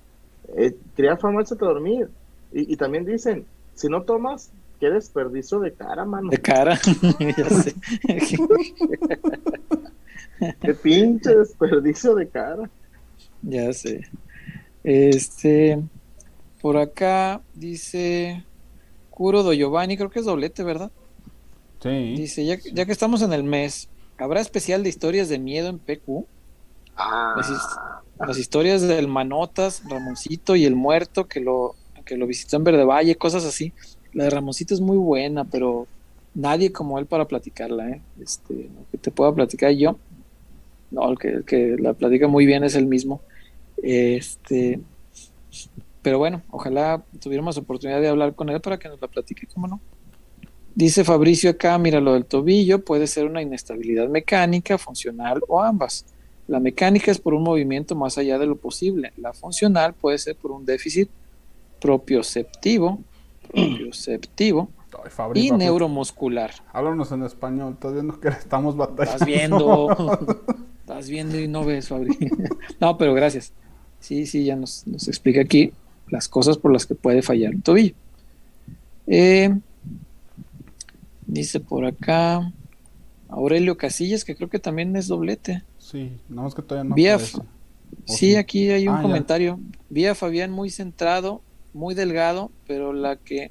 eh, crea fama échate a dormir. Y, y también dicen, si no tomas, qué desperdicio de cara, mano. De cara, ya sé. Qué pinche desperdicio de cara. ya sé. Este, por acá dice Curo do Giovanni, creo que es doblete, ¿verdad? Sí. Dice, ya, ya que estamos en el mes, ¿habrá especial de historias de miedo en PQ? Ah, Las, his- las historias del Manotas, Ramoncito y el muerto que lo, que lo visitó en Verde Valle, cosas así. La de Ramoncito es muy buena, pero nadie como él para platicarla, ¿eh? Este, que te pueda platicar yo. No, el que, el que la platica muy bien es el mismo. Este, pero bueno, ojalá tuviéramos oportunidad de hablar con él para que nos la platique, ¿cómo no? Dice Fabricio acá, mira, lo del tobillo puede ser una inestabilidad mecánica, funcional o ambas. La mecánica es por un movimiento más allá de lo posible. La funcional puede ser por un déficit propioceptivo, propioceptivo Ay, y neuromuscular. Háblanos en español. Estás viendo que estamos batallando. Estás viendo, estás viendo y no ves, Fabri. No, pero gracias. Sí, sí, ya nos, nos explica aquí las cosas por las que puede fallar un tobillo. Eh, dice por acá Aurelio Casillas, que creo que también es doblete. Sí, que todavía no Vía aparece. ¿O Sí, aquí hay un Ah, ya. comentario. Vi a Fabián muy centrado, muy delgado, pero la que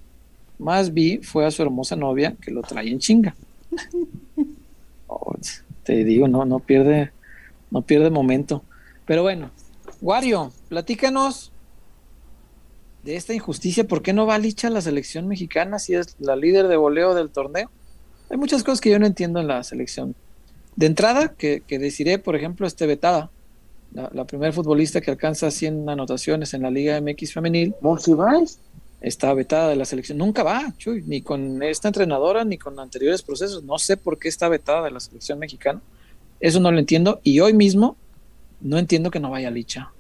más vi fue a su hermosa novia que lo trae en chinga. Oh, te digo, no, no pierde, no pierde momento. Pero bueno, Wario, platícanos de esta injusticia. ¿Por qué no va Licha a la selección mexicana si es la líder de voleo del torneo? Hay muchas cosas que yo no entiendo en la selección. De entrada, que, que deciré, por ejemplo, esté vetada la, la primera futbolista que alcanza 100 anotaciones en la Liga MX femenil, Monsiváis, está vetada de la selección. Nunca va, Chuy, ni con esta entrenadora ni con anteriores procesos. No sé por qué está vetada de la selección mexicana. Eso no lo entiendo. Y hoy mismo no entiendo que no vaya Licha.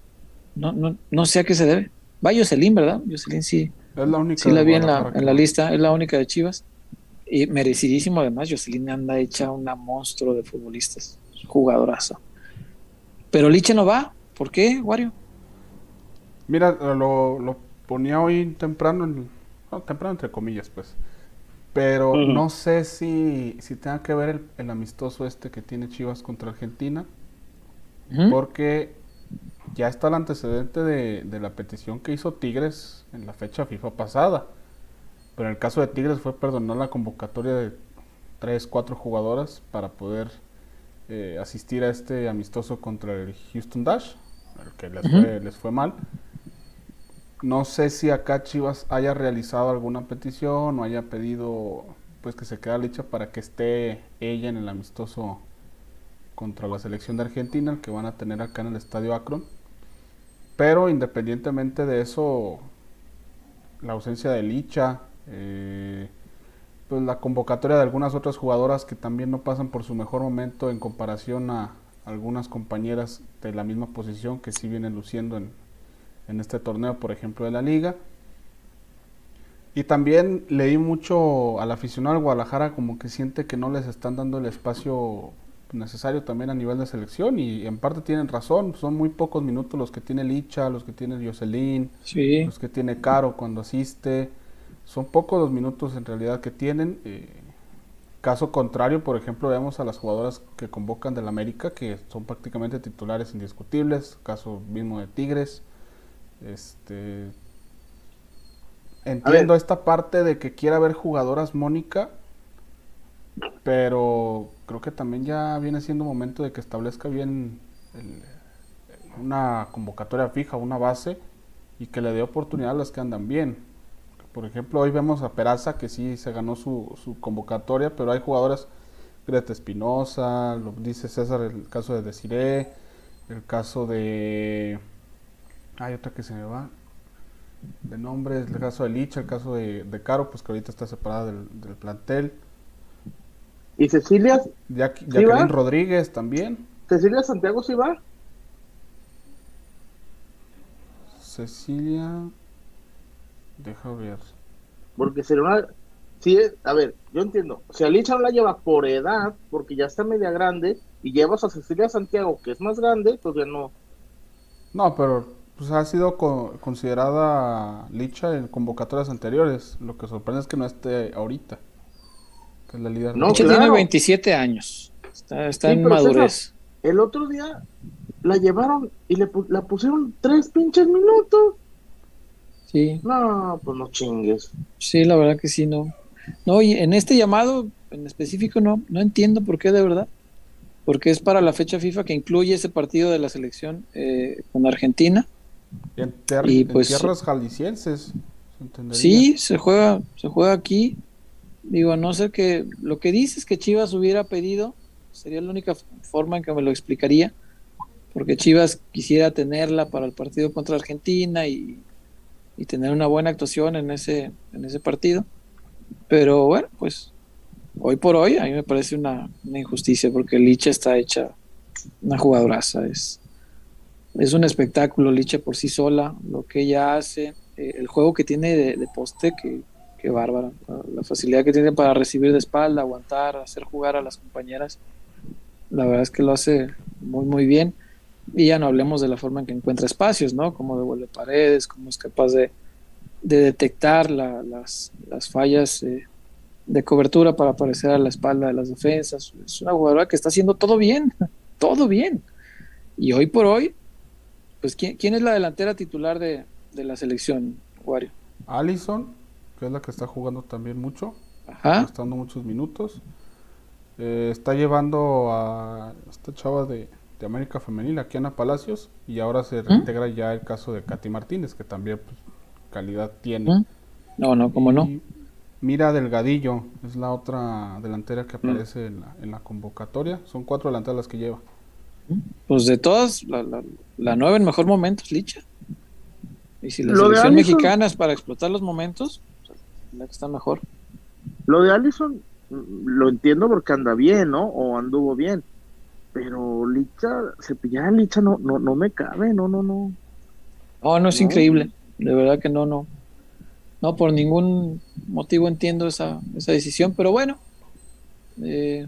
No, no, no sé a qué se debe. Va Jocelyn, ¿verdad? Jocelyn sí, Es la única. Sí, la vi en la, en lista, es la única de Chivas. Y merecidísimo además, Jocelyn anda hecha una monstruo de futbolistas, jugadoraza. Pero Liche no va, ¿por qué, Wario? Mira, lo, lo ponía hoy temprano, en- no, temprano entre comillas, pues. Pero no sé si, si tenga que ver el, el amistoso este que tiene Chivas contra Argentina, porque ya está el antecedente de, de la petición que hizo Tigres en la fecha FIFA pasada. Pero en el caso de Tigres fue perdonar la convocatoria de tres, cuatro jugadoras para poder eh, asistir a este amistoso contra el Houston Dash, el que les, Ujú. fue, les fue mal. No sé si acá Chivas haya realizado alguna petición o haya pedido pues que se quede licha para que esté ella en el amistoso contra la selección de Argentina, el que van a tener acá en el Estadio Akron. Pero independientemente de eso, la ausencia de Licha, eh, pues la convocatoria de algunas otras jugadoras que también no pasan por su mejor momento en comparación a algunas compañeras de la misma posición que sí vienen luciendo en, en este torneo, por ejemplo, de la liga. Y también leí mucho al aficionado del Guadalajara como que siente que no les están dando el espacio necesario también a nivel de selección y en parte tienen razón, son muy pocos minutos los que tiene Licha, los que tiene Jocelyn, Sí, los que tiene Caro cuando asiste, son pocos los minutos en realidad que tienen. eh, caso contrario, por ejemplo, vemos a las jugadoras que convocan del América, que son prácticamente titulares indiscutibles, caso mismo de Tigres. Este entiendo esta parte de que quiera ver jugadoras Mónica, pero creo que también ya viene siendo momento de que establezca bien el- una convocatoria fija, una base y que le dé oportunidad a las que andan bien. Por ejemplo, hoy vemos a Peraza que sí se ganó su, su convocatoria, pero hay jugadoras, Greta Espinosa, lo dice César, el caso de Desiree, el caso de... Hay otra que se me va de nombre, el caso de Licha, el caso de, Caro, pues que ahorita está separada del plantel. ¿Y Cecilia? ¿Sí Jacqueline? Rodríguez también. ¿Cecilia Santiago sí va? Cecilia. Deja ver. Porque sería una... Sí, a ver, yo entiendo. Si a Licha no la lleva por edad, porque ya está media grande, y llevas a Cecilia Santiago, que es más grande, pues ya no... No, pero pues, ha sido co- considerada Licha en convocatorias anteriores. Lo que sorprende es que no esté ahorita. Que la líder. de- No, claro. tiene 27 años, está, está Sí, en César, madurez. El otro día la llevaron y le la pusieron tres pinches minutos. Sí, No, pues no chingues. sí, la verdad que sí, no. No, y en este llamado en específico no, no entiendo por qué de verdad. Porque es para la fecha FIFA que incluye ese partido de la selección eh, con Argentina. En, y, en pues, tierras jaliscienses. Sí, se juega, se juega aquí. Digo, no ser que lo que dices que Chivas hubiera pedido, sería la única forma en que me lo explicaría, porque Chivas quisiera tenerla para el partido contra Argentina y, y tener una buena actuación en ese, en ese partido. Pero bueno, pues hoy por hoy a mí me parece una, injusticia porque Licha está hecha una jugadoraza, es, es un espectáculo Licha por sí sola, lo que ella hace, eh, el juego que tiene de poste, que, que bárbara, la, facilidad que tiene para recibir de espalda, aguantar, hacer jugar a las compañeras, la verdad es que lo hace muy muy bien. Y ya no hablemos de la forma en que encuentra espacios, ¿no? Cómo devuelve paredes, cómo es capaz de, de detectar la- las, las fallas eh, de cobertura para aparecer a la espalda de las defensas. Es una jugadora que está haciendo todo bien, todo bien. Y hoy por hoy, pues ¿quién, es la delantera titular de, de la selección, Wario? Allison, que es la que está jugando también mucho. Ajá. Dando muchos minutos. Eh, está llevando a esta chava de, de América Femenil, aquí Ana Palacios, y ahora se reintegra ya el caso de Katy Martínez, que también pues, calidad tiene. ¿Mm? No, no, cómo no. Mira Delgadillo, es la otra delantera que aparece en, la, en la convocatoria. Son cuatro delanteras las que lleva. Pues de todas, la, la, la nueva en mejor momento es Licha. Y si la Lo selección mexicana es para explotar los momentos, la que está mejor. Lo de Allison mm, lo entiendo porque anda bien, ¿no? O anduvo bien. Pero Licha, cepillar a Licha no, no, no me cabe, no, no, no. No, no es No. increíble. De verdad que no, no. No, por ningún motivo entiendo esa, esa decisión, pero bueno. Eh,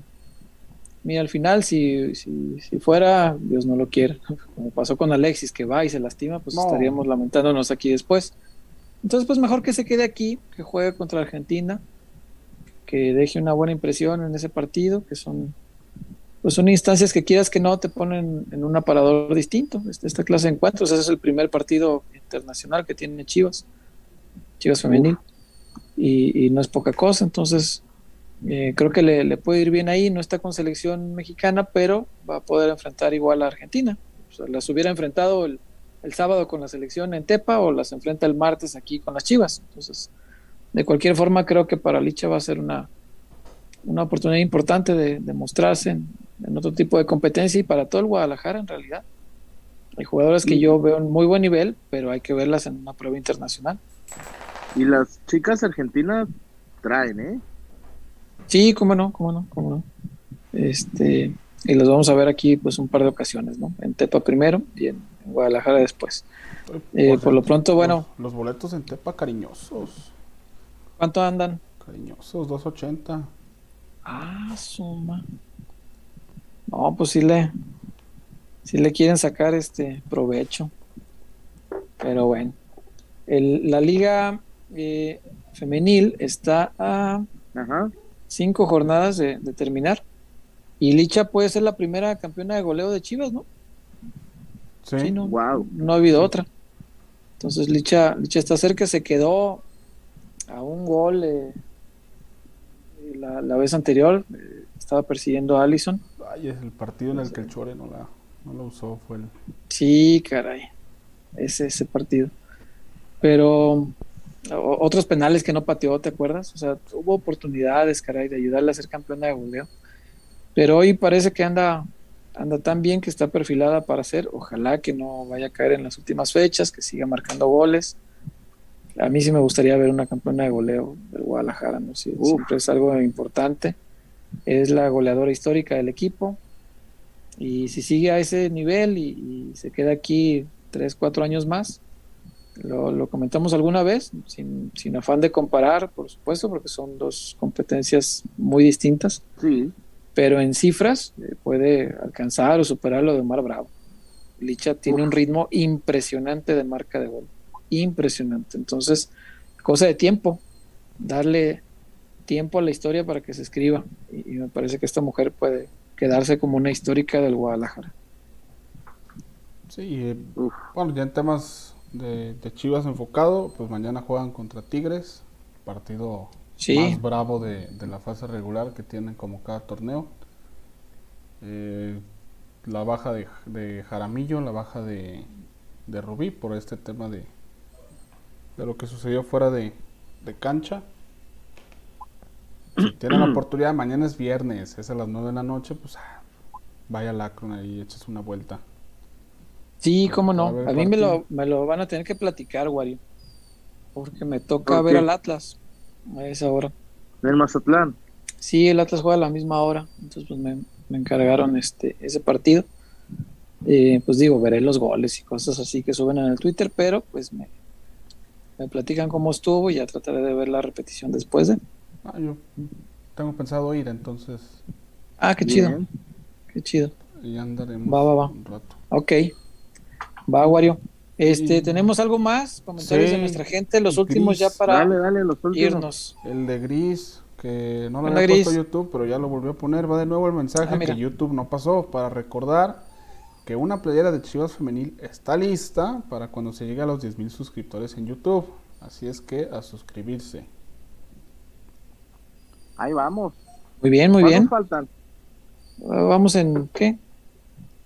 mira, al final, si, si, si, fuera, Dios no lo quiera, como pasó con Alexis, que va y se lastima, pues No. estaríamos lamentándonos aquí después. Entonces, pues mejor que se quede aquí, que juegue contra Argentina, que deje una buena impresión en ese partido, que son, pues son instancias que quieras que no te ponen en un aparador distinto. Este- Esta clase de encuentros, ese es el primer partido internacional que tiene Chivas, Chivas Femenil, y, y no es poca cosa, entonces eh, creo que le, le puede ir bien ahí, no está con selección mexicana, pero va a poder enfrentar igual a Argentina. O sea, las hubiera enfrentado el, el sábado con la selección en Tepa o las enfrenta el martes aquí con las Chivas. Entonces, de cualquier forma, creo que para Licha va a ser una, una oportunidad importante de, de mostrarse en, en otro tipo de competencia y para todo el Guadalajara en realidad. Hay jugadoras que yo veo en muy buen nivel, pero hay que verlas en una prueba internacional. Y las chicas argentinas traen, ¿eh? Sí, cómo no, cómo no, cómo no. Este, y los vamos a ver aquí pues un par de ocasiones, ¿no? En Tepa primero y en, en Guadalajara después. Eh, por lo pronto, bueno. Los, los boletos en Tepa cariñosos. ¿Cuánto andan? Cariñosos, 280. Ah, suma. No, pues sí le, sí le quieren sacar este provecho. Pero bueno. El- la liga eh, femenil está a Ajá. cinco jornadas de, de terminar. Y Licha puede ser la primera campeona de goleo de Chivas, ¿no? Sí. Sí, no, Wow. no ha habido otra. Entonces Licha, Licha está cerca, se quedó a un gol eh, la, la vez anterior, eh, estaba persiguiendo a Allison. Ay, es el partido en el que el Chore no la, no la usó. Fue el. Sí, caray, ese, ese partido. Pero o- otros penales que no pateó, ¿te acuerdas? O sea, hubo oportunidades, caray, de ayudarle a ser campeona de goleo. Pero hoy parece que anda, anda tan bien que está perfilada para ser. Ojalá que no vaya a caer en las últimas fechas, que siga marcando goles. A mí sí me gustaría ver una campeona de goleo del Guadalajara, ¿no? Sí, siempre es algo importante. Es la goleadora histórica del equipo. Y si sigue a ese nivel y, y se queda aquí tres, cuatro años más, lo, lo comentamos alguna vez, sin, sin afán de comparar, por supuesto, porque son dos competencias muy distintas, Sí. Pero en cifras eh, puede alcanzar o superar lo de Omar Bravo. Licha tiene un ritmo impresionante de marca de gol, impresionante. Entonces, cosa de tiempo, darle tiempo a la historia para que se escriba. Y, y me parece que esta mujer puede quedarse como una histórica del Guadalajara. Sí, eh, bueno, ya en temas de, de Chivas enfocado, pues mañana juegan contra Tigres, partido Sí. más bravo de, de la fase regular que tienen como cada torneo. Eh, la baja de, de Jaramillo, la baja de, de Rubí por este tema de, de lo que sucedió fuera de, de cancha. Si tienen la oportunidad, mañana es viernes, es a las 9 de la noche, pues ah, vaya al Akron ahí y eches una vuelta. Sí, cómo no. A A mí me lo, me lo van a tener que platicar, Wario. Porque me toca ¿Por ver al Atlas a esa hora. En Mazatlán. Sí, el Atlas juega a la misma hora. Entonces, pues me, me encargaron este, ese partido. Eh, pues digo, veré los goles y cosas así que suben en el Twitter, pero pues me, me platican cómo estuvo y ya trataré de ver la repetición después de. Ah, yo tengo pensado ir, entonces Ah, qué chido, Bien. qué chido. ya andaremos Va, va, va. un rato. Ok. Va, Wario. Este. ¿tenemos algo más? Comentarios Sí. de nuestra gente, los últimos Gris. ya para Dale, dale, los últimos. irnos. El de Gris, que no lo había puesto Gris. YouTube, pero ya lo volvió a poner. Va de nuevo el mensaje Ah, que YouTube no pasó para recordar que una playera de Chivas Femenil está lista para cuando se llegue a los 10.000 suscriptores en YouTube. Así es que a suscribirse. Ahí vamos. Muy bien, muy ¿Cuántos bien. faltan? Ah, Vamos en qué?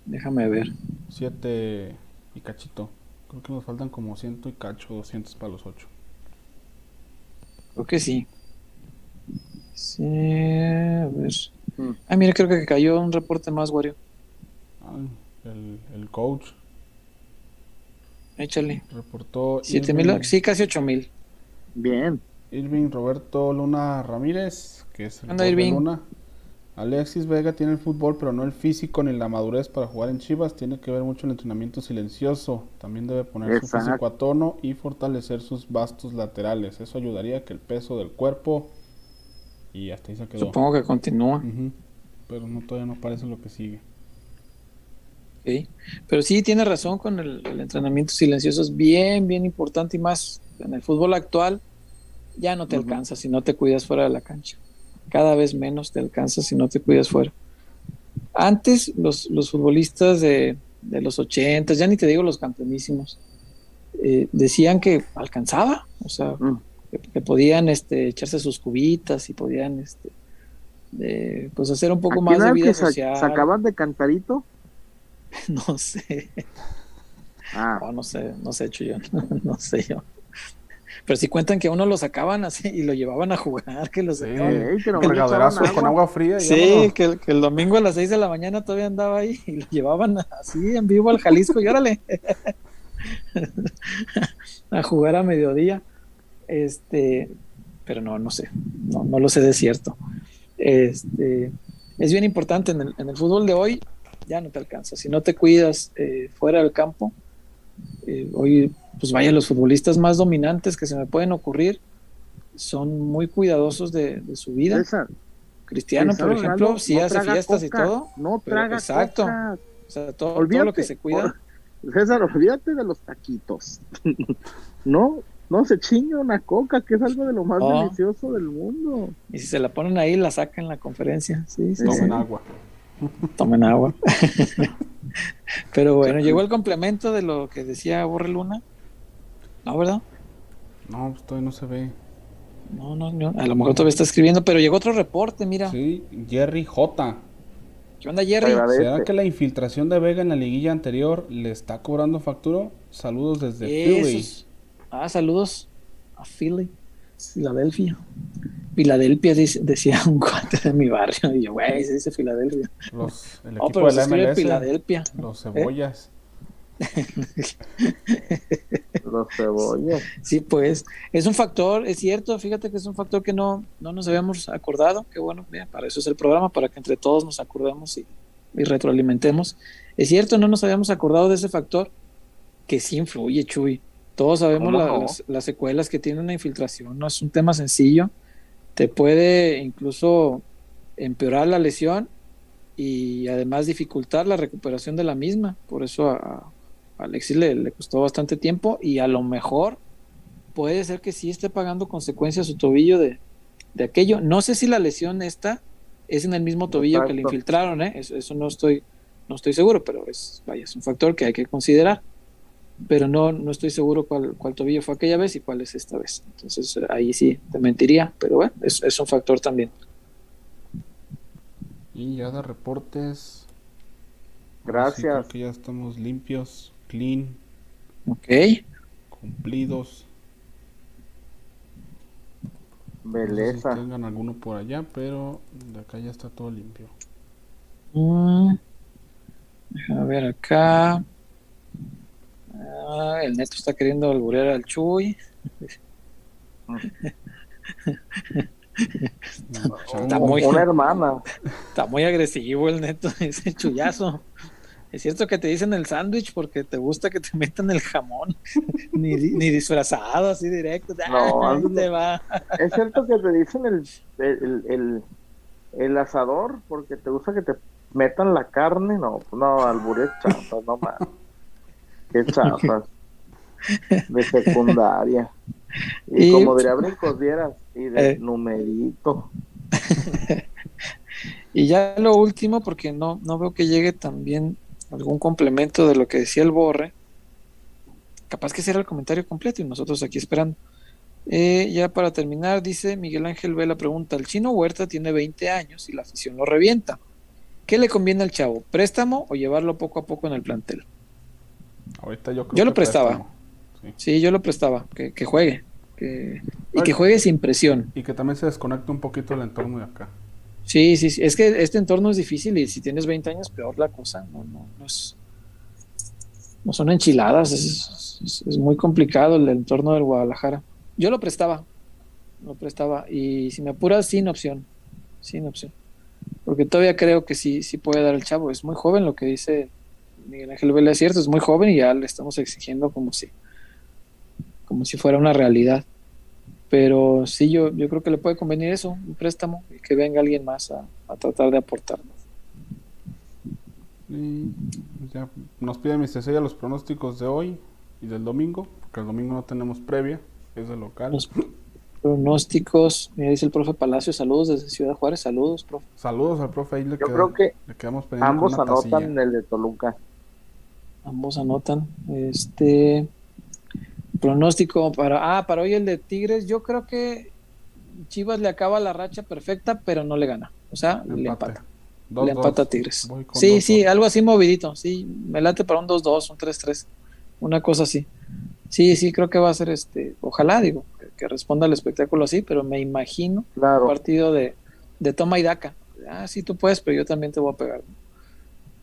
Déjame ver. 7 y cachito. Creo que nos faltan como 100 y cacho, 200 para los 8. Creo que sí. Sí, a ver. Mm. Ah, mira, creo que cayó un reporte más, Wario. el, el coach Échale. reportó Siete Irving- mil, sí, casi ocho mil. Bien. Irving Roberto Luna Ramírez, que es el Anda, Irving. Luna. Alexis Vega tiene el fútbol, pero no el físico ni la madurez para jugar en Chivas. Tiene que ver mucho el entrenamiento silencioso. También debe poner su físico a tono y fortalecer sus bastos laterales. Eso ayudaría a que el peso del cuerpo. Y hasta ahí se quedó. Supongo que continúa. Pero no, todavía no aparece lo que sigue. Ok. Pero sí tiene razón con el, el entrenamiento silencioso, es bien, bien importante y más en el fútbol actual ya no te Ujú. alcanza si no te cuidas fuera de la cancha. Cada vez menos te alcanza si no te cuidas fuera. Antes los, los futbolistas de, de los 80, ya ni te digo los campeonísimos, eh, decían que alcanzaba, o sea, Mm. que, que podían este, echarse sus cubitas y podían este, de, pues hacer un poco ¿Aquí más de vida que social. sacaban de cantarito? No sé. Ah, No, no sé, no sé, Chuyón, no sé yo. Pero si cuentan que a uno lo sacaban así y lo llevaban a jugar, que lo Sí, sacaban. ey, que regaderazo echaban con agua fría. Sí, que, que el domingo a las 6 de la mañana todavía andaba ahí y lo llevaban así en vivo al Jalisco y órale. a jugar a mediodía. Este, pero no, no sé, no, no lo sé de cierto. Este, es bien importante en el, en el fútbol de hoy, ya no te alcanza. Si no te cuidas eh, fuera del campo, eh, hoy, pues vaya, los futbolistas más dominantes que se me pueden ocurrir son muy cuidadosos de, de su vida. César, Cristiano, por ejemplo, Ronaldo sí no hace fiestas y todo. No pero traga exacto. coca. O sea, todo, lo que se cuida. César, olvídate de los taquitos. no, no se chinga una coca, que es algo de lo más delicioso del mundo. Y si se la ponen ahí, la sacan en la conferencia. Sí, sí, Tomen sí. agua. Tomen agua. Pero bueno, llegó el complemento de lo que decía Borre Luna. No, ¿verdad? No, pues todavía no se ve. No, no, no. A lo mejor todavía está escribiendo, pero llegó otro reporte, mira. Sí, Jerry J. ¿Qué onda, Jerry? ¿Será que la infiltración de Vega en la liguilla anterior le está cobrando factura? Saludos desde Philly. Ah, saludos a Philly, Filadelfia. Filadelfia decía un cuate de mi barrio. Y yo, güey, se dice Filadelfia. Los, el Oh, equipo pero se de la escribe MLS. Filadelfia. Los cebollas. Los cebollas. Sí, pues es un factor, es cierto, fíjate que es un factor que no, no nos habíamos acordado, que bueno, mira, para eso es el programa, para que entre todos nos acordemos y, y retroalimentemos. Es cierto, no nos habíamos acordado de ese factor que sí influye, Chuy. Todos sabemos las, las secuelas que tiene una infiltración, no es un tema sencillo, te puede incluso empeorar la lesión y además dificultar la recuperación de la misma, por eso a, a Alexis le, le costó bastante tiempo y a lo mejor puede ser que sí esté pagando consecuencias su tobillo de, de aquello. No sé si la lesión esta es en el mismo tobillo que le infiltraron, ¿eh? eso, eso no estoy no estoy seguro, pero es vaya, es un factor que hay que considerar. Pero no, no estoy seguro cuál, cuál tobillo fue aquella vez y cuál es esta vez. Entonces ahí sí te mentiría, pero bueno, es, es un factor también. Y ya de reportes. Gracias. creo que ya estamos limpios, clean, Ok. cumplidos. No sé si Beleza. tengan alguno por allá, pero de acá ya está todo limpio. Mm, déjame ver acá. Ah, el neto está queriendo alburear al Chuy. Está muy- Una hermana. Está muy agresivo el neto, ese chullazo. Es cierto que te dicen el sándwich porque te gusta que te metan el jamón, ni, ni disfrazado, así directo. No, Ahí no. te va. Es cierto que te dicen el, el, el, el asador porque te gusta que te metan la carne. No, no, albures chafas, no más. Qué chafas. De secundaria. Y, Y- como diría Brincos Dieras, y de Eh. numerito. Y ya lo último, porque no, no veo que llegue también algún complemento de lo que decía el Borre. Capaz que será el comentario completo y nosotros aquí esperando. Eh, ya para terminar, dice Miguel Ángel Vela pregunta, el chino Huerta tiene 20 años y la afición lo revienta. ¿Qué le conviene al chavo? ¿Préstamo o llevarlo poco a poco en el plantel? Ahorita yo creo Yo lo prestaba. Sí. Sí, yo lo prestaba, que, que juegue. que- y que juegue sin presión. Y que también se desconecte un poquito el entorno de acá. Sí, sí, sí. Es que este entorno es difícil y si tienes 20 años, peor la cosa. No, no, no es. No son enchiladas, es, es- es muy complicado el entorno del Guadalajara. Yo lo prestaba, lo prestaba. Y si me apuras, sin opción. Sin opción. porque todavía creo que sí, sí puede dar el chavo. Es muy joven lo que dice Miguel Ángel Vélez, es cierto, es muy joven y ya le estamos exigiendo como si, como si fuera una realidad. Pero sí, yo, yo creo que le puede convenir eso, un préstamo, y que venga alguien más a, a tratar de aportar. Y ya nos pide mi Cecilia los pronósticos de hoy y del domingo, porque el domingo no tenemos previa, es de local. Los pronósticos, me dice el profe Palacio, saludos desde Ciudad Juárez, saludos, profe. Saludos al profe, ahí le, Yo queda- creo que le quedamos Ambos anotan el de Toluca. Ambos anotan. Este pronóstico para ah, para hoy el de Tigres, yo creo que Chivas le acaba la racha perfecta, pero no le gana. O sea, le empata. Dos, le dos. empata a Tigres. Sí, dos, sí, dos. algo así movidito. Sí, me late para un 2-2, un 3-3. Una cosa así. Sí, sí, creo que va a ser este. Ojalá, digo, que, que responda al espectáculo así, pero me imagino un partido de, de toma y daca. Ah, sí, tú puedes, pero yo también te voy a pegar.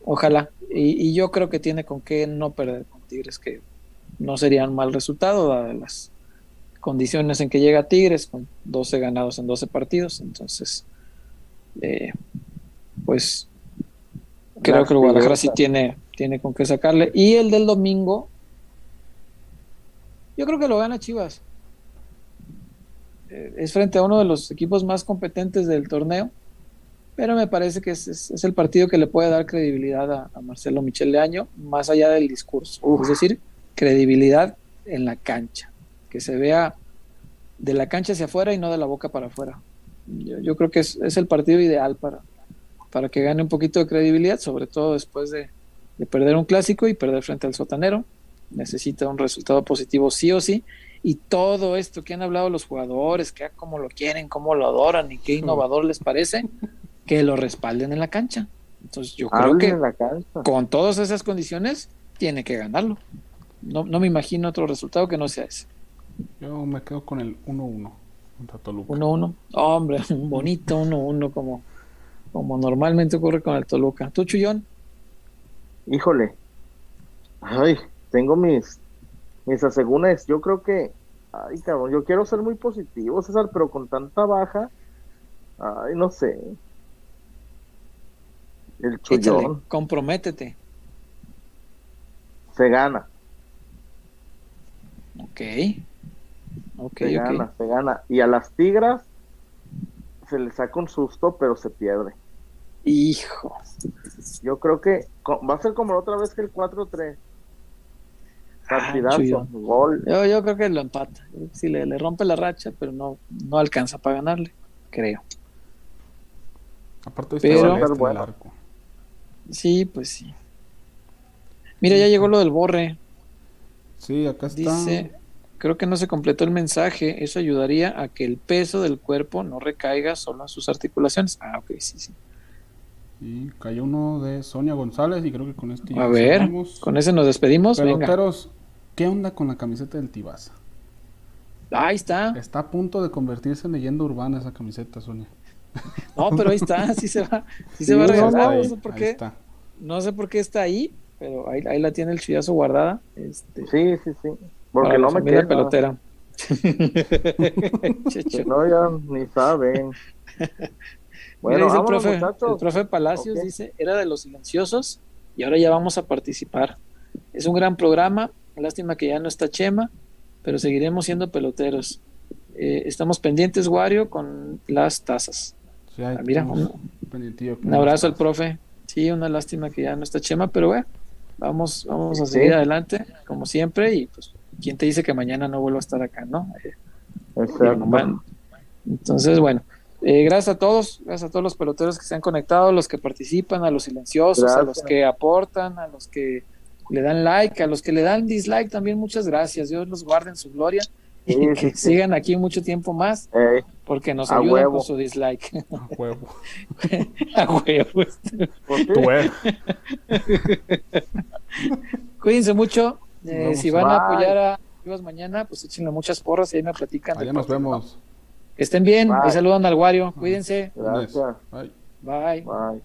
Ojalá. Y, y yo creo que tiene con qué no perder con Tigres, que no sería un mal resultado, dadas las condiciones en que llega Tigres, con 12 ganados en 12 partidos. Entonces, eh, pues creo que el Guadalajara sí tiene, tiene con qué sacarle. Y el del domingo, yo creo que lo gana Chivas. Eh, es frente a uno de los equipos más competentes del torneo, pero me parece que es, es- es el partido que le puede dar credibilidad a, a Marcelo Michel Leaño, más allá del discurso. Es decir, credibilidad en la cancha, que se vea de la cancha hacia afuera y no de la boca para afuera. Yo, yo creo que es, es el partido ideal para, para que gane un poquito de credibilidad, sobre todo después de, de perder un clásico y perder frente al sotanero. Necesita un resultado positivo sí o sí. Y todo esto que han hablado los jugadores, que cómo lo quieren, cómo lo adoran y qué innovador les parece, que lo respalden en la cancha. Entonces yo creo que en la cancha. con todas esas condiciones tiene que ganarlo. No, no me imagino otro resultado que no sea ese. Yo me quedo con el 1-1 contra Toluca. 1-1. Hombre, un bonito 1-1 como, como normalmente ocurre con el Toluca. ¿Tú, Chuyón? Híjole. Ay, tengo mis, mis asegúnes. Yo creo que, ay, cabrón, yo quiero ser muy positivo, César, pero con tanta baja, ay, no sé. El Échale, chullón comprométete. se gana, Ok. Ok, se gana, se gana. Y a las tigras se le saca un susto, pero se pierde. Hijo. Yo creo que va a ser como la otra vez que el 4-3. Partidazo, Chuyón. gol. Yo, yo creo que lo empata. Sí, le, le rompe la racha, pero no, no alcanza para ganarle, creo. Aparte Pero- está Va a estar Celeste en el bueno. arco. Sí, pues sí. Mira, ya llegó lo del borre. Sí, acá está. Dice, creo que no se completó el mensaje. Eso ayudaría a que el peso del cuerpo no recaiga solo en sus articulaciones. Ah, ok, sí, sí. Y cayó uno de Sonia González y creo que con este A ver, cerramos. con ese nos despedimos. Venga. Peloteros, ¿qué onda con la camiseta del Tibasa? Ahí está. Está a punto de convertirse en leyenda urbana esa camiseta, Sonia. No, pero ahí está. Sí se va, sí se Sí, va a no, regresar. no, sé por qué. está. No sé por qué está ahí, pero ahí, ahí la tiene el chullazo guardada. Este, Sí, sí, sí. Porque no me queda. pelotera. No, ya ni saben. Bueno, dice el profe, muchachos. el profe Palacios dice, era de los silenciosos y ahora ya vamos a participar. Es un gran programa, lástima que ya no está Chema, pero seguiremos siendo peloteros. Eh, estamos pendientes, Wario, con las tazas. Ah, mira, un- abrazo al profe. Sí, una lástima que ya no está Chema, pero bueno, vamos, vamos a Sí. seguir adelante, como siempre, y pues, ¿quién te dice que mañana no vuelvo a estar acá, no? Eh, Exacto. bueno, entonces, bueno, eh, gracias a todos, gracias a todos los peloteros que se han conectado, los que participan, a los silenciosos, a los que aportan, a los que le dan like, a los que le dan dislike también, muchas gracias. Dios los guarde en su gloria y Sí, que sí, sigan aquí mucho tiempo más, porque nos A ayudan huevo. con su dislike. A huevo. a huevo. Cuídense mucho. Eh, si van a apoyar a Chivas mañana, pues échenle muchas porras y ahí me platican. Allá nos vemos. Que estén bien. Bye. Ahí saludan al Wario. Cuídense. Gracias. Bye. Bye. Bye.